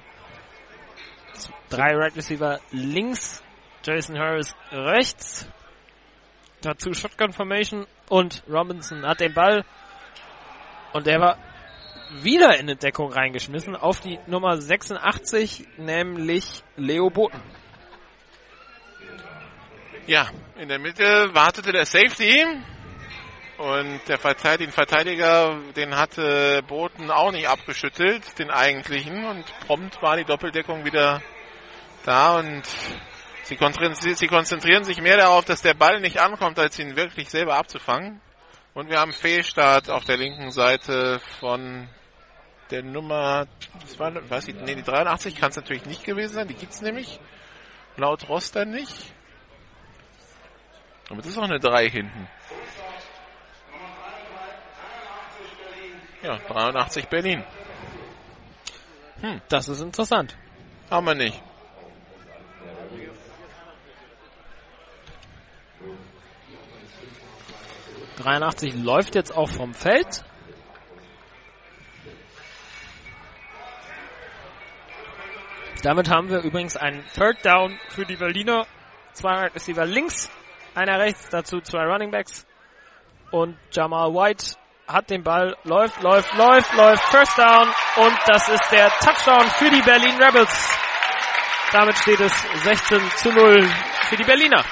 Drei Right Receiver links, Jason Harris rechts. Dazu. Shotgun Formation und Robinson hat den Ball. Und der war wieder in die Deckung reingeschmissen auf die Nummer 86, nämlich Leo Boten. Ja, in der Mitte wartete der Safety und der Verteidiger, den Verteidiger, den hatte Boten auch nicht abgeschüttelt, den eigentlichen. Und prompt war die Doppeldeckung wieder da und Sie konzentrieren, sich mehr darauf, dass der Ball nicht ankommt, als ihn wirklich selber abzufangen. Und wir haben Fehlstart auf der linken Seite von der Nummer, das war, weiß ich, nee, die 83 kann es natürlich nicht gewesen sein, die gibt's nämlich laut Roster nicht. Aber das ist auch eine 3 hinten. Ja, 83 Berlin. Hm, das ist interessant. Haben wir nicht. 83 läuft jetzt auch vom Feld. Damit haben wir übrigens einen Third Down für die Berliner zwei Receiver links, einer rechts, dazu zwei Running Backs. Und Jamal White hat den Ball, läuft, läuft, läuft, läuft, First Down und das ist der Touchdown für die Berlin Rebels. Damit steht es 16 zu 0 für die Berliner.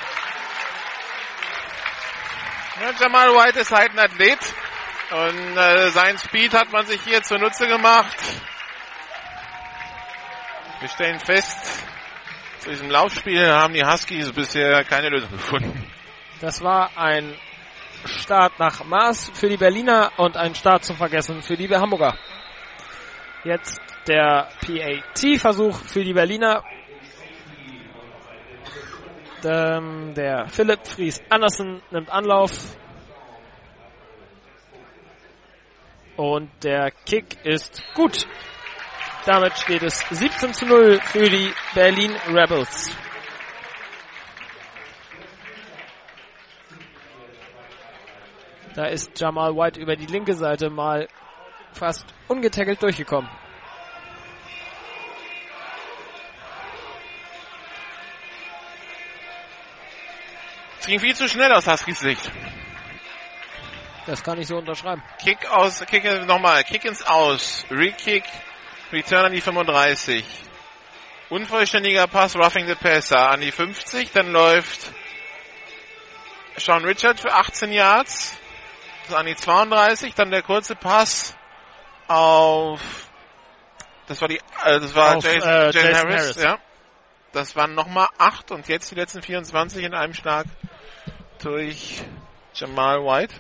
Ja, Jamal White ist halt ein Athlet und äh, sein Speed hat man sich hier zunutze gemacht. Wir stellen fest, zu diesem Laufspiel haben die Huskies bisher keine Lösung gefunden. Das war ein Start nach Maß für die Berliner und ein Start zum Vergessen für die Hamburger. Jetzt der PAT-Versuch für die Berliner. Ähm, der Philipp Fries Andersen nimmt Anlauf. Und der Kick ist gut. Damit steht es 17 zu 0 für die Berlin Rebels. Da ist Jamal White über die linke Seite mal fast ungetackelt durchgekommen. Es ging viel zu schnell aus Huskies Sicht. Das kann ich so unterschreiben. Kick aus, Kick nochmal, Kick ins Aus, Re-Kick, Return an die 35. Unvollständiger Pass, Roughing the Passer an die 50, dann läuft Sean Richard für 18 Yards, an die 32, dann der kurze Pass auf, das war die, äh, das war Auf, Jason, äh, Jason Jason Harris, Harris. ja. Das waren nochmal 8 und jetzt die letzten 24 in einem Schlag durch Jamal White.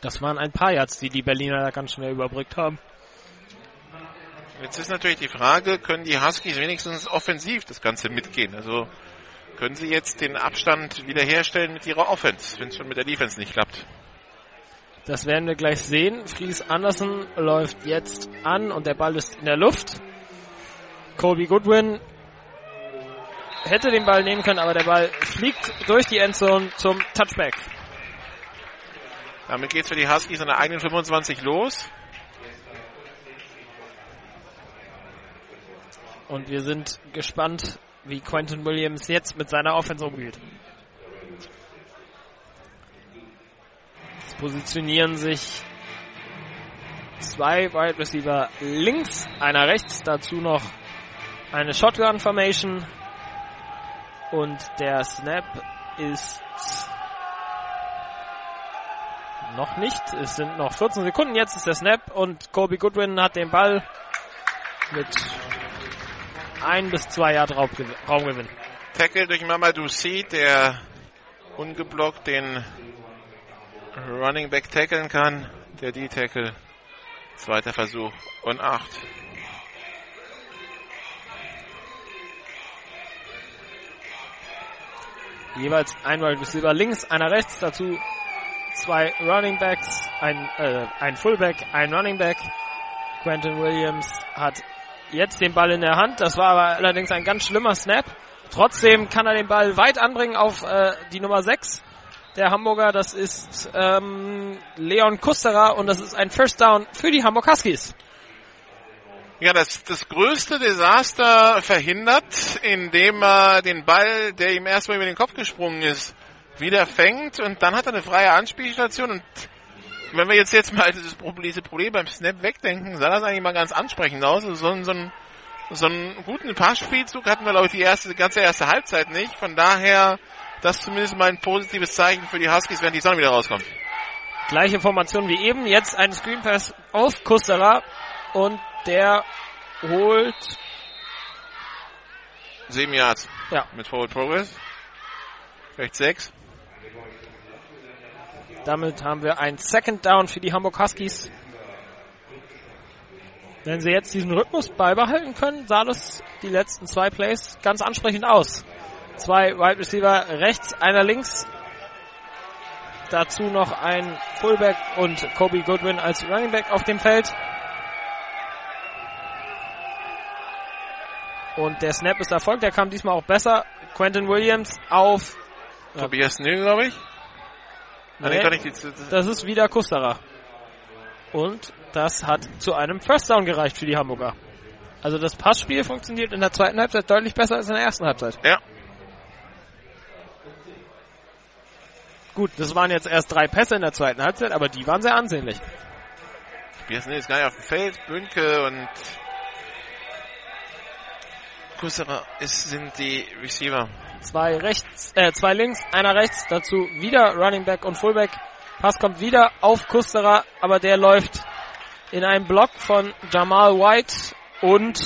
Das waren ein paar Yards, die die Berliner da ganz schnell überbrückt haben. Jetzt ist natürlich die Frage, können die Huskies wenigstens offensiv das Ganze mitgehen? Also können sie jetzt den Abstand wiederherstellen mit ihrer Offense, wenn es schon mit der Defense nicht klappt? Das werden wir gleich sehen. Fries Andersen läuft jetzt an und der Ball ist in der Luft. Colby Goodwin hätte den Ball nehmen können, aber der Ball fliegt durch die Endzone zum Touchback. Damit geht's für die Huskies an der eigenen 25 los. Und wir sind gespannt, wie Quentin Williams jetzt mit seiner Offense umgeht. Es positionieren sich zwei Wide Receiver links, einer rechts, dazu noch eine Shotgun Formation. Und der Snap ist noch nicht. Es sind noch 14 Sekunden. Jetzt ist der Snap und Kobe Goodwin hat den Ball mit ein bis zwei Yard Raumgewinn. Tackle durch Mamadou C, der ungeblockt den Running Back tackeln kann. Der D-Tackle. Zweiter Versuch und acht. Jeweils ein Wide Receiver links, einer rechts, dazu zwei Running Backs, ein, äh, ein Fullback, ein Running Back. Quentin Williams hat jetzt den Ball in der Hand. Das war aber allerdings ein ganz schlimmer Snap. Trotzdem kann er den Ball weit anbringen auf äh, die Nummer 6 der Hamburger. Das ist ähm, Leon Kusterer und das ist ein First Down für die Hamburg Huskies. Ja, das, das größte Desaster verhindert, indem er den Ball, der ihm erstmal über den Kopf gesprungen ist, wieder fängt und dann hat er eine freie Anspielstation und wenn wir jetzt jetzt mal dieses Problem, diese Probleme beim Snap wegdenken, sah das eigentlich mal ganz ansprechend aus. Also so, ein- so, ein, so einen guten Passspielzug hatten wir, glaube ich, die erste, ganze erste Halbzeit nicht. Von daher, das zumindest mal ein positives Zeichen für die Huskies, wenn die Sonne wieder rauskommt. Gleiche Formation wie eben. Jetzt ein Screen Pass auf Kusterer und der holt Sieben Yards ja mit Forward Progress. Vielleicht sechs. Damit haben wir ein Second Down für die Hamburg Huskies. Wenn sie jetzt diesen Rhythmus beibehalten können, sah das die letzten zwei Plays ganz ansprechend aus. Zwei Wide Receiver rechts, einer links. Dazu noch ein Fullback und Kobe Goodwin als Running Back auf dem Feld. Und der Snap ist erfolgt, der kam diesmal auch besser. Quentin Williams auf. Tobias Nil, glaube ich. Ah, nee, Nee. Die, die, Das ist wieder Kusterer. Und das hat zu einem First Down gereicht für die Hamburger. Also das Passspiel funktioniert in der zweiten Halbzeit deutlich besser als in der ersten Halbzeit. Ja. Gut, das waren jetzt erst drei Pässe in der zweiten Halbzeit, aber die waren sehr ansehnlich. Wir sind jetzt gar nicht auf dem Feld. Bünke und Kusserer sind die Receiver. Zwei rechts, äh, zwei links, einer rechts, dazu wieder Running Back und Fullback. Pass kommt wieder auf Kusterer, aber der läuft in einen Block von Jamal White und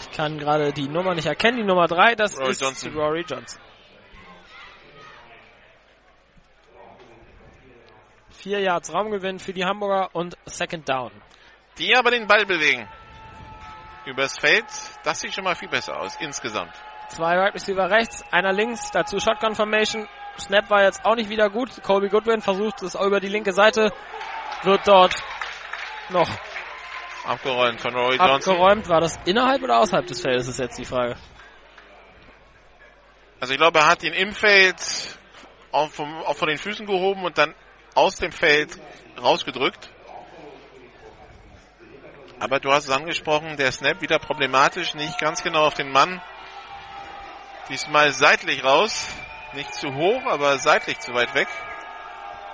ich kann gerade die Nummer nicht erkennen, die Nummer drei, das Rory ist Johnson. Rory Johnson. Vier Yards Raumgewinn für die Hamburger und Second Down. Die aber den Ball bewegen. Übers Feld, das sieht schon mal viel besser aus, insgesamt. Zwei Wide Receiver rechts, einer links, dazu Shotgun Formation. Snap war jetzt auch nicht wieder gut. Colby Goodwin versucht es auch über die linke Seite, wird dort noch Abgeräumt von Roy Johnson. abgeräumt. War das innerhalb oder außerhalb des Feldes, ist jetzt die Frage. Also ich glaube, er hat ihn im Feld auch, vom, auch von den Füßen gehoben und dann aus dem Feld rausgedrückt. Aber du hast es angesprochen, der Snap wieder problematisch, nicht ganz genau auf den Mann. Diesmal seitlich raus. Nicht zu hoch, aber seitlich zu weit weg.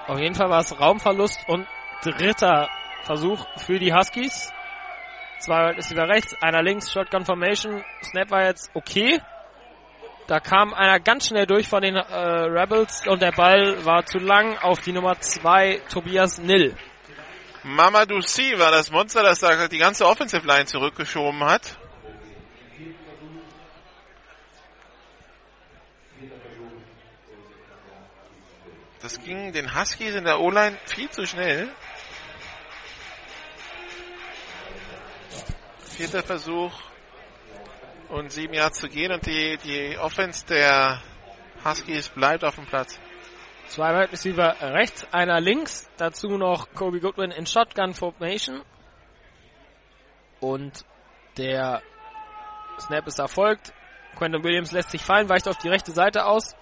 Auf jeden Fall war es Raumverlust und dritter Versuch für die Huskies. Zwei Wide Receiver rechts, einer links, Shotgun Formation. Snap war jetzt okay. Da kam einer ganz schnell durch von den äh, Rebels und der Ball war zu lang auf die Nummer zwei Tobias Nill. Mamadou Si war das Monster, das da die ganze Offensive Line zurückgeschoben hat. Das ging den Huskies in der O-Line viel zu schnell. Vierter Versuch und sieben Yards zu gehen und die, die Offense der Huskies bleibt auf dem Platz. Zwei Wide Receiver rechts, einer links. Dazu noch Kobe Goodwin in Shotgun Formation. Und der Snap ist erfolgt. Quentin Williams lässt sich fallen, weicht auf die rechte Seite aus.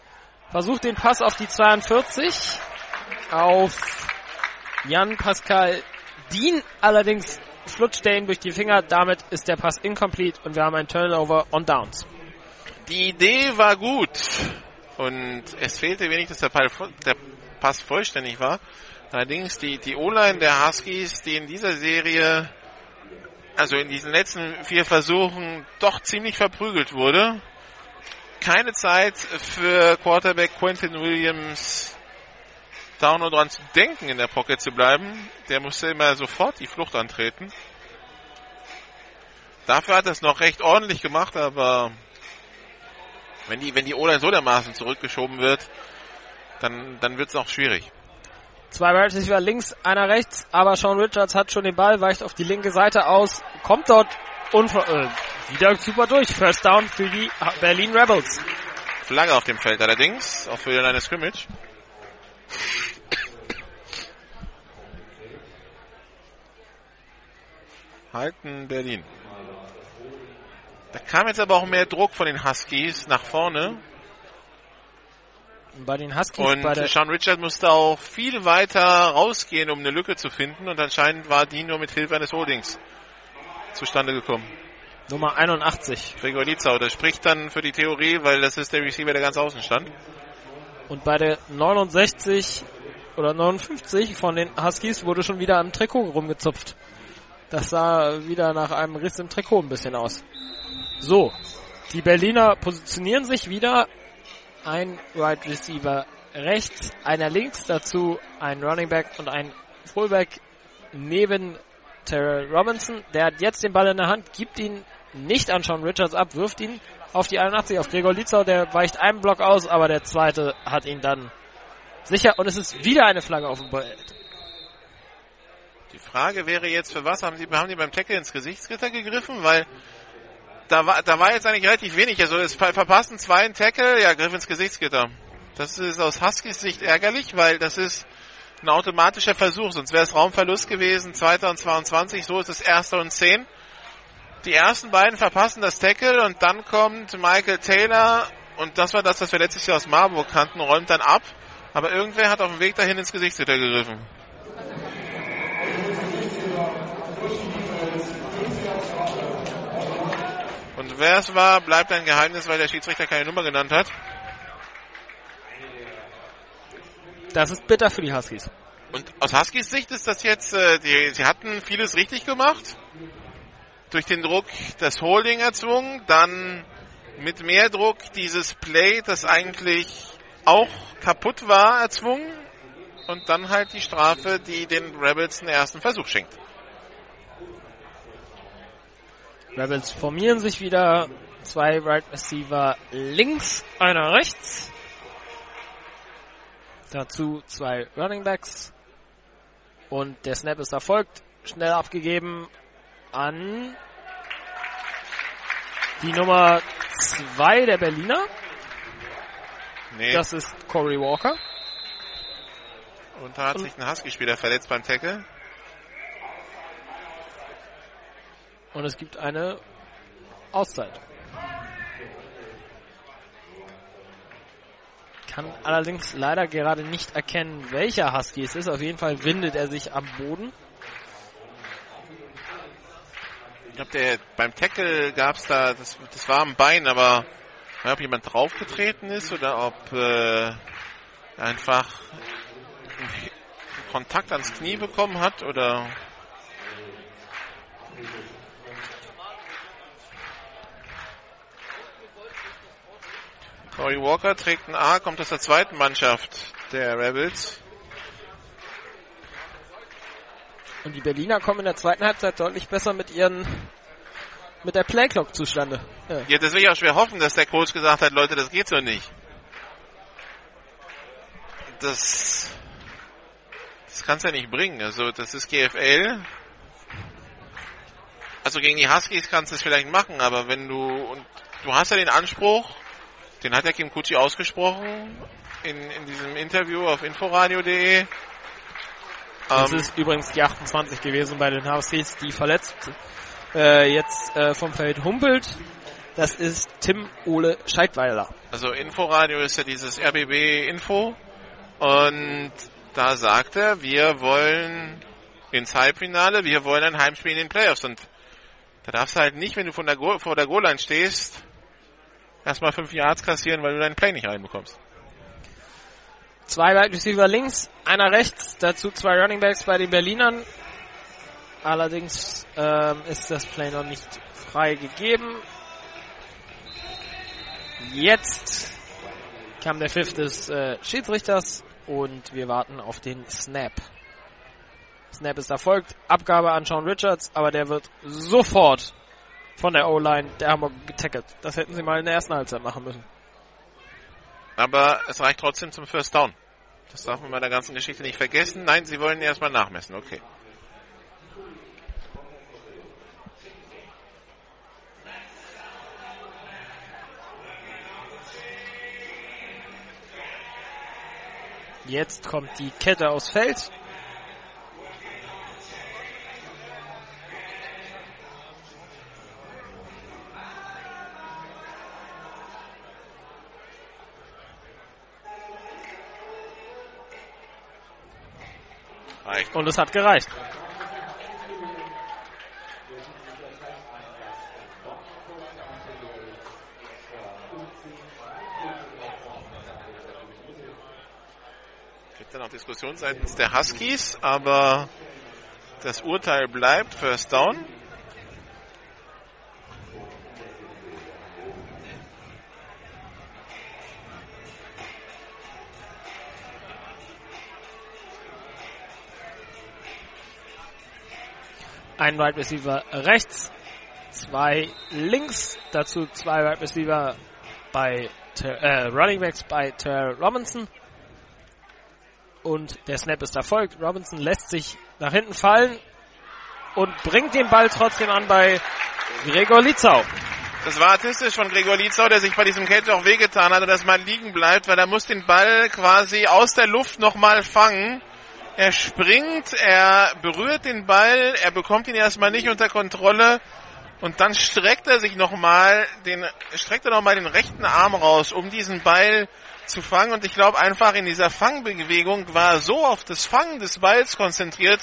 Versucht den Pass auf die 42. Auf Jan Pascal Dien. Allerdings flutscht er ihn durch die Finger. Damit ist der Pass incomplete und wir haben ein Turnover on Downs. Die Idee war gut. Und es fehlte wenig, dass der, Pass vollständig war. Allerdings die, die O-Line der Huskies, die in dieser Serie, also in diesen letzten vier Versuchen, doch ziemlich verprügelt wurde. Keine Zeit für Quarterback Quentin Williams, da nur dran zu denken, in der Pocket zu bleiben. Der musste immer sofort die Flucht antreten. Dafür hat er es noch recht ordentlich gemacht, aber wenn die, wenn die O-Line so dermaßen zurückgeschoben wird, dann, dann wird es auch schwierig. Zwei Wide Receiver links, einer rechts, aber Sean Richards hat schon den Ball, weicht auf die linke Seite aus, kommt dort unver äh, wieder super durch. First Down für die Berlin Rebels. Flagge auf dem Feld allerdings, auch für eine Scrimmage. Halten Berlin. Da kam jetzt aber auch mehr Druck von den Huskies nach vorne. Bei den Huskies, Und Sean Richard musste auch viel weiter rausgehen, um eine Lücke zu finden. Und anscheinend war die nur mit Hilfe eines Holdings zustande gekommen. Nummer 81. Gregor Lietzau, das spricht dann für die Theorie, weil das ist der Receiver, der ganz außen stand. Und bei der 69 oder 59 von den Huskies wurde schon wieder am Trikot rumgezupft. Das sah wieder nach einem Riss im Trikot ein bisschen aus. So, die Berliner positionieren sich wieder. Ein Right Receiver rechts, einer links, dazu ein Running Back und ein Fullback neben Terrell Robinson. Der hat jetzt den Ball in der Hand, gibt ihn nicht an Sean Richards ab, wirft ihn auf die 81 auf Gregor Lietzau, der weicht einen Block aus, aber der zweite hat ihn dann sicher und es ist wieder eine Flagge auf dem Feld. Die Frage wäre jetzt, für was haben sie, haben die beim Tackle ins Gesichtsgitter gegriffen? Weil da war, da war jetzt eigentlich relativ wenig. Also es ver- verpassen zwei einen Tackle, ja, Griff ins Gesichtsgitter. Das ist aus Huskies Sicht ärgerlich, weil das ist ein automatischer Versuch, sonst wäre es Raumverlust gewesen, zweiter und 22, so ist es erster und 10. Die ersten beiden verpassen das Tackle und dann kommt Michael Taylor und das war das, was wir letztes Jahr aus Marburg kannten, räumt dann ab. Aber irgendwer hat auf dem Weg dahin ins Gesichtsgitter gegriffen. Und wer es war, bleibt ein Geheimnis, weil der Schiedsrichter keine Nummer genannt hat. Das ist bitter für die Huskies. Und aus Huskies Sicht ist das jetzt, äh, die, sie hatten vieles richtig gemacht. Durch den Druck das Holding erzwungen, dann mit mehr Druck dieses Play, das eigentlich auch kaputt war, erzwungen. Und dann halt die Strafe, die den Rebels den ersten Versuch schenkt. Rebels formieren sich wieder. Zwei Right Receiver links, einer rechts. Dazu zwei Running Backs. Und der Snap ist erfolgt. Schnell abgegeben an die Nummer zwei der Berliner. Nee. Das ist Corey Walker. Und da hat sich ein Husky-Spieler verletzt beim Tackle. Und es gibt eine Auszeit. Kann allerdings leider gerade nicht erkennen, welcher Husky es ist. Auf jeden Fall windet er sich am Boden. Ich glaube, beim Tackle gab es da, das, das war am Bein, aber ob jemand draufgetreten ist oder ob äh, einfach Kontakt ans Knie bekommen hat oder Corey Walker trägt ein A, kommt aus der zweiten Mannschaft der Rebels. Und die Berliner kommen in der zweiten Halbzeit deutlich besser mit ihren mit der Playclock zustande. Ja. ja, das will ich auch schwer hoffen, dass der Coach gesagt hat, Leute, das geht so nicht. Das, das kann's ja nicht bringen. Also das ist GFL. Also gegen die Huskies kannst du es vielleicht machen, aber wenn du und du hast ja den Anspruch, den hat der Kim Kuchi ausgesprochen in, in diesem Interview auf inforadio.de. Das ähm, ist übrigens die 28 gewesen bei den Huskies, die verletzt äh, jetzt äh, vom Feld humpelt. Das ist Tim Ole Scheidweiler. Also Inforadio ist ja dieses RBB Info und da sagt er, wir wollen ins Halbfinale, wir wollen ein Heimspiel in den Playoffs und da darfst du halt nicht, wenn du von der Go vor der Goal-Line stehst, erstmal fünf Yards kassieren, weil du deinen Play nicht reinbekommst. Zwei Wide Receiver links, einer rechts, dazu zwei Running Backs bei den Berlinern. Allerdings ähm, ist das Play noch nicht freigegeben. Jetzt kam der Pfiff des äh, Schiedsrichters und wir warten auf den Snap. Snap ist erfolgt, Abgabe an Sean Richards, aber der wird sofort von der O-Line der Hamburg getackelt. Das hätten sie mal in der ersten Halbzeit machen müssen. Aber es reicht trotzdem zum First Down. Das darf man bei der ganzen Geschichte nicht vergessen. Nein, sie wollen erstmal nachmessen. Okay. Jetzt kommt die Kette aufs Feld. Und es hat gereicht. Gibt dann auch Diskussion seitens der Huskies, aber das Urteil bleibt First Down. Ein Wide Receiver rechts, zwei links, dazu zwei Wide Receiver bei äh, Running Backs bei Terrell Robinson. Und der Snap ist erfolgt. Robinson lässt sich nach hinten fallen und bringt den Ball trotzdem an bei Gregor Lietzau. Das war artistisch von Gregor Lietzau, der sich bei diesem Catch auch wehgetan hat dass man liegen bleibt, weil er muss den Ball quasi aus der Luft nochmal fangen. Er springt, er berührt den Ball, er bekommt ihn erstmal nicht unter Kontrolle und dann streckt er sich nochmal den, streckt er nochmal den rechten Arm raus, um diesen Ball zu fangen. Und ich glaube einfach in dieser Fangbewegung war er so auf das Fangen des Balls konzentriert,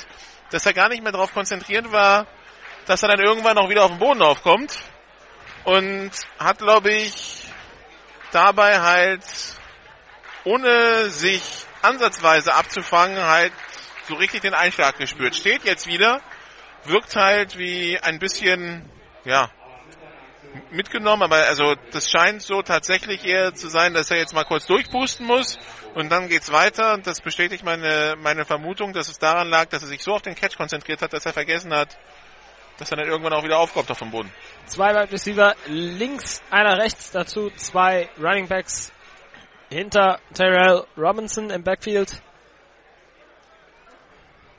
dass er gar nicht mehr darauf konzentriert war, dass er dann irgendwann noch wieder auf den Boden aufkommt. und hat, glaube ich, dabei halt, ohne sich ansatzweise abzufangen, halt so richtig den Einschlag gespürt. Steht jetzt wieder, wirkt halt wie ein bisschen, ja, mitgenommen, aber also das scheint so tatsächlich eher zu sein, dass er jetzt mal kurz durchpusten muss und dann geht's weiter und das bestätigt meine, meine Vermutung, dass es daran lag, dass er sich so auf den Catch konzentriert hat, dass er vergessen hat, dass er dann irgendwann auch wieder aufkommt auf dem Boden. Zwei Wide Receiver links, einer rechts, dazu zwei Running Backs hinter Terrell Robinson im Backfield.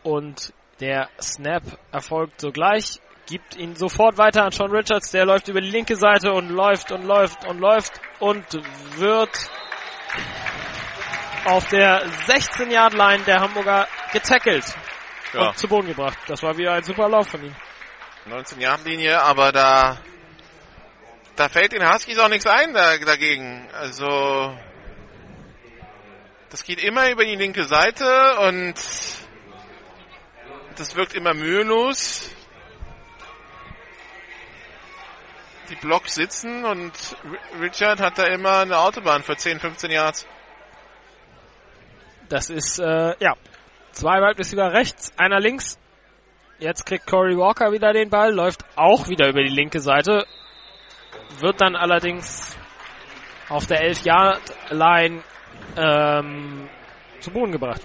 Und der Snap erfolgt sogleich gibt ihn sofort weiter an Sean Richards. Der läuft über die linke Seite und läuft und läuft und läuft und wird auf der 16-Yard-Line der Hamburger getackelt ja. und zu Boden gebracht. Das war wieder ein super Lauf von ihm. 19-Yard-Linie, aber da, da fällt den Huskies auch nichts ein da, dagegen. Also, das geht immer über die linke Seite und das wirkt immer mühelos. die Blocks sitzen und Richard hat da immer eine Autobahn für 10, 15 Yards. Das ist, äh, ja, zwei Wide Receiver rechts, einer links. Jetzt kriegt Corey Walker wieder den Ball, läuft auch wieder über die linke Seite, wird dann allerdings auf der 11-Yard-Line ähm, zu Boden gebracht.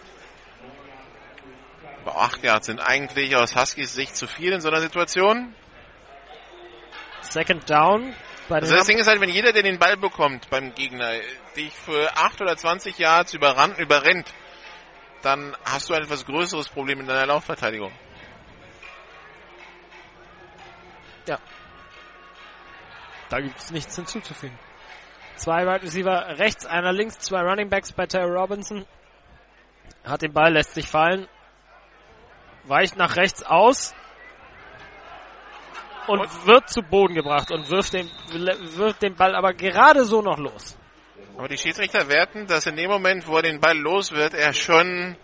Aber 8 Yards sind eigentlich aus Huskies Sicht zu viel in so einer Situation. Second Down. also das Ding ist halt, wenn jeder, der den Ball bekommt beim Gegner, dich für 8 oder 20 Yards überrannt, überrennt, dann hast du ein etwas größeres Problem in deiner Laufverteidigung. Ja. Da gibt es nichts hinzuzufügen. Zwei Wide Receiver rechts, einer links, zwei Running Backs bei Terry Robinson. Hat den Ball, lässt sich fallen. Weicht nach rechts aus und, und wird zu Boden gebracht und wirft den, wirft den Ball aber gerade so noch los. Aber die Schiedsrichter werten, dass in dem Moment, wo er den Ball los wird, er schon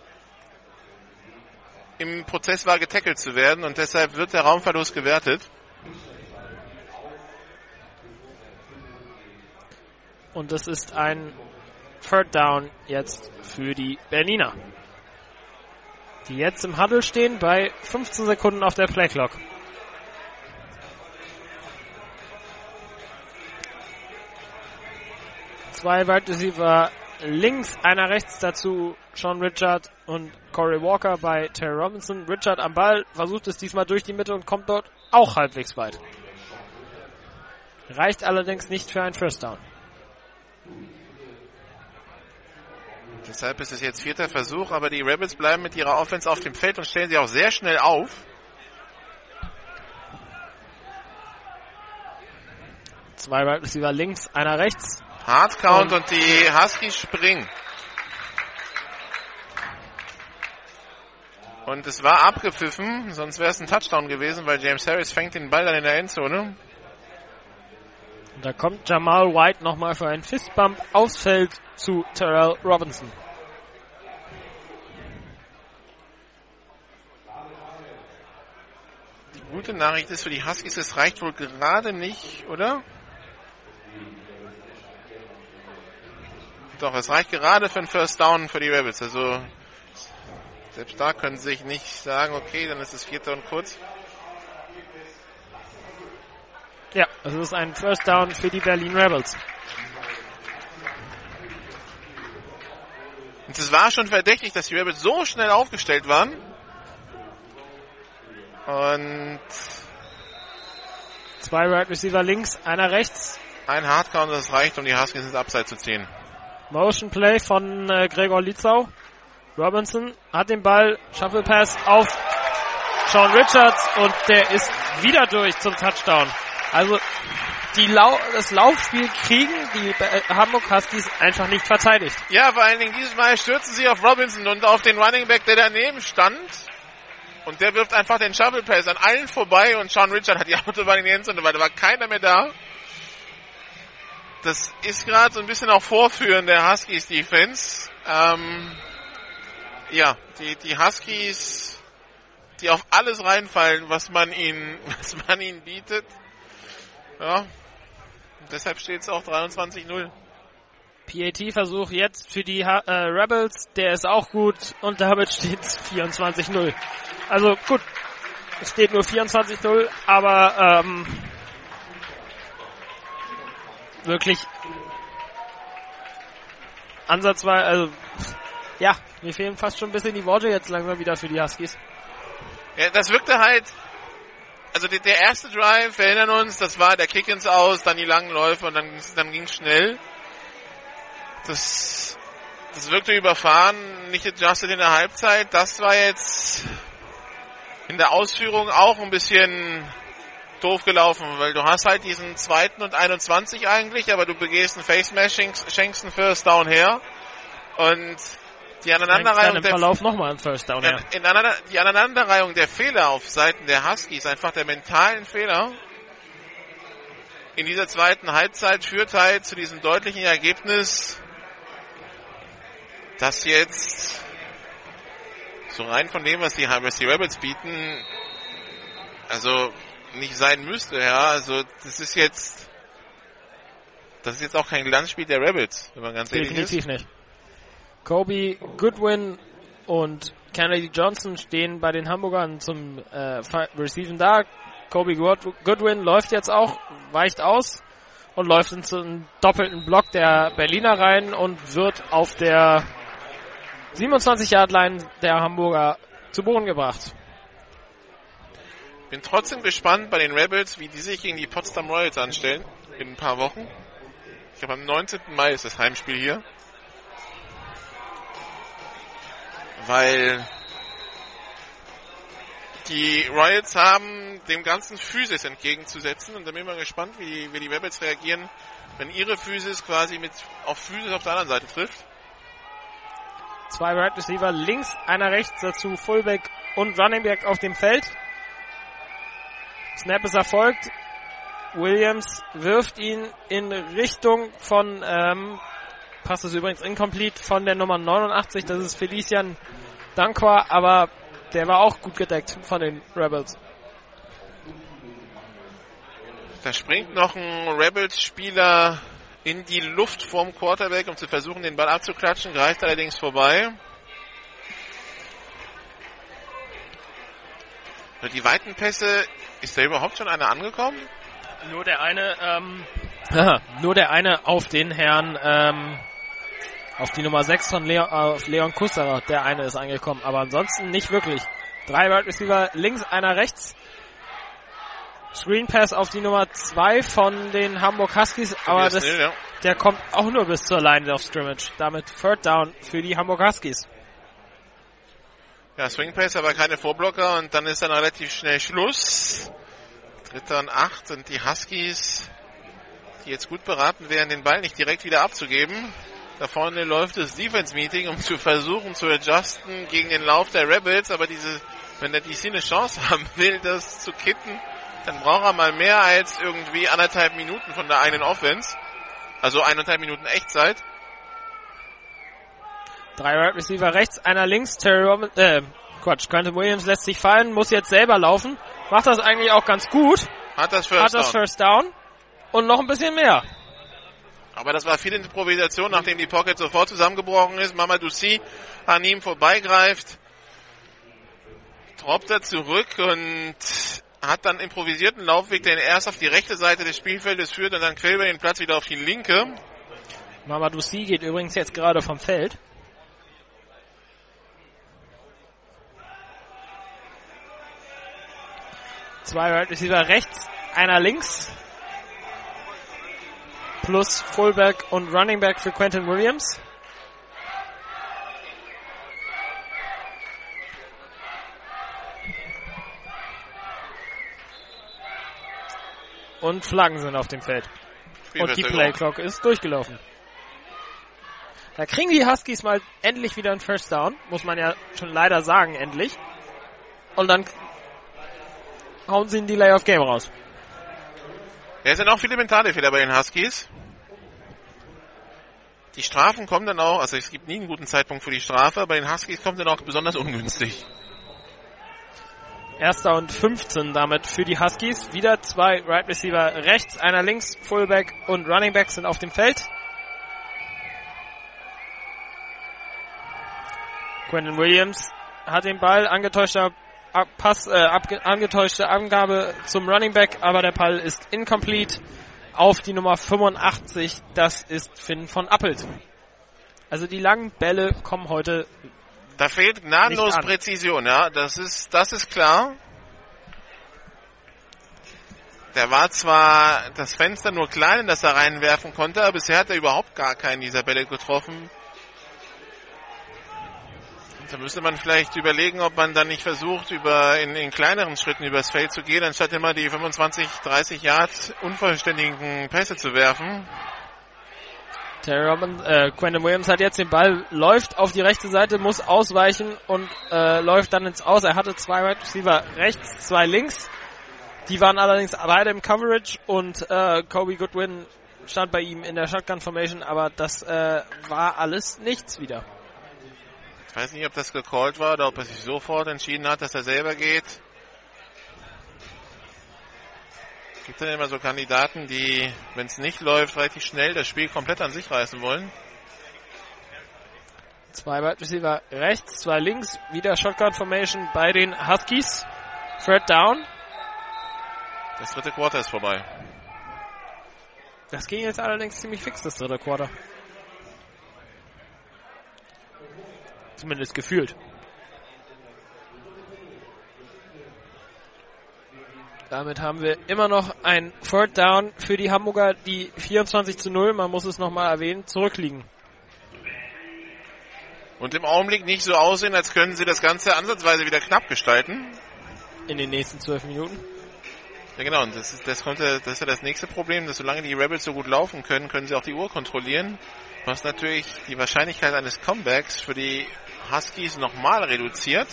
im Prozess war, getackelt zu werden und deshalb wird der Raumverlust gewertet. Und das ist ein Third Down jetzt für die Berliner. Die jetzt im Huddle stehen bei 15 Sekunden auf der Playclock. Zwei Wide Receiver links, einer rechts dazu Sean Richard und Corey Walker bei Terry Robinson. Richard am Ball, versucht es diesmal durch die Mitte und kommt dort auch halbwegs weit. Reicht allerdings nicht für ein First Down. Deshalb ist es jetzt vierter Versuch, aber die Rebels bleiben mit ihrer Offense auf dem Feld und stellen sie auch sehr schnell auf. Zwei Wide Receiver links, einer rechts. Hardcount und, und die Huskies springen. Und es war abgepfiffen, sonst wäre es ein Touchdown gewesen, weil James Harris fängt den Ball dann in der Endzone. Und da kommt Jamal White nochmal für einen Fistbump aufs Feld zu Terrell Robinson. Die gute Nachricht ist für die Huskies, es reicht wohl gerade nicht, oder? Doch, es reicht gerade für einen First Down für die Rebels. Also selbst da können sie sich nicht sagen, okay, dann ist es vierter und kurz. Ja, es ist ein First Down für die Berlin Rebels. Und es war schon verdächtig, dass die Rebels so schnell aufgestellt waren. Und zwei Right Receiver links, einer rechts. Ein Hardcount, das reicht, um die Huskies ins Abseits zu ziehen. Motion Play von äh, Gregor Lietzau. Robinson hat den Ball, Shuffle Pass auf Sean Richards und der ist wieder durch zum Touchdown. Also die Lau das Laufspiel kriegen die Hamburg Huskies einfach nicht verteidigt. Ja, vor allen Dingen dieses Mal stürzen sie auf Robinson und auf den Running Back, der daneben stand. Und der wirft einfach den Shuffle Pass an allen vorbei und Sean Richard hat die Autobahn in die Endzone, weil da war keiner mehr da. Das ist gerade so ein bisschen auch Vorführen der Huskies Defense. Ähm, ja, die, die Huskies, die auf alles reinfallen, was man ihnen, was man ihnen bietet. Ja, deshalb steht es auch 23-0. PAT-Versuch jetzt für die ha äh, Rebels, der ist auch gut und damit steht es 24-0. Also gut, es steht nur 24-0, aber ähm, wirklich ansatzweise, also ja, mir fehlen fast schon ein bisschen die Worte jetzt langsam wieder für die Huskies. Ja, das wirkte halt, also der, der erste Drive, wir erinnern uns, das war der Kick ins Aus, dann die langen Läufe und dann, dann ging es schnell. Das, das wirkte überfahren, nicht adjusted in der Halbzeit. Das war jetzt in der Ausführung auch ein bisschen doof gelaufen, weil du hast halt diesen zweiten und 21 eigentlich, aber du begehst einen Face Mash, schenkst einen First Down her und die Aneinanderreihung der Verlauf nochmal einen First Down her. In, in, die Aneinanderreihung der Fehler auf Seiten der Huskies, einfach der mentalen Fehler in dieser zweiten Halbzeit führt halt zu diesem deutlichen Ergebnis, dass jetzt so rein von dem, was die, was die Rebels bieten, also nicht sein müsste, ja. Also das ist jetzt das ist jetzt auch kein Glanzspiel der Rebels, wenn man ganz ehrlich ist. Definitiv nicht. Kobe Goodwin und Kennedy Johnson stehen bei den Hamburgern zum äh, Receiven da. Kobe Goodwin läuft jetzt auch, weicht aus und läuft in einen doppelten Block der Berliner rein und wird auf der 27 Yard Line der Hamburger zu Boden gebracht. Bin trotzdem gespannt bei den Rebels, wie die sich gegen die Potsdam Royals anstellen in ein paar Wochen. Ich glaube, am 19. Mai ist das Heimspiel hier. Weil die Royals haben dem ganzen Physis entgegenzusetzen und da bin ich mal gespannt, wie die, wie die Rebels reagieren, wenn ihre Physis quasi mit auf Physis auf der anderen Seite trifft. Zwei Right Receiver links, einer rechts, dazu Fullback und Running auf dem Feld. Snap ist erfolgt. Williams wirft ihn in Richtung von, ähm, passt es übrigens incomplete, von der Nummer 89, das ist Felician Dankwa, aber der war auch gut gedeckt von den Rebels. Da springt noch ein Rebels-Spieler in die Luft vorm Quarterback, um zu versuchen, den Ball abzuklatschen, greift allerdings vorbei. Die weiten Pässe, ist da überhaupt schon einer angekommen? Nur der eine, ähm, aha, nur der eine auf den Herrn, ähm, auf die Nummer 6 von Leon, auf Leon Kusserer, der eine ist angekommen, aber ansonsten nicht wirklich. Drei Wide Receiver links, einer rechts. Screen Pass auf die Nummer 2 von den Hamburg Huskies, aber das, ja. der kommt auch nur bis zur Line of Scrimmage. Damit Third Down für die Hamburg Huskies. Ja, Swing Pass, aber keine Vorblocker und dann ist dann relativ schnell Schluss. Dritter und acht und die Huskies, die jetzt gut beraten wären, den Ball nicht direkt wieder abzugeben. Da vorne läuft das Defense Meeting, um zu versuchen zu adjusten gegen den Lauf der Rebels, aber diese, wenn der DC eine Chance haben will, das zu kitten, dann braucht er mal mehr als irgendwie anderthalb Minuten von der eigenen Offense. Also eineinhalb Minuten Echtzeit. Drei Wide Receiver rechts, einer links, Terry Robin, äh, Quatsch, Quentin Williams lässt sich fallen, muss jetzt selber laufen. Macht das eigentlich auch ganz gut. Hat das First Hat das Down. First Down. Und noch ein bisschen mehr. Aber das war viel Improvisation, nachdem die Pocket sofort zusammengebrochen ist. Mama Dussi an ihm vorbeigreift. Droppt er zurück und hat dann improvisierten Laufweg, der ihn erst auf die rechte Seite des Spielfeldes führt und dann quer über den Platz wieder auf die linke. Mamadou Si geht übrigens jetzt gerade vom Feld. Zwei Right Receiver rechts, einer links. Plus Fullback und Running Back für Quentin Williams. Und Flaggen sind auf dem Feld. Und die Playclock ist durchgelaufen. Da kriegen die Huskies mal endlich wieder einen First Down. Muss man ja schon leider sagen, endlich. Und dann hauen sie einen Delay of Game raus. Es sind auch viele mentale Fehler bei den Huskies. Die Strafen kommen dann auch, also es gibt nie einen guten Zeitpunkt für die Strafe, bei den Huskies kommt dann auch besonders ungünstig. Erster und 15 damit für die Huskies. Wieder zwei Right Receiver rechts, einer links, Fullback und Running Back sind auf dem Feld. Quentin Williams hat den Ball, angetäuschter Pass, äh, angetäuschte Angabe zum Running Back, aber der Ball ist incomplete auf die Nummer 85. Das ist Finn von Appelt. Also die langen Bälle kommen heute. Da fehlt gnadenlos Präzision, ja. Das ist, das ist klar. Der war zwar das Fenster nur klein, in das er reinwerfen konnte, aber bisher hat er überhaupt gar keinen dieser Bälle getroffen. Da müsste man vielleicht überlegen, ob man dann nicht versucht, über in, in kleineren Schritten übers Feld zu gehen, anstatt immer die 25, 30 Yard unvollständigen Pässe zu werfen. Terry Robbins, äh, Quentin Williams hat jetzt den Ball, läuft auf die rechte Seite, muss ausweichen und äh, läuft dann ins Aus. Er hatte zwei Wide Receiver rechts, zwei links. Die waren allerdings beide im Coverage und äh, Kobe Goodwin stand bei ihm in der Shotgun Formation, aber das äh, war alles nichts wieder. Ich weiß nicht, ob das gecallt war oder ob er sich sofort entschieden hat, dass er selber geht. Gibt dann immer so Kandidaten, die, wenn es nicht läuft, relativ schnell das Spiel komplett an sich reißen wollen. Zwei Wide Receiver rechts, zwei links, wieder Shotgun Formation bei den Huskies. Third down. Das dritte Quarter ist vorbei. Das ging jetzt allerdings ziemlich fix, das dritte Quarter. Zumindest gefühlt. Damit haben wir immer noch ein Third Down für die Hamburger, die 24 zu 0, man muss es nochmal erwähnen, zurückliegen. Und im Augenblick nicht so aussehen, als können sie das Ganze ansatzweise wieder knapp gestalten. In den nächsten zwölf Minuten. Ja genau, und das ist, das, konnte, das ist ja das nächste Problem, dass solange die Rebels so gut laufen können, können sie auch die Uhr kontrollilieren. Was natürlich die Wahrscheinlichkeit eines Comebacks für die Huskies nochmal reduziert.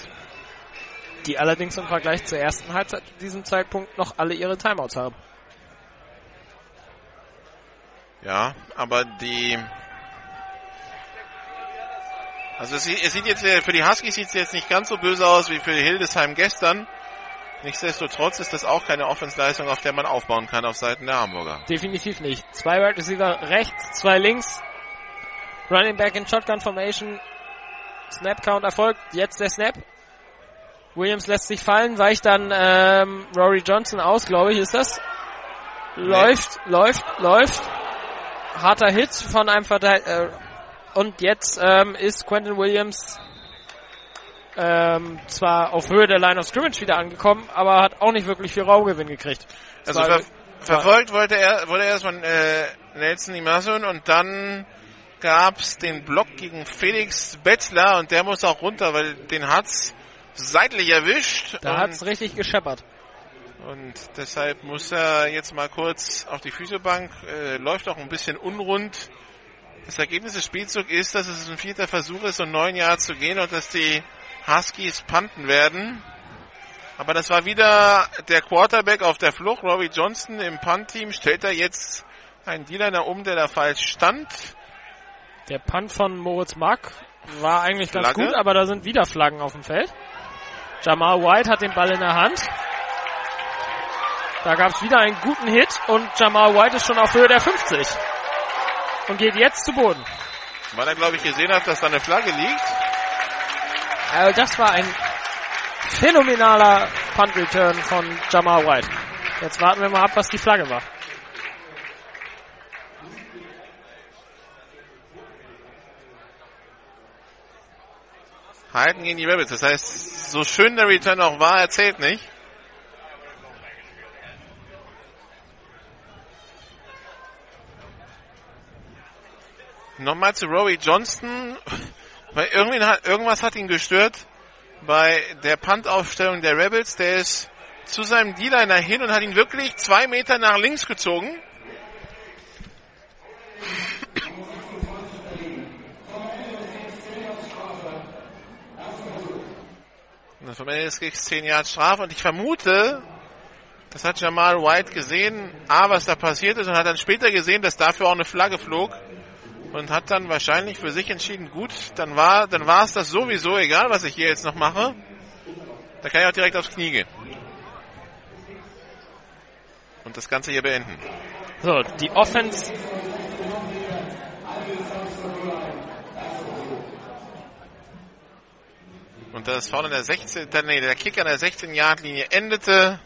Die allerdings im Vergleich zur ersten Halbzeit zu diesem Zeitpunkt noch alle ihre Timeouts haben. Ja, aber die. Also es sieht, es sieht jetzt für die Huskies sieht es jetzt nicht ganz so böse aus wie für Hildesheim gestern. Nichtsdestotrotz ist das auch keine Offensleistung, auf der man aufbauen kann auf Seiten der Hamburger. Definitiv nicht. Zwei Wide Receiver rechts, zwei links. Running Back in Shotgun Formation. Snap Count erfolgt. Jetzt der Snap. Williams lässt sich fallen, weicht dann ähm, Rory Johnson aus, glaube ich, ist das. Läuft, nee. läuft, läuft. Harter Hit von einem Verteidiger. Äh, und jetzt ähm, ist Quentin Williams ähm, zwar auf Höhe der Line of Scrimmage wieder angekommen, aber hat auch nicht wirklich viel Raumgewinn gekriegt. Also ver verfolgt wollte er, wurde erst von äh, Nelson Imason und dann gab's den Block gegen Felix Bettler und der muss auch runter, weil den hat's seitlich erwischt. Da hat's richtig gescheppert. Und deshalb muss er jetzt mal kurz auf die Physiobank, äh, läuft auch ein bisschen unrund. Das Ergebnis des Spielzugs ist, dass es ein vierter Versuch ist, um neun Jahre zu gehen und dass die Huskies panten werden. Aber das war wieder der Quarterback auf der Flucht. Robbie Johnson im Punt-Team stellt er jetzt einen Dealer um, der da falsch stand. Der Punt von Moritz Mack war eigentlich ganz Flagge. gut, aber da sind wieder Flaggen auf dem Feld. Jamal White hat den Ball in der Hand. Da gab es wieder einen guten Hit und Jamal White ist schon auf Höhe der 50 und geht jetzt zu Boden. Weil er, glaube ich, gesehen hat, dass da eine Flagge liegt. Also das war ein phänomenaler Punt-Return von Jamal White. Jetzt warten wir mal ab, was die Flagge war. Halten gegen die Rebels. Das heißt, so schön der Return auch war, erzählt nicht. Nochmal zu Rory Johnston. Weil hat, irgendwas hat ihn gestört bei der Punt-Aufstellung der Rebels. Der ist zu seinem D-Liner hin und hat ihn wirklich zwei Meter nach links gezogen. Und von mir kriegt 10 Jahre Strafe und ich vermute, das hat Jamal White gesehen, A, was da passiert ist und hat dann später gesehen, dass dafür auch eine Flagge flog und hat dann wahrscheinlich für sich entschieden, gut, dann war, dann war es das sowieso egal, was ich hier jetzt noch mache. Da kann ich auch direkt aufs Knie gehen. Und das Ganze hier beenden. So, die Offense. Und das vorne der 16, nee, der Kick an der 16-Yard-Linie endete,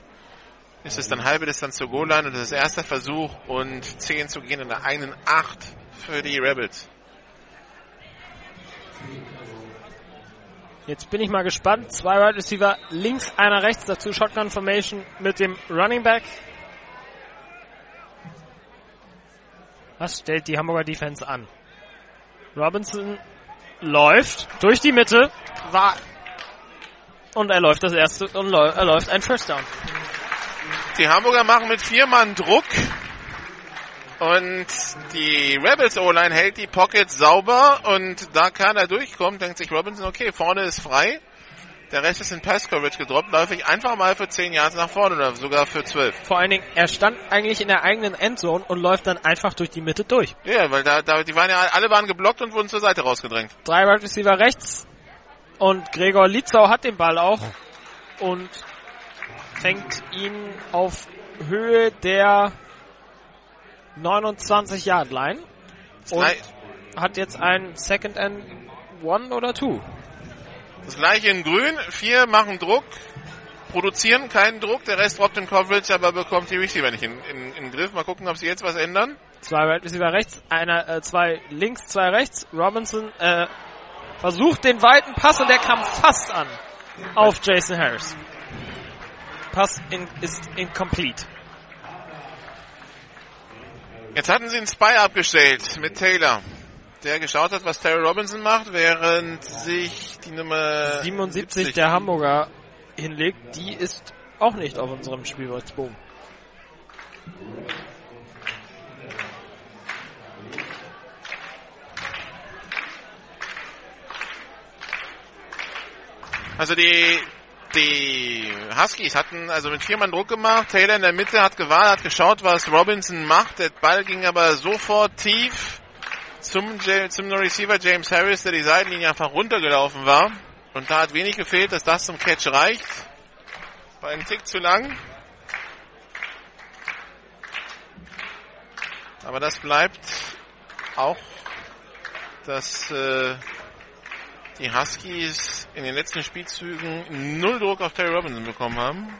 ist es dann halbe Distanz zur Goal-Line und das ist erster Versuch und 10 zu gehen in der einen 8 für die Rebels. Jetzt bin ich mal gespannt. Zwei Wide Receiver links, einer rechts, dazu Shotgun Formation mit dem Running Back. Was stellt die Hamburger Defense an? Robinson läuft durch die Mitte, war und er läuft das erste und er läuft ein First Down. Die Hamburger machen mit vier Mann Druck und die Rebels O-Line hält die Pocket sauber und da keiner durchkommt, denkt sich Robinson, okay, vorne ist frei. Der Rest ist in Pass Coverage gedroppt, laufe ich einfach mal für 10 Yards nach vorne oder sogar für 12. Vor allen Dingen, er stand eigentlich in der eigenen Endzone und läuft dann einfach durch die Mitte durch. Ja, weil da, da die waren ja alle waren geblockt und wurden zur Seite rausgedrängt. Drei Wide Receiver rechts und Gregor Lietzau hat den Ball auch und fängt ihn auf Höhe der 29 Yard Line und hat jetzt ein Second and One oder Two. Das gleiche in Grün. Vier machen Druck, produzieren keinen Druck. Der Rest droppt in Coverage, aber bekommt die Receiver nicht in, in, in den Griff. Mal gucken, ob sie jetzt was ändern. Zwei Wide Receiver rechts, einer, äh, zwei links, zwei rechts. Robinson äh, versucht den weiten Pass und der kam fast an auf Jason Harris. Pass in, ist incomplete. Jetzt hatten sie einen Spy abgestellt mit Taylor, der geschaut hat, was Terry Robinson macht, während sich die Nummer 77 70 der Hamburger hinlegt. Die ist auch nicht auf unserem Spielberichtsbogen. Also die die Huskies hatten also mit vier Mann Druck gemacht. Taylor in der Mitte hat gewartet, hat geschaut, was Robinson macht. Der Ball ging aber sofort tief zum, zum Receiver James Harris, der die Seitenlinie einfach runtergelaufen war. Und da hat wenig gefehlt, dass das zum Catch reicht. War ein Tick zu lang. Aber das bleibt auch das äh, die Huskies in den letzten Spielzügen null Druck auf Terry Robinson bekommen haben.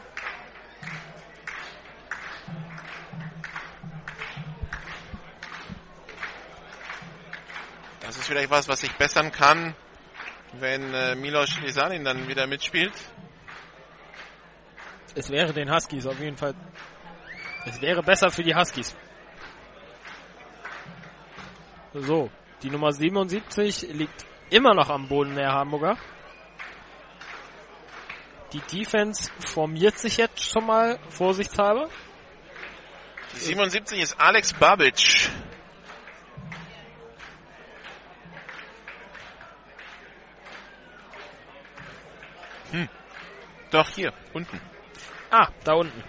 Das ist vielleicht was, was sich bessern kann, wenn äh, Milos Lisanin dann wieder mitspielt. Es wäre den Huskies auf jeden Fall. Es wäre besser für die Huskies. So, die Nummer 77 liegt immer noch am Boden der Hamburger. Die Defense formiert sich jetzt schon mal vorsichtshalber. Die 77 ist Alex Babic. Hm. Doch, hier, unten. Ah, da unten.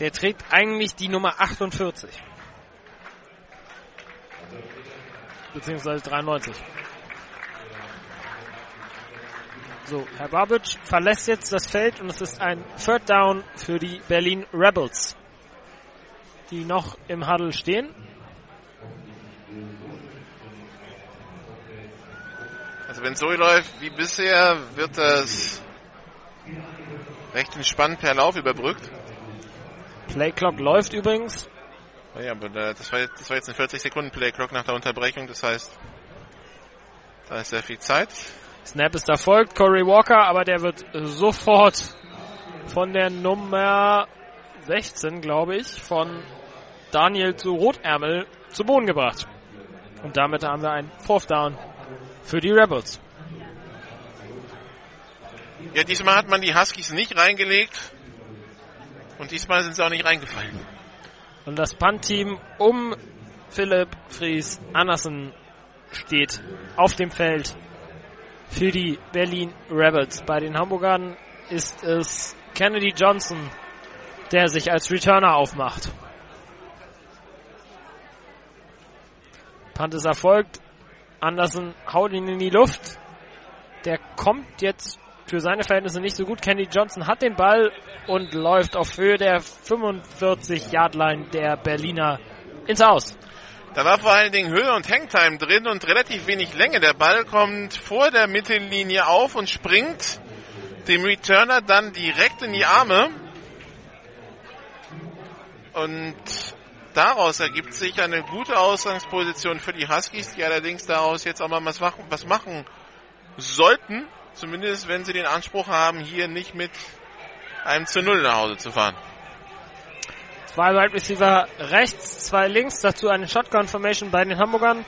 Der trägt eigentlich die Nummer 48. beziehungsweise 93. So, Herr Babic verlässt jetzt das Feld und es ist ein Third Down für die Berlin Rebels, die noch im Huddle stehen. Also wenn es so läuft wie bisher, wird das recht entspannt per Lauf überbrückt. Playclock läuft übrigens. Ja, aber das war, jetzt, das war jetzt ein 40 Sekunden Playclock nach der Unterbrechung, das heißt, da ist sehr viel Zeit. Snap ist erfolgt, Corey Walker, aber der wird sofort von der Nummer 16, glaube ich, von Daniel zu Rotärmel zu Boden gebracht. Und damit haben wir ein Fourth Down für die Rebels. Ja, diesmal hat man die Huskies nicht reingelegt. Und diesmal sind sie auch nicht reingefallen. Und das Punt-Team um Philipp Fries Andersen steht auf dem Feld für die Berlin Rebels. Bei den Hamburgern ist es Kennedy Johnson, der sich als Returner aufmacht. Punt ist erfolgt. Anderson haut ihn in die Luft. Der kommt jetzt für seine Verhältnisse nicht so gut. Kenny Johnson hat den Ball und läuft auf Höhe der 45-Yard-Line der Berliner ins Aus. Da war vor allen Dingen Höhe und Hangtime drin und relativ wenig Länge. Der Ball kommt vor der Mittellinie auf und springt dem Returner dann direkt in die Arme. Und daraus ergibt sich eine gute Ausgangsposition für die Huskies, die allerdings daraus jetzt auch mal was machen, was machen sollten. Zumindest wenn sie den Anspruch haben, hier nicht mit einem zu Null nach Hause zu fahren. Zwei Wide Receiver rechts, zwei links, dazu eine Shotgun Formation bei den Hamburgern.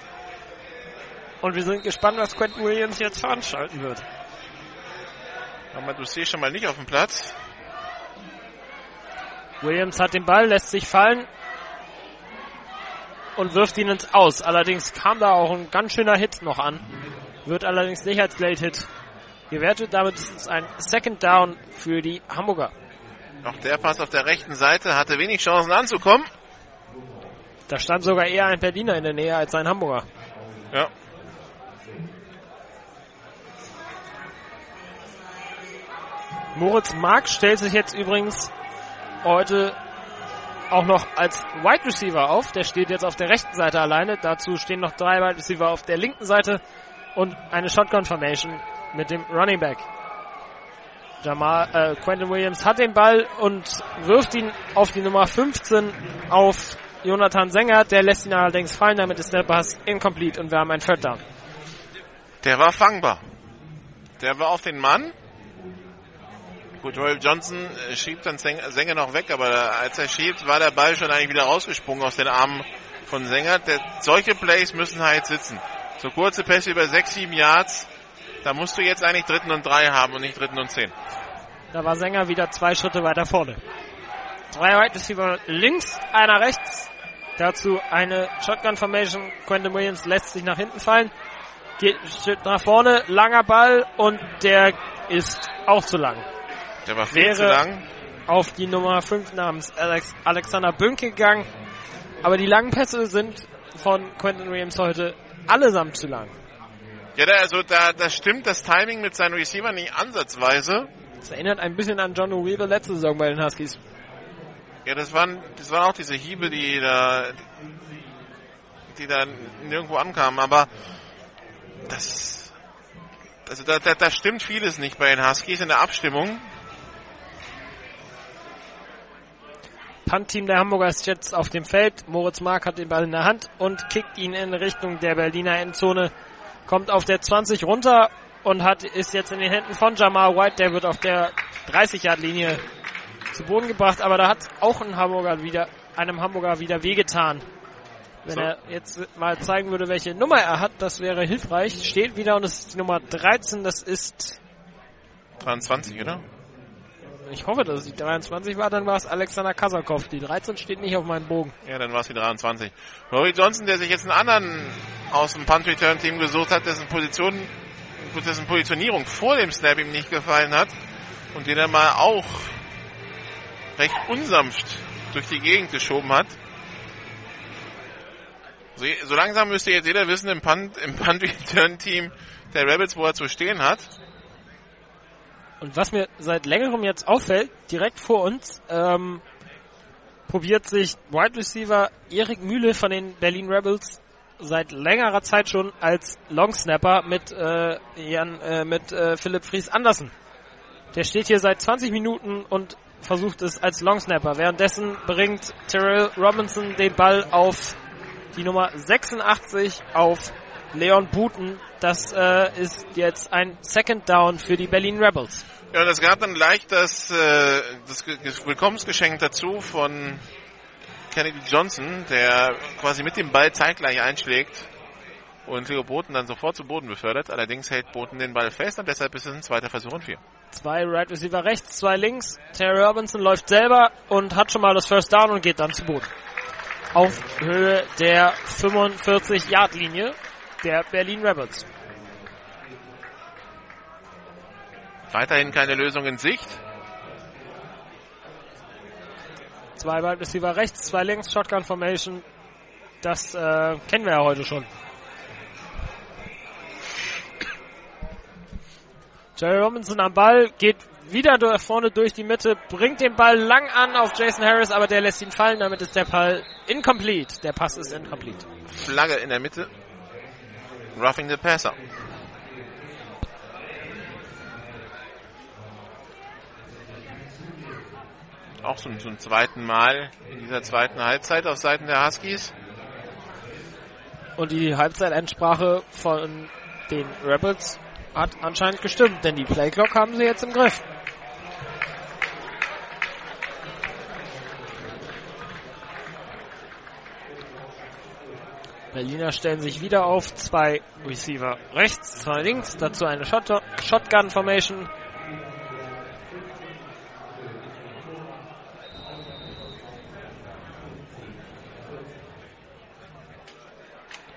Und wir sind gespannt, was Quentin Williams jetzt veranstalten wird. Aber du siehst schon mal nicht auf dem Platz. Williams hat den Ball, lässt sich fallen und wirft ihn ins Aus. Allerdings kam da auch ein ganz schöner Hit noch an. Wird allerdings nicht als Late Hit gewertet. Damit ist es ein Second Down für die Hamburger. Auch der Pass auf der rechten Seite hatte wenig Chancen anzukommen. Da stand sogar eher ein Berliner in der Nähe als ein Hamburger. Ja. Moritz Mark stellt sich jetzt übrigens heute auch noch als Wide Receiver auf. Der steht jetzt auf der rechten Seite alleine. Dazu stehen noch drei Wide Receiver auf der linken Seite und eine Shotgun Formation mit dem Running Back. Jamal, äh, Quentin Williams hat den Ball und wirft ihn auf die Nummer 15 auf Jonathan Sänger. Der lässt ihn allerdings fallen. Damit ist der Pass incomplete und wir haben einen Third Down. Der war fangbar. Der war auf den Mann. Gut, Royal Johnson äh, schiebt dann Sänger noch weg, aber als er schiebt, war der Ball schon eigentlich wieder rausgesprungen aus den Armen von Sänger. Der, solche Plays müssen halt sitzen. So kurze Pässe über 6, 7 Yards, da musst du jetzt eigentlich dritten und drei haben und nicht dritten und zehn. Da war Sänger wieder zwei Schritte weiter vorne. Drei Wide Receiver links, einer rechts. Dazu eine Shotgun Formation. Quentin Williams lässt sich nach hinten fallen. Geht Schritt nach vorne, langer Ball und der ist auch zu lang. Der war viel Wäre zu lang. auf die Nummer 5 namens Alex Alexander Bünke gegangen. Aber die langen Pässe sind von Quentin Williams heute allesamt zu lang. Ja, da, also da, das stimmt das Timing mit seinen Receiver nicht ansatzweise. Das erinnert ein bisschen an John Weaver letzte Saison bei den Huskies. Ja, das waren, das waren auch diese Hiebe, die da, die da nirgendwo ankamen. Aber das, also da, da, da stimmt vieles nicht bei den Huskies in der Abstimmung. Punt-Team der Hamburger ist jetzt auf dem Feld. Moritz Mark hat den Ball in der Hand und kickt ihn in Richtung der Berliner Endzone. Kommt auf der 20 runter und hat, ist jetzt in den Händen von Jamal White. Der wird auf der 30-Yard-Linie zu Boden gebracht. Aber da hat auch ein Hamburger wieder, einem Hamburger wieder wehgetan. Wenn So. er jetzt mal zeigen würde, welche Nummer er hat, das wäre hilfreich. Steht wieder und es ist die Nummer 13. Das ist 23, oder? Ich hoffe, dass es die 23 war, dann war es Alexander Kasakov. Die 13 steht nicht auf meinem Bogen. Ja, dann war es die 23. Rory Johnson, der sich jetzt einen anderen aus dem Punt Return Team gesucht hat, dessen Position, dessen Positionierung vor dem Snap ihm nicht gefallen hat und den er mal auch recht unsanft durch die Gegend geschoben hat. So, so langsam müsste jetzt jeder wissen im Punt, im Punt Return Team der Rabbits, wo er zu stehen hat. Und was mir seit längerem jetzt auffällt, direkt vor uns, ähm, probiert sich Wide Receiver Erik Mühle von den Berlin Rebels seit längerer Zeit schon als Long Snapper mit, äh, Jan, äh, mit äh, Philipp Fries Andersen. Der steht hier seit 20 Minuten und versucht es als Long Snapper. Währenddessen bringt Terrell Robinson den Ball auf die Nummer 86 auf Leon Buten. Das äh, ist jetzt ein Second Down für die Berlin Rebels. Ja, und es gab dann gleich das, äh, das Ge- Willkommensgeschenk dazu von Kennedy Johnson, der quasi mit dem Ball zeitgleich einschlägt und Leo Boten dann sofort zu Boden befördert. Allerdings hält Boten den Ball fest und deshalb ist es ein zweiter Versuch und vier. Zwei Right Receiver rechts, zwei links. Terry Robinson läuft selber und hat schon mal das First Down und geht dann zu Boden. Auf Höhe der 45-Yard-Linie der Berlin Rebels. Weiterhin keine Lösung in Sicht. Zwei Wide Receiver rechts, zwei links, Shotgun Formation. Das äh, kennen wir ja heute schon. Jerry Robinson am Ball, geht wieder vorne durch die Mitte, bringt den Ball lang an auf Jason Harris, aber der lässt ihn fallen, damit ist der Ball incomplete. Der Pass ist incomplete. Flagge in der Mitte. Roughing the Passer. Auch zum, zum zweiten Mal in dieser zweiten Halbzeit auf Seiten der Huskies. Und die Halbzeitendsprache von den Rebels hat anscheinend gestimmt, denn die Playclock haben sie jetzt im Griff. Berliner stellen sich wieder auf. Zwei Receiver rechts, zwei links. Dazu eine Shot Shotgun Formation.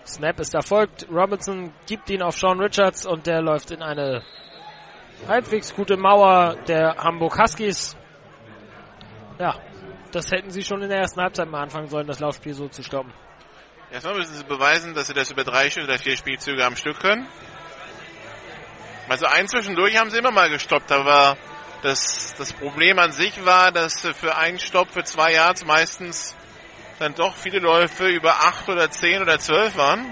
Snap ist erfolgt. Robinson gibt ihn auf Sean Richards und der läuft in eine halbwegs gute Mauer der Hamburg Huskies. Ja, das hätten sie schon in der ersten Halbzeit mal anfangen sollen, das Laufspiel so zu stoppen. Erstmal müssen sie beweisen, dass sie das über drei oder vier Spielzüge am Stück können. Also ein zwischendurch haben sie immer mal gestoppt, aber das, das Problem an sich war, dass für einen Stopp für zwei Yards meistens dann doch viele Läufe über acht oder zehn oder zwölf waren.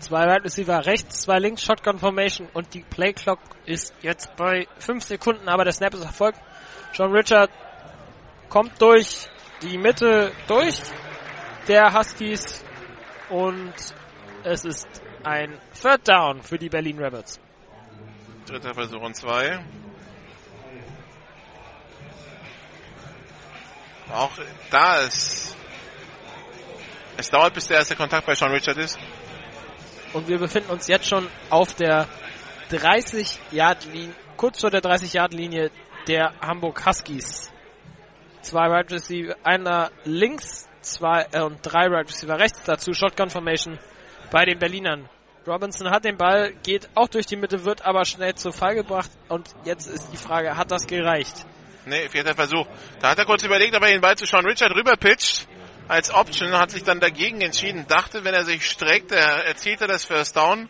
Zwei Wide Receiver rechts, zwei links, Shotgun Formation und die Play Clock ist jetzt bei fünf Sekunden, aber der Snap ist erfolgt. John Richard kommt durch die Mitte durch der Huskies und es ist ein Third Down für die Berlin Rebels. Dritter Versuch und zwei. Auch da ist. Es dauert, bis der erste Kontakt bei Sean Richard ist. Und wir befinden uns jetzt schon auf der 30-Yard-Linie, kurz vor der 30-Yard-Linie der Hamburg Huskies. Zwei Right Receiver, einer links, zwei äh, und drei Right Receiver rechts, dazu Shotgun Formation bei den Berlinern. Robinson hat den Ball, geht auch durch die Mitte, wird aber schnell zu Fall gebracht und jetzt ist die Frage, hat das gereicht? Nee, vierter Versuch. Da hat er kurz überlegt, ob er den Ball zu Sean Richard rüberpitcht. Als Option hat sich dann dagegen entschieden. Dachte, wenn er sich streckt, er erzielt er das First Down.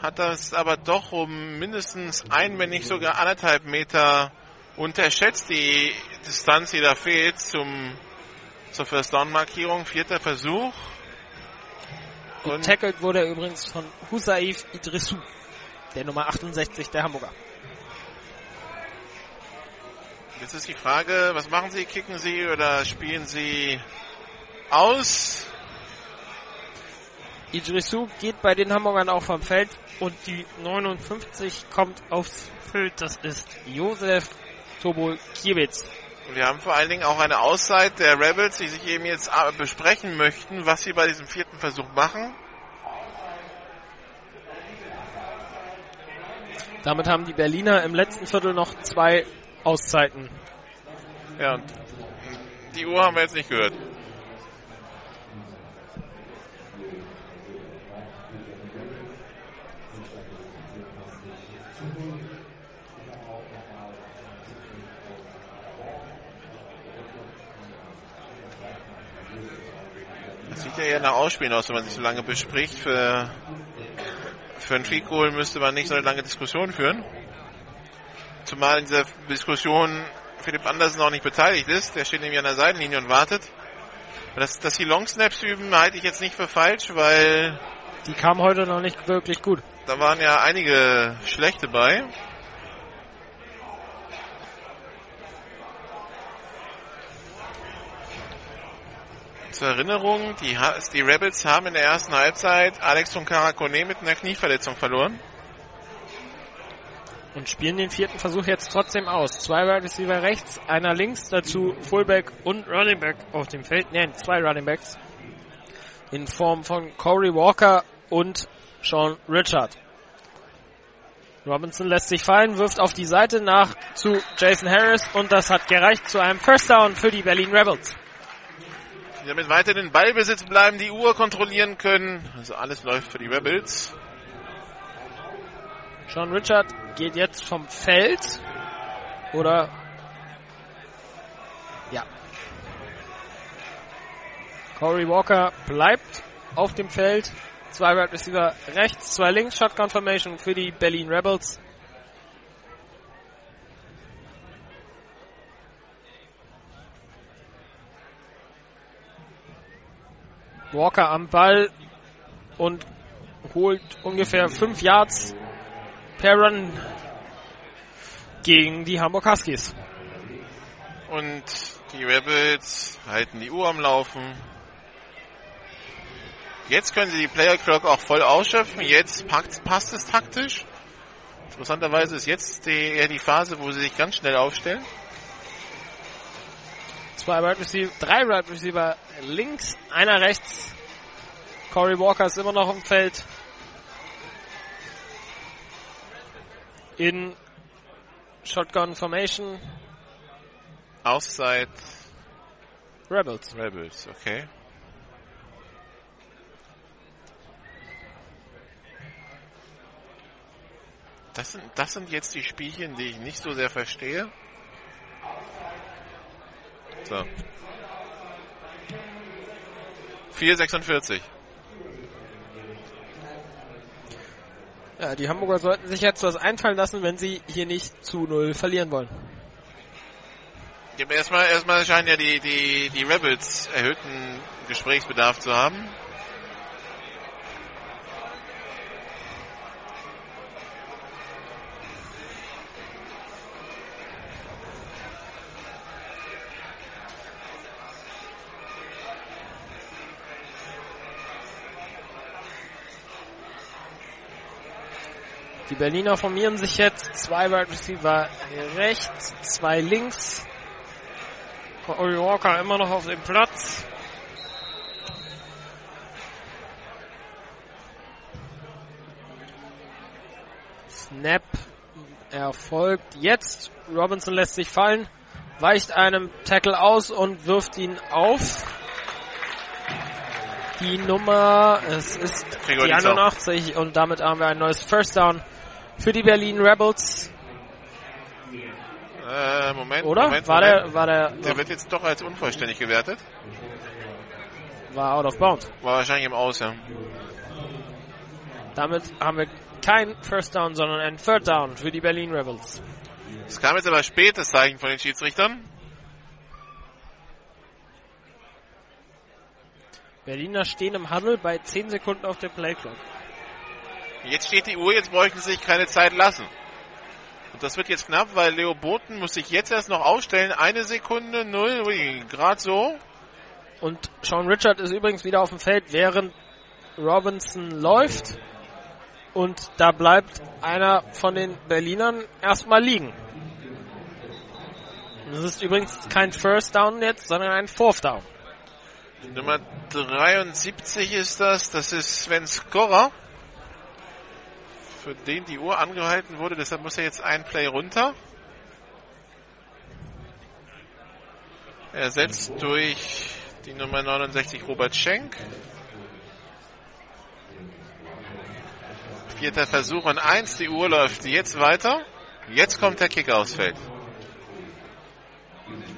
Hat das aber doch um mindestens ein, wenn nicht sogar anderthalb Meter unterschätzt. Die Distanz, die da fehlt zum, zur First Down Markierung. Vierter Versuch. Getackled wurde er übrigens von Husaif Idrissou, der Nummer 68 der Hamburger. Jetzt ist die Frage, was machen Sie? Kicken Sie oder spielen Sie aus? Idrissou geht bei den Hamburgern auch vom Feld und die 59 kommt aufs Feld. Das ist Josef Tobol Kiewitz. Wir haben vor allen Dingen auch eine Auszeit der Rebels, die sich eben jetzt besprechen möchten, was sie bei diesem vierten Versuch machen. Damit haben die Berliner im letzten Viertel noch zwei Auszeiten. Ja, und die Uhr haben wir jetzt nicht gehört. Das sieht ja eher nach Ausspielen aus, wenn man sich so lange bespricht. Für, für ein Field müsste man nicht so eine lange Diskussion führen. Zumal in dieser Diskussion Philipp Andersen auch nicht beteiligt ist. Der steht nämlich an der Seitenlinie und wartet. Dass, dass die Long Snaps üben, halte ich jetzt nicht für falsch, weil... Die kamen heute noch nicht wirklich gut. Da waren ja einige schlechte bei. Zur Erinnerung, die, die Rebels haben in der ersten Halbzeit Alex von Karakone mit einer Knieverletzung verloren. Und spielen den vierten Versuch jetzt trotzdem aus. Zwei Wide Receiver rechts, einer links, dazu Fullback und Running Back auf dem Feld. Nein, zwei Running Backs. In Form von Corey Walker und Sean Richard. Robinson lässt sich fallen, wirft auf die Seite nach zu Jason Harris und das hat gereicht zu einem First Down für die Berlin Rebels. Damit weiter den Ballbesitz bleiben, die Uhr kontrollieren können. Also alles läuft für die Rebels. Sean Richard geht jetzt vom Feld. Oder? Ja. Corey Walker bleibt auf dem Feld. Zwei Wide Receiver rechts, zwei links. Shotgun Formation für die Berlin Rebels. Walker am Ball und holt ungefähr 5 Yards per Run gegen die Hamburg Huskies. Und die Rebels halten die Uhr am Laufen. Jetzt können sie die Player Clock auch voll ausschöpfen. Jetzt passt es taktisch. Interessanterweise ist jetzt die, eher die Phase, wo sie sich ganz schnell aufstellen. Zwei Wide Receiver, drei Wide Receiver links, einer rechts. Corey Walker ist immer noch im Feld. In Shotgun Formation. Outside. Rebels. Rebels, okay. Das sind, das sind jetzt die Spielchen, die ich nicht so sehr verstehe. So. 4,46. Ja, die Hamburger sollten sich jetzt was einfallen lassen, wenn sie hier nicht zu null verlieren wollen. Erstmal, erstmal scheinen ja die, die, die Rebels erhöhten Gesprächsbedarf zu haben. Die Berliner formieren sich jetzt. Zwei Wide Receiver rechts, zwei links. Corey Walker immer noch auf dem Platz. Snap erfolgt jetzt. Robinson lässt sich fallen, weicht einem Tackle aus und wirft ihn auf. Die Nummer, es ist die 81 und damit haben wir ein neues First Down für die Berlin Rebels. Äh, Moment. Oder? Moment, war Moment. der, war der, Der wird jetzt doch als unvollständig gewertet. war out of bounds. War wahrscheinlich im Aus, ja. Damit haben wir kein First Down, sondern ein Third Down für die Berlin Rebels. Es kam jetzt aber spät, das Zeichen von den Schiedsrichtern. Berliner stehen im Huddle bei 10 Sekunden auf der Playclock. Jetzt steht die Uhr, jetzt bräuchten sie sich keine Zeit lassen. Und das wird jetzt knapp, weil Leo Boten muss sich jetzt erst noch aufstellen. Eine Sekunde, null, ui, gerade so. Und Sean Richard ist übrigens wieder auf dem Feld, während Robinson läuft. Und da bleibt einer von den Berlinern erstmal liegen. Das ist übrigens kein First Down jetzt, sondern ein Fourth Down. Nummer 73 ist das, das ist Sven Skorrer. Für den die Uhr angehalten wurde, deshalb muss er jetzt ein Play runter. Ersetzt durch die Nummer 69 Robert Schenk. Vierter Versuch und eins. Die Uhr läuft jetzt weiter. Jetzt kommt der Kicker aufs Feld.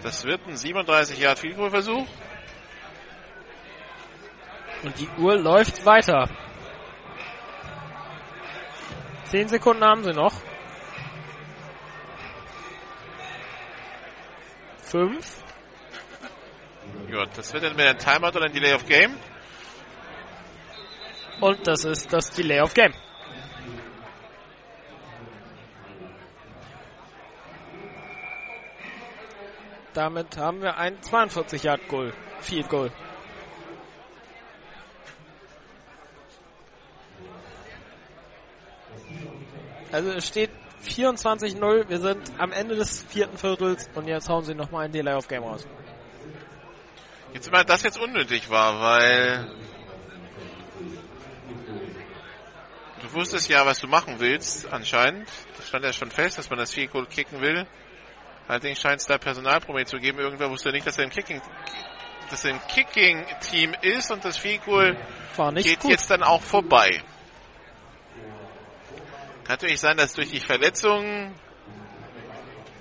Das wird ein 37 Yard Field Versuch. Und die Uhr läuft weiter. Zehn Sekunden haben sie noch. Fünf. Ja, das wird mit ein Timeout oder ein Delay of Game. Und das ist das Delay of Game. Damit haben wir ein 42 Yard Goal. Field Goal. Also es steht 24-0. Wir sind am Ende des vierten Viertels und jetzt hauen sie nochmal ein Delay of Game raus. Jetzt immer das jetzt unnötig war, weil du wusstest ja, was du machen willst, anscheinend. Das stand ja schon fest, dass man das Field Goal kicken will. Allerdings scheint es da Personalproblem zu geben. Irgendwer wusste nicht, dass er im Kicking, dass er im Kicking-Team ist und das Field Goal geht gut. jetzt dann auch vorbei. Kann natürlich sein, dass durch die Verletzungen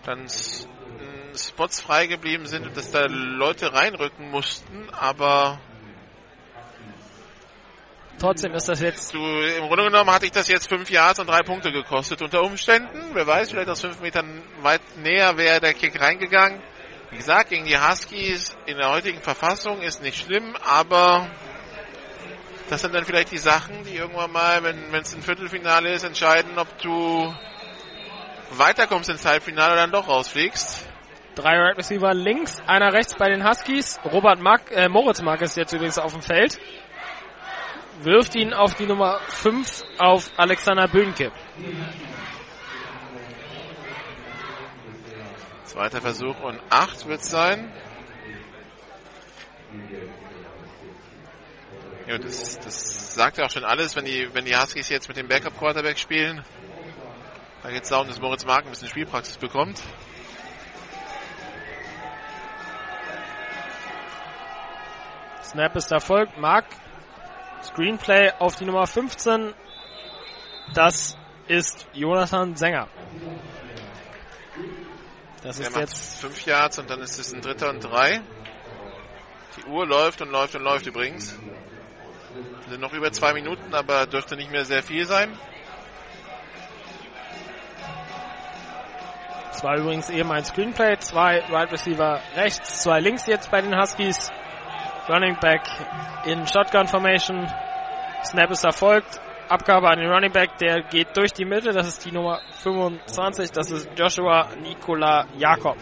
dann S- m, Spots frei geblieben sind und dass da Leute reinrücken mussten, aber Trotzdem ist das jetzt. Du, im Grunde genommen hatte ich das jetzt fünf Yards und drei Punkte gekostet unter Umständen. Wer weiß, vielleicht aus fünf Metern weit näher wäre der Kick reingegangen. Wie gesagt, gegen die Huskies in der heutigen Verfassung ist nicht schlimm, aber das sind dann vielleicht die Sachen, die irgendwann mal, wenn es ein Viertelfinale ist, entscheiden, ob du weiterkommst ins Halbfinale oder dann doch rausfliegst. Drei Right Receiver links, einer rechts bei den Huskies. Robert Mark, äh, Moritz Mark ist jetzt übrigens auf dem Feld. Wirft ihn auf die Nummer 5 auf Alexander Bönke. Zweiter Versuch und 8 wird es sein. Ja, das, das sagt ja auch schon alles, wenn die, wenn die Huskies jetzt mit dem Backup Quarterback spielen. Da geht es darum, dass Moritz Mark ein bisschen Spielpraxis bekommt. Snap ist erfolgt. Mark, Screenplay auf die Nummer 15. Das ist Jonathan Sänger. Das ist jetzt fünf Yards und dann ist es ein dritter und drei. Die Uhr läuft und läuft und läuft übrigens. Sind noch über zwei Minuten, aber dürfte nicht mehr sehr viel sein. Das war übrigens eben ein Screenplay. Zwei Wide right Receiver rechts, zwei links jetzt bei den Huskies. Running Back in Shotgun Formation. Snap ist erfolgt. Abgabe an den Running Back, der geht durch die Mitte. Das ist die Nummer 25. Das ist Joshua Nikola Jakob.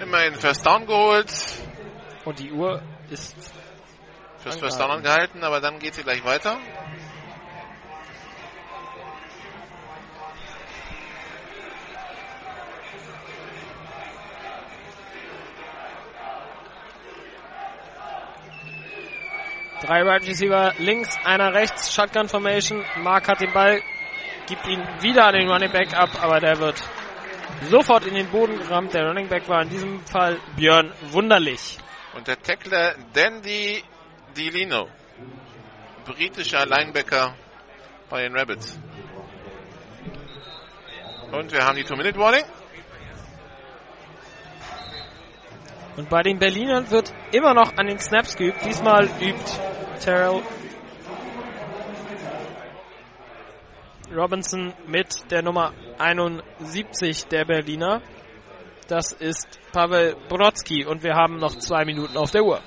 Immerhin First Down geholt. Und die Uhr ist fürs First Down angehalten, aber dann geht sie gleich weiter. Drei Right Receiver links, einer rechts, Shotgun Formation. Mark hat den Ball, gibt ihn wieder an den Running Back ab, aber der wird sofort in den Boden gerammt. Der Running Back war in diesem Fall Björn Wunderlich. Und der Tackler Dandy Dilino, britischer Linebacker bei den Rabbits. Und wir haben die Two-Minute-Warning. Und bei den Berlinern wird immer noch an den Snaps geübt. Diesmal übt Terrell Robinson mit der Nummer 71 der Berliner. Das ist Pavel Brodsky und wir haben noch zwei Minuten auf der Uhr.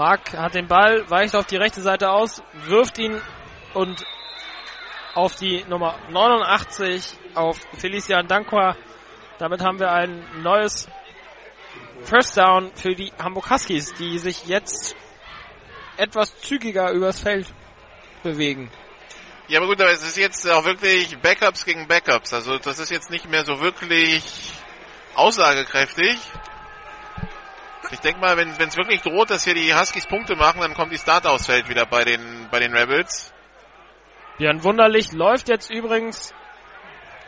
Mark hat den Ball, weicht auf die rechte Seite aus, wirft ihn und auf die Nummer 89 auf Felician Dankwa. Damit haben wir ein neues First Down für die Hamburg Huskies, die sich jetzt etwas zügiger übers Feld bewegen. Ja, aber gut, aber es ist jetzt auch wirklich Backups gegen Backups. Also das ist jetzt nicht mehr so wirklich aussagekräftig. Ich denke mal, wenn es wirklich droht, dass hier die Huskies Punkte machen, dann kommt die Start aufs Feld wieder bei den, bei den Rebels. Björn Wunderlich läuft jetzt übrigens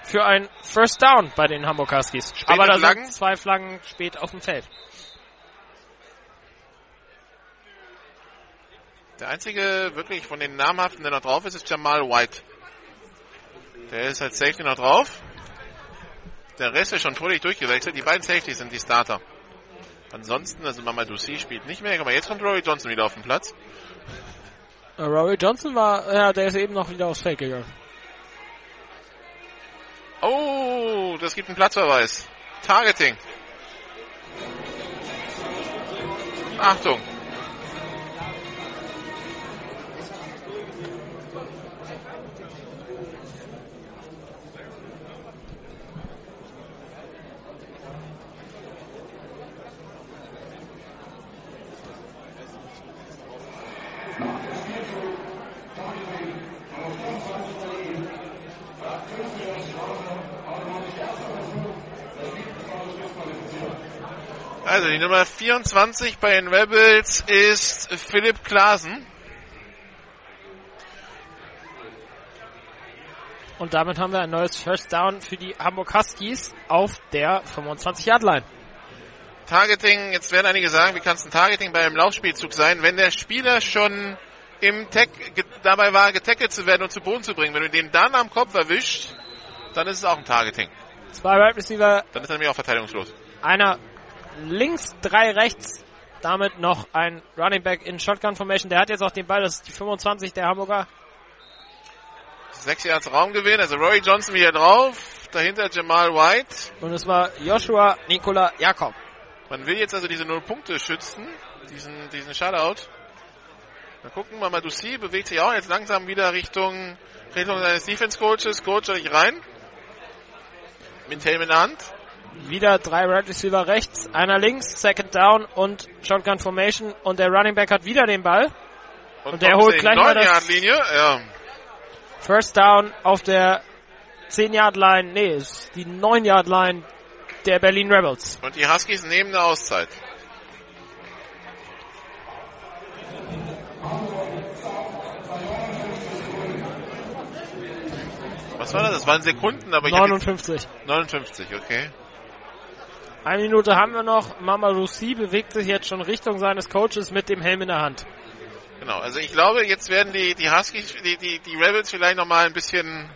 für ein First Down bei den Hamburg Huskies. Späte Aber da Flaggen. sind zwei Flaggen spät auf dem Feld. Der einzige wirklich von den namhaften, der noch drauf ist, ist Jamal White. Der ist als Safety noch drauf. Der Rest ist schon fröhlich durchgewechselt. Die beiden Safety sind die Starter. Ansonsten, also Mama Ducey spielt nicht mehr. Mal, jetzt kommt Rory Johnson wieder auf den Platz. Uh, Rory Johnson war, ja, der ist eben noch wieder aufs Feld gegangen. Oh, das gibt einen Platzverweis. Targeting. Achtung. Die Nummer 24 bei den Rebels ist Philipp Klaasen. Und damit haben wir ein neues First Down für die Hamburg Huskies auf der 25-Yard-Line. Targeting, jetzt werden einige sagen, wie kann es ein Targeting bei einem Laufspielzug sein, wenn der Spieler schon im Tag dabei war, getackelt zu werden und zu Boden zu bringen. Wenn du den dann am Kopf erwischt, dann ist es auch ein Targeting. Zwei Wide Receiver. Dann ist er nämlich auch verteidigungslos. Einer links, drei rechts. Damit noch ein Running Back in Shotgun Formation. Der hat jetzt auch den Ball. Das ist die 25 der Hamburger. Sechs Yards Raumgewinn. Also Roy Johnson wieder drauf. Dahinter Jamal White. Und es war Joshua Nikola Jakob. Man will jetzt also diese Null Punkte schützen. Diesen, diesen Shutout. Dann gucken mal, Dussi bewegt sich auch jetzt langsam wieder Richtung, Richtung seines Defense Coaches. Coach ich rein. Mit Helm in der Hand. Wieder drei Right Receiver rechts, einer links, Second Down und Shotgun Formation und der Running Back hat wieder den Ball. Und, Und der holt gleich mal das-. Ja. First Down auf der 10-Yard-Line, nee, ist die 9-Yard-Line der Berlin Rebels. Und die Huskies nehmen eine Auszeit. Was war das? Das waren Sekunden, aber ich hab jetzt 59. 59, okay. Eine Minute haben wir noch. Mama Russi bewegt sich jetzt schon Richtung seines Coaches mit dem Helm in der Hand. Genau, also ich glaube, jetzt werden die, die Huskies, die, die, die Rebels vielleicht nochmal ein bisschen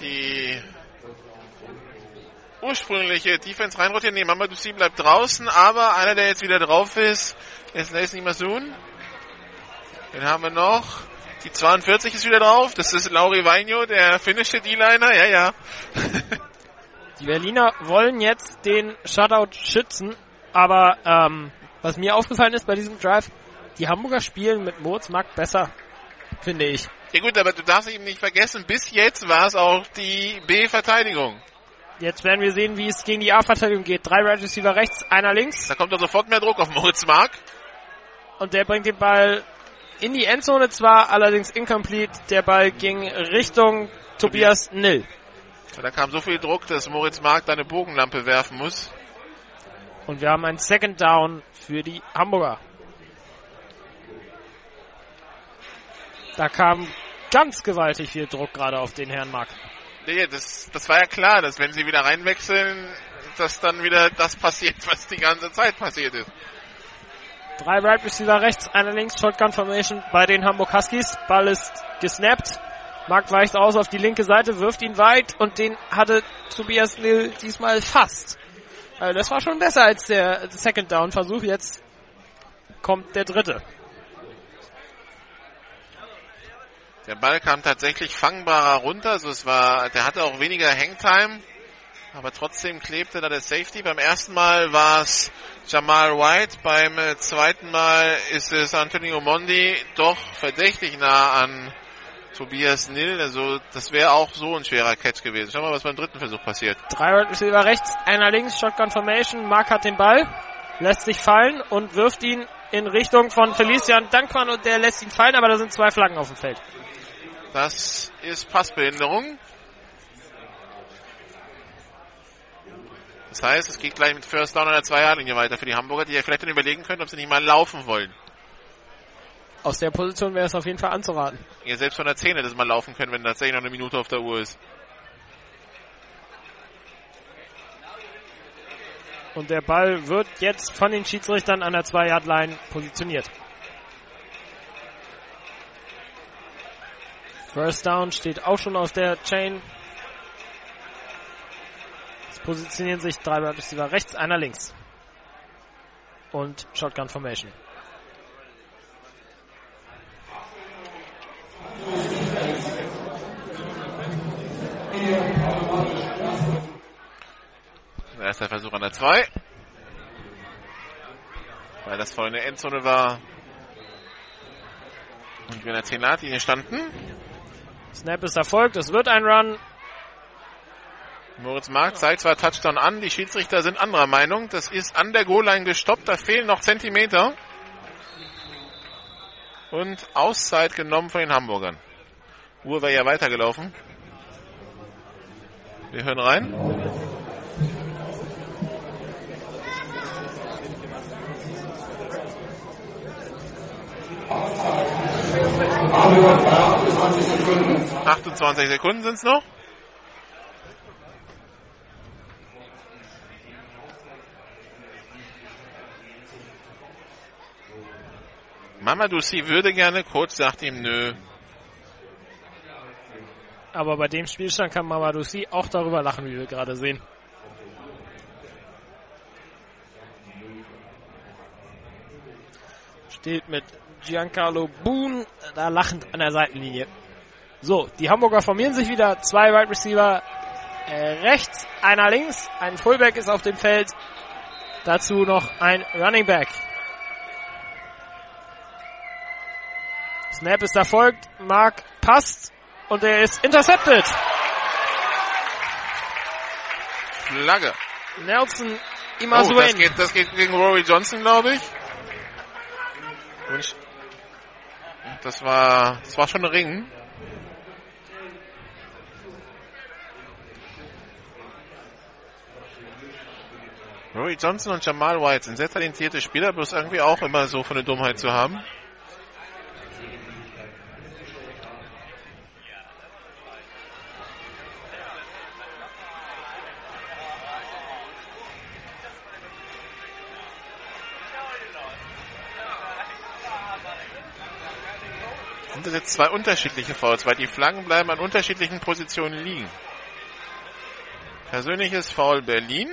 die ursprüngliche Defense reinrotieren. Nee, Mamadou Sy bleibt draußen, aber einer, der jetzt wieder drauf ist, ist Nathan Masoon. Den haben wir noch. Die 42 ist wieder drauf. Das ist Lauri Vainio, der finnische D-Liner. Ja, ja. Die Berliner wollen jetzt den Shutout schützen, aber ähm, was mir aufgefallen ist bei diesem Drive, die Hamburger spielen mit Moritz Mark besser, finde ich. ja gut, aber du darfst eben nicht vergessen, bis jetzt war es auch die B-Verteidigung. Jetzt werden wir sehen, wie es gegen die A-Verteidigung geht. Drei Right Receiver rechts, einer links Da kommt doch sofort mehr Druck auf Moritz Mark. und der bringt den Ball in die Endzone zwar, allerdings incomplete. Der Ball ging Richtung Tobias Nill. Da kam so viel Druck, dass Moritz Mark da eine Bogenlampe werfen muss. Und wir haben ein Second Down für die Hamburger. Da kam ganz gewaltig viel Druck gerade auf den Herrn Mark. Nee, das, das war ja klar, dass wenn sie wieder reinwechseln, dass dann wieder das passiert, was die ganze Zeit passiert ist. Drei Right Receiver rechts, einer links, Shotgun Formation bei den Hamburg Huskies. Ball ist gesnappt. Mark weicht aus auf die linke Seite, wirft ihn weit und den hatte Tobias Lill diesmal fast. Also das war schon besser als der Second Down Versuch. Jetzt kommt der dritte. Der Ball kam tatsächlich fangbarer runter, also es war, der hatte auch weniger Hangtime, aber trotzdem klebte da der Safety. Beim ersten Mal war es Jamal White, beim äh, zweiten Mal ist es Antonio Mondi, doch verdächtig nah an Tobias Nill, also das wäre auch so ein schwerer Catch gewesen. Schau mal, was beim dritten Versuch passiert. Drei Right Receiver rechts, einer links, Shotgun Formation. Mark hat den Ball, lässt sich fallen und wirft ihn in Richtung von Felician Dankmann und der lässt ihn fallen, aber da sind zwei Flaggen auf dem Feld. Das ist Passbehinderung. Das heißt, es geht gleich mit First Down an der Zweierlinie weiter für die Hamburger, die ja vielleicht dann überlegen können, ob sie nicht mal laufen wollen. Aus der Position wäre es auf jeden Fall anzuraten. Ja, selbst von der 10 hätte es mal laufen können, wenn tatsächlich noch eine Minute auf der Uhr ist. Und der Ball wird jetzt von den Schiedsrichtern an der 2-Yard-Line positioniert. First Down steht auch schon aus der Chain. Es positionieren sich drei Wide Receiver rechts, einer links. Und Shotgun Formation. Erster Versuch an der 2. Weil das vorhin eine Endzone war. Und wir in der 10 Linie standen. Snap ist erfolgt, es wird ein Run. Moritz Mark zeigt zwar Touchdown an, die Schiedsrichter sind anderer Meinung. Das ist an der Goal-Line gestoppt, da fehlen noch Zentimeter. Und Auszeit genommen von den Hamburgern. Uhr wäre ja weitergelaufen. Wir hören rein. Sekunden. 28 Sekunden sind es noch. Mamadou Sy würde gerne, Coach sagt ihm nö. Aber bei dem Spielstand kann Mamadouci auch darüber lachen, wie wir gerade sehen. Steht mit Giancarlo Boone da lachend an der Seitenlinie. So, die Hamburger formieren sich wieder. Zwei Wide Receiver äh, rechts, einer links. Ein Fullback ist auf dem Feld. Dazu noch ein Running Back. Snap ist erfolgt. Mark passt und er ist intercepted. Flagge. Nelson Oh, Imasuen. das geht, das geht gegen Rory Johnson, glaube ich. Und das war, das war schon ein Ring. Rory Johnson und Jamal White sind sehr talentierte Spieler, bloß irgendwie auch immer so von der Dummheit zu haben. Sind jetzt zwei unterschiedliche Fouls, weil die Flaggen bleiben an unterschiedlichen Positionen liegen. Persönliches Foul Berlin.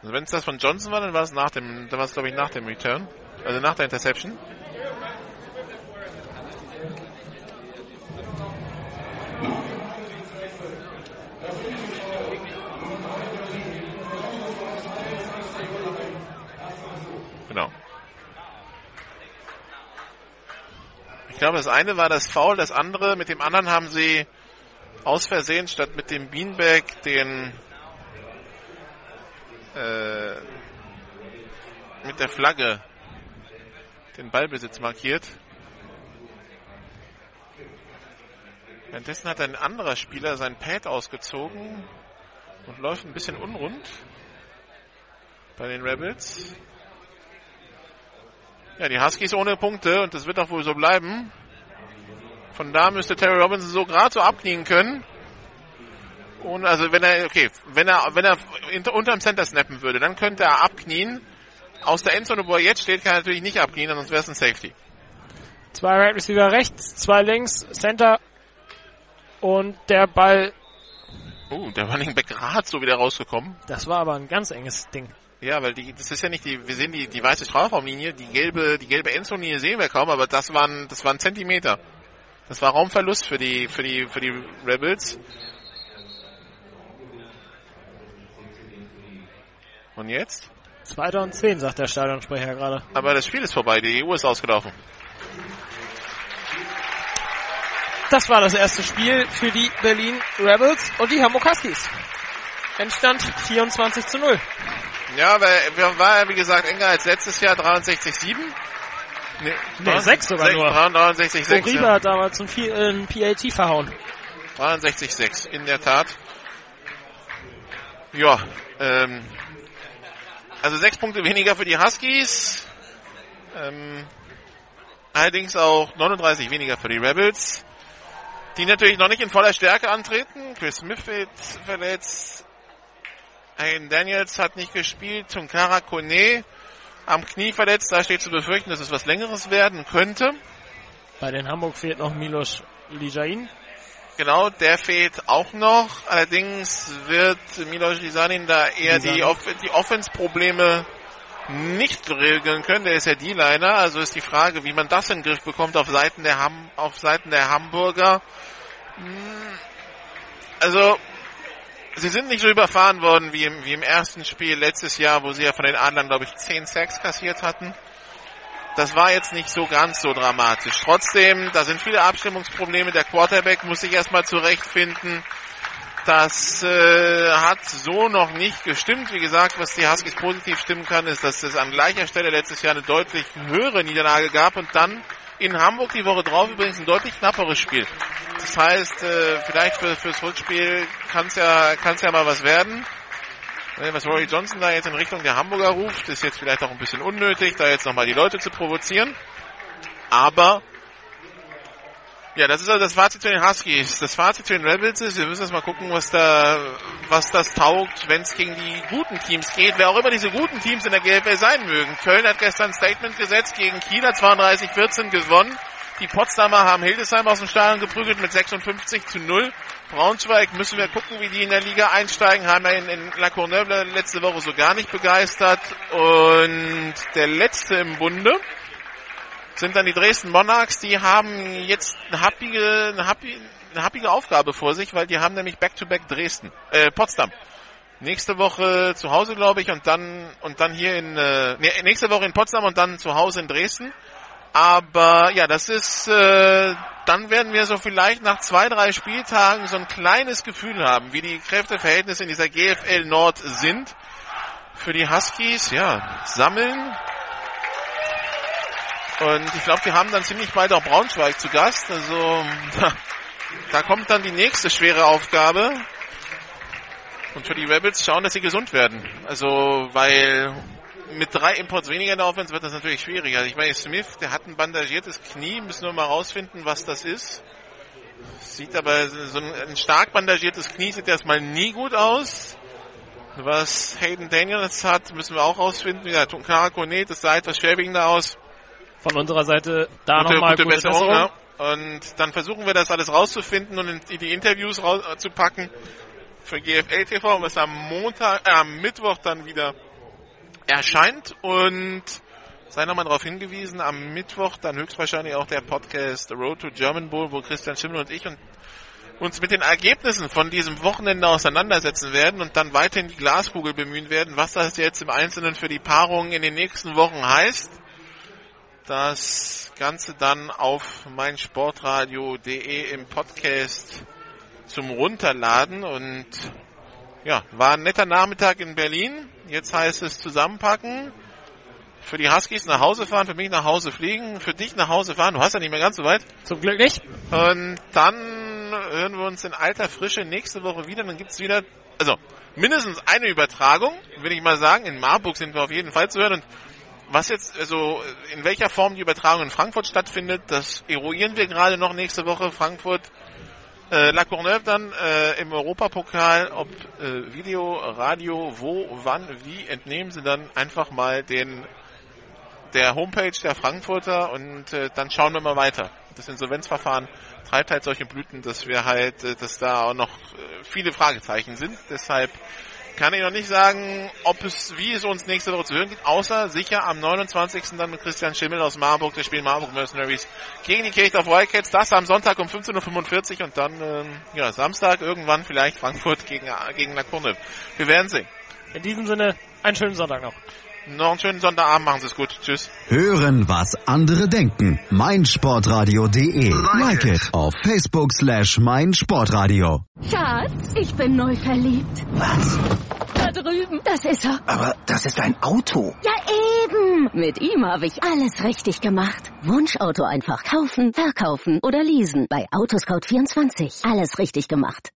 Also wenn es das von Johnson war, dann war es nach dem, dann war es glaube ich nach dem Return. Also nach der Interception. Glaube, das eine war das Foul, das andere, mit dem anderen haben sie aus Versehen statt mit dem Beanbag den äh, mit der Flagge den Ballbesitz markiert. Währenddessen hat ein anderer Spieler sein Pad ausgezogen und läuft ein bisschen unrund bei den Rebels. Ja, die Huskies ohne Punkte und das wird auch wohl so bleiben. Von da müsste Terry Robinson so gerade so abknien können. Und also wenn er, okay, wenn er, wenn er unterm Center snappen würde, dann könnte er abknien. Aus der Endzone, wo er jetzt steht, kann er natürlich nicht abknien, sonst wäre es ein Safety. Zwei Right Receiver rechts, zwei links, Center und der Ball. Uh, der Running Back gerade so wieder rausgekommen. Das war aber ein ganz enges Ding. Ja, weil die, das ist ja nicht die, wir sehen die, die weiße Strafraumlinie, die gelbe, die gelbe Endzone sehen wir kaum, aber das waren, das waren Zentimeter. Das war Raumverlust für die, für die, für die Rebels. Und jetzt? Zweiter und zehn, sagt der Stadionsprecher gerade. Aber das Spiel ist vorbei, die Uhr ist ausgelaufen. Das war das erste Spiel für die Berlin Rebels und die Hamburg Huskies. Endstand 24 zu 0. Ja, weil wir war ja wie gesagt enger als letztes Jahr 63-7. Nee, nee 6 sogar nur. 63-6. Riebe Ja. hat damals P- äh, PAT verhauen. 63-6, in der Tat. Ja, ähm, also sechs Punkte weniger für die Huskies. Ähm, allerdings auch 39 weniger für die Rebels. Die natürlich noch nicht in voller Stärke antreten. Chris wird verletzt. Hayden Daniels hat nicht gespielt. Tunkara Kone am Knie verletzt. Da steht zu befürchten, dass es was Längeres werden könnte. Bei den Hamburg fehlt noch Milos Lijain. Genau, der fehlt auch noch. Allerdings wird Milos Lisanin da eher Lisanin. die, Off die Offense-Probleme nicht regeln können. Der ist ja D-Liner. Also ist die Frage, wie man das in den Griff bekommt auf Seiten der, Ham auf Seiten der Hamburger. Hm, Also, sie sind nicht so überfahren worden wie im, wie im ersten Spiel letztes Jahr, wo sie ja von den Adlern, glaube ich, 10 Sacks kassiert hatten. Das war jetzt nicht so ganz so dramatisch. Trotzdem, da sind viele Abstimmungsprobleme. Der Quarterback muss sich erstmal zurechtfinden. Das äh, hat so noch nicht gestimmt. Wie gesagt, was die Huskies positiv stimmen kann, ist, dass es an gleicher Stelle letztes Jahr eine deutlich höhere Niederlage gab und dann in Hamburg die Woche drauf übrigens ein deutlich knapperes Spiel. Das heißt, äh, vielleicht für, fürs Rückspiel kann es ja, kann's ja mal was werden. Ne, Was Rory Johnson da jetzt in Richtung der Hamburger ruft, ist jetzt vielleicht auch ein bisschen unnötig, da jetzt nochmal die Leute zu provozieren. Aber Ja, das ist also das Fazit zu den Huskies. Das Fazit zu den Rebels ist, wir müssen jetzt mal gucken, was da, was das taugt, wenn es gegen die guten Teams geht. Wer auch immer diese guten Teams in der GFL sein mögen. Köln hat gestern ein Statement gesetzt gegen Kieler 32-14 gewonnen. Die Potsdamer haben Hildesheim aus dem Stadion geprügelt mit 56 zu 0. Braunschweig müssen wir gucken, wie die in der Liga einsteigen. Haben wir in, in La Courneuve letzte Woche so gar nicht begeistert. Und der letzte im Bunde sind dann die Dresden Monarchs. Die haben jetzt eine happige, eine happige, eine happige Aufgabe vor sich, weil die haben nämlich Back-to-Back -back Dresden, äh, Potsdam. Nächste Woche zu Hause, glaube ich, und dann und dann hier in äh, nee, nächste Woche in Potsdam und dann zu Hause in Dresden. Aber ja, das ist, äh, dann werden wir so vielleicht nach zwei, drei Spieltagen so ein kleines Gefühl haben, wie die Kräfteverhältnisse in dieser GFL Nord sind. Für die Huskies, ja, sammeln. Und ich glaube, die haben dann ziemlich bald auch Braunschweig zu Gast. Also da, kommt dann die nächste schwere Aufgabe. Und für die Rebels schauen, dass sie gesund werden. Also, weil mit drei Imports weniger in der Offense wird das natürlich schwieriger. Ich meine, Smith, der hat ein bandagiertes Knie, müssen wir mal rausfinden, was das ist. Sieht aber, so ein, ein stark bandagiertes Knie sieht erstmal nie gut aus. Was Hayden Daniels hat, müssen wir auch rausfinden. Ja, Tunkara Kone, das sah etwas schwerwiegender aus. Von unserer Seite da nochmal gute, gute Besserung. Besserung. Ja. Und dann versuchen wir das alles rauszufinden und in die Interviews rauszupacken für GFL TV, was am Montag, äh, am Mittwoch dann wieder erscheint und sei nochmal darauf hingewiesen, am Mittwoch dann höchstwahrscheinlich auch der Podcast Road to German Bowl, wo Christian Schimmel und ich und uns mit den Ergebnissen von diesem Wochenende auseinandersetzen werden und dann weiterhin die Glaskugel bemühen werden, was das jetzt im Einzelnen für die Paarungen in den nächsten Wochen heißt. Das Ganze dann auf meinsportradio.de im Podcast zum Runterladen und ja, war ein netter Nachmittag in Berlin. Jetzt heißt es zusammenpacken. Für die Huskies nach Hause fahren, für mich nach Hause fliegen, für dich nach Hause fahren. Du hast ja nicht mehr ganz so weit. Zum Glück nicht. Und dann hören wir uns in alter Frische nächste Woche wieder. Dann gibt's wieder, also mindestens eine Übertragung, will ich mal sagen. In Marburg sind wir auf jeden Fall zu hören. Und was jetzt, also in welcher Form die Übertragung in Frankfurt stattfindet, das eruieren wir gerade noch nächste Woche. Frankfurt äh, La Courneuve dann äh, im Europapokal, ob äh, Video, Radio, wo, wann, wie, entnehmen sie dann einfach mal den der Homepage der Frankfurter und äh, dann schauen wir mal weiter. Das Insolvenzverfahren treibt halt solche Blüten, dass wir halt, äh, dass da auch noch äh, viele Fragezeichen sind. Deshalb kann ich noch nicht sagen, ob es, wie es uns nächste Woche zu hören geht, außer sicher am 29. dann mit Christian Schimmel aus Marburg, der spielt Marburg Mercenaries gegen die Kirchdorf Wildcats. Das am Sonntag um 15.45 Uhr und dann, ähm, ja, Samstag irgendwann vielleicht Frankfurt gegen, gegen La Courneuve. Wir werden sehen. In diesem Sinne, einen schönen Sonntag noch. Noch einen schönen Sonntagabend, machen Sie es gut. Tschüss. Hören, was andere denken. meinsportradio.de. Like it auf Facebook slash meinsportradio. Schatz, ich bin neu verliebt. Was? Da drüben. Das ist er. Aber das ist ein Auto. Ja, eben. Mit ihm habe ich alles richtig gemacht. Wunschauto einfach kaufen, verkaufen oder leasen. Bei Autoscout24. Alles richtig gemacht.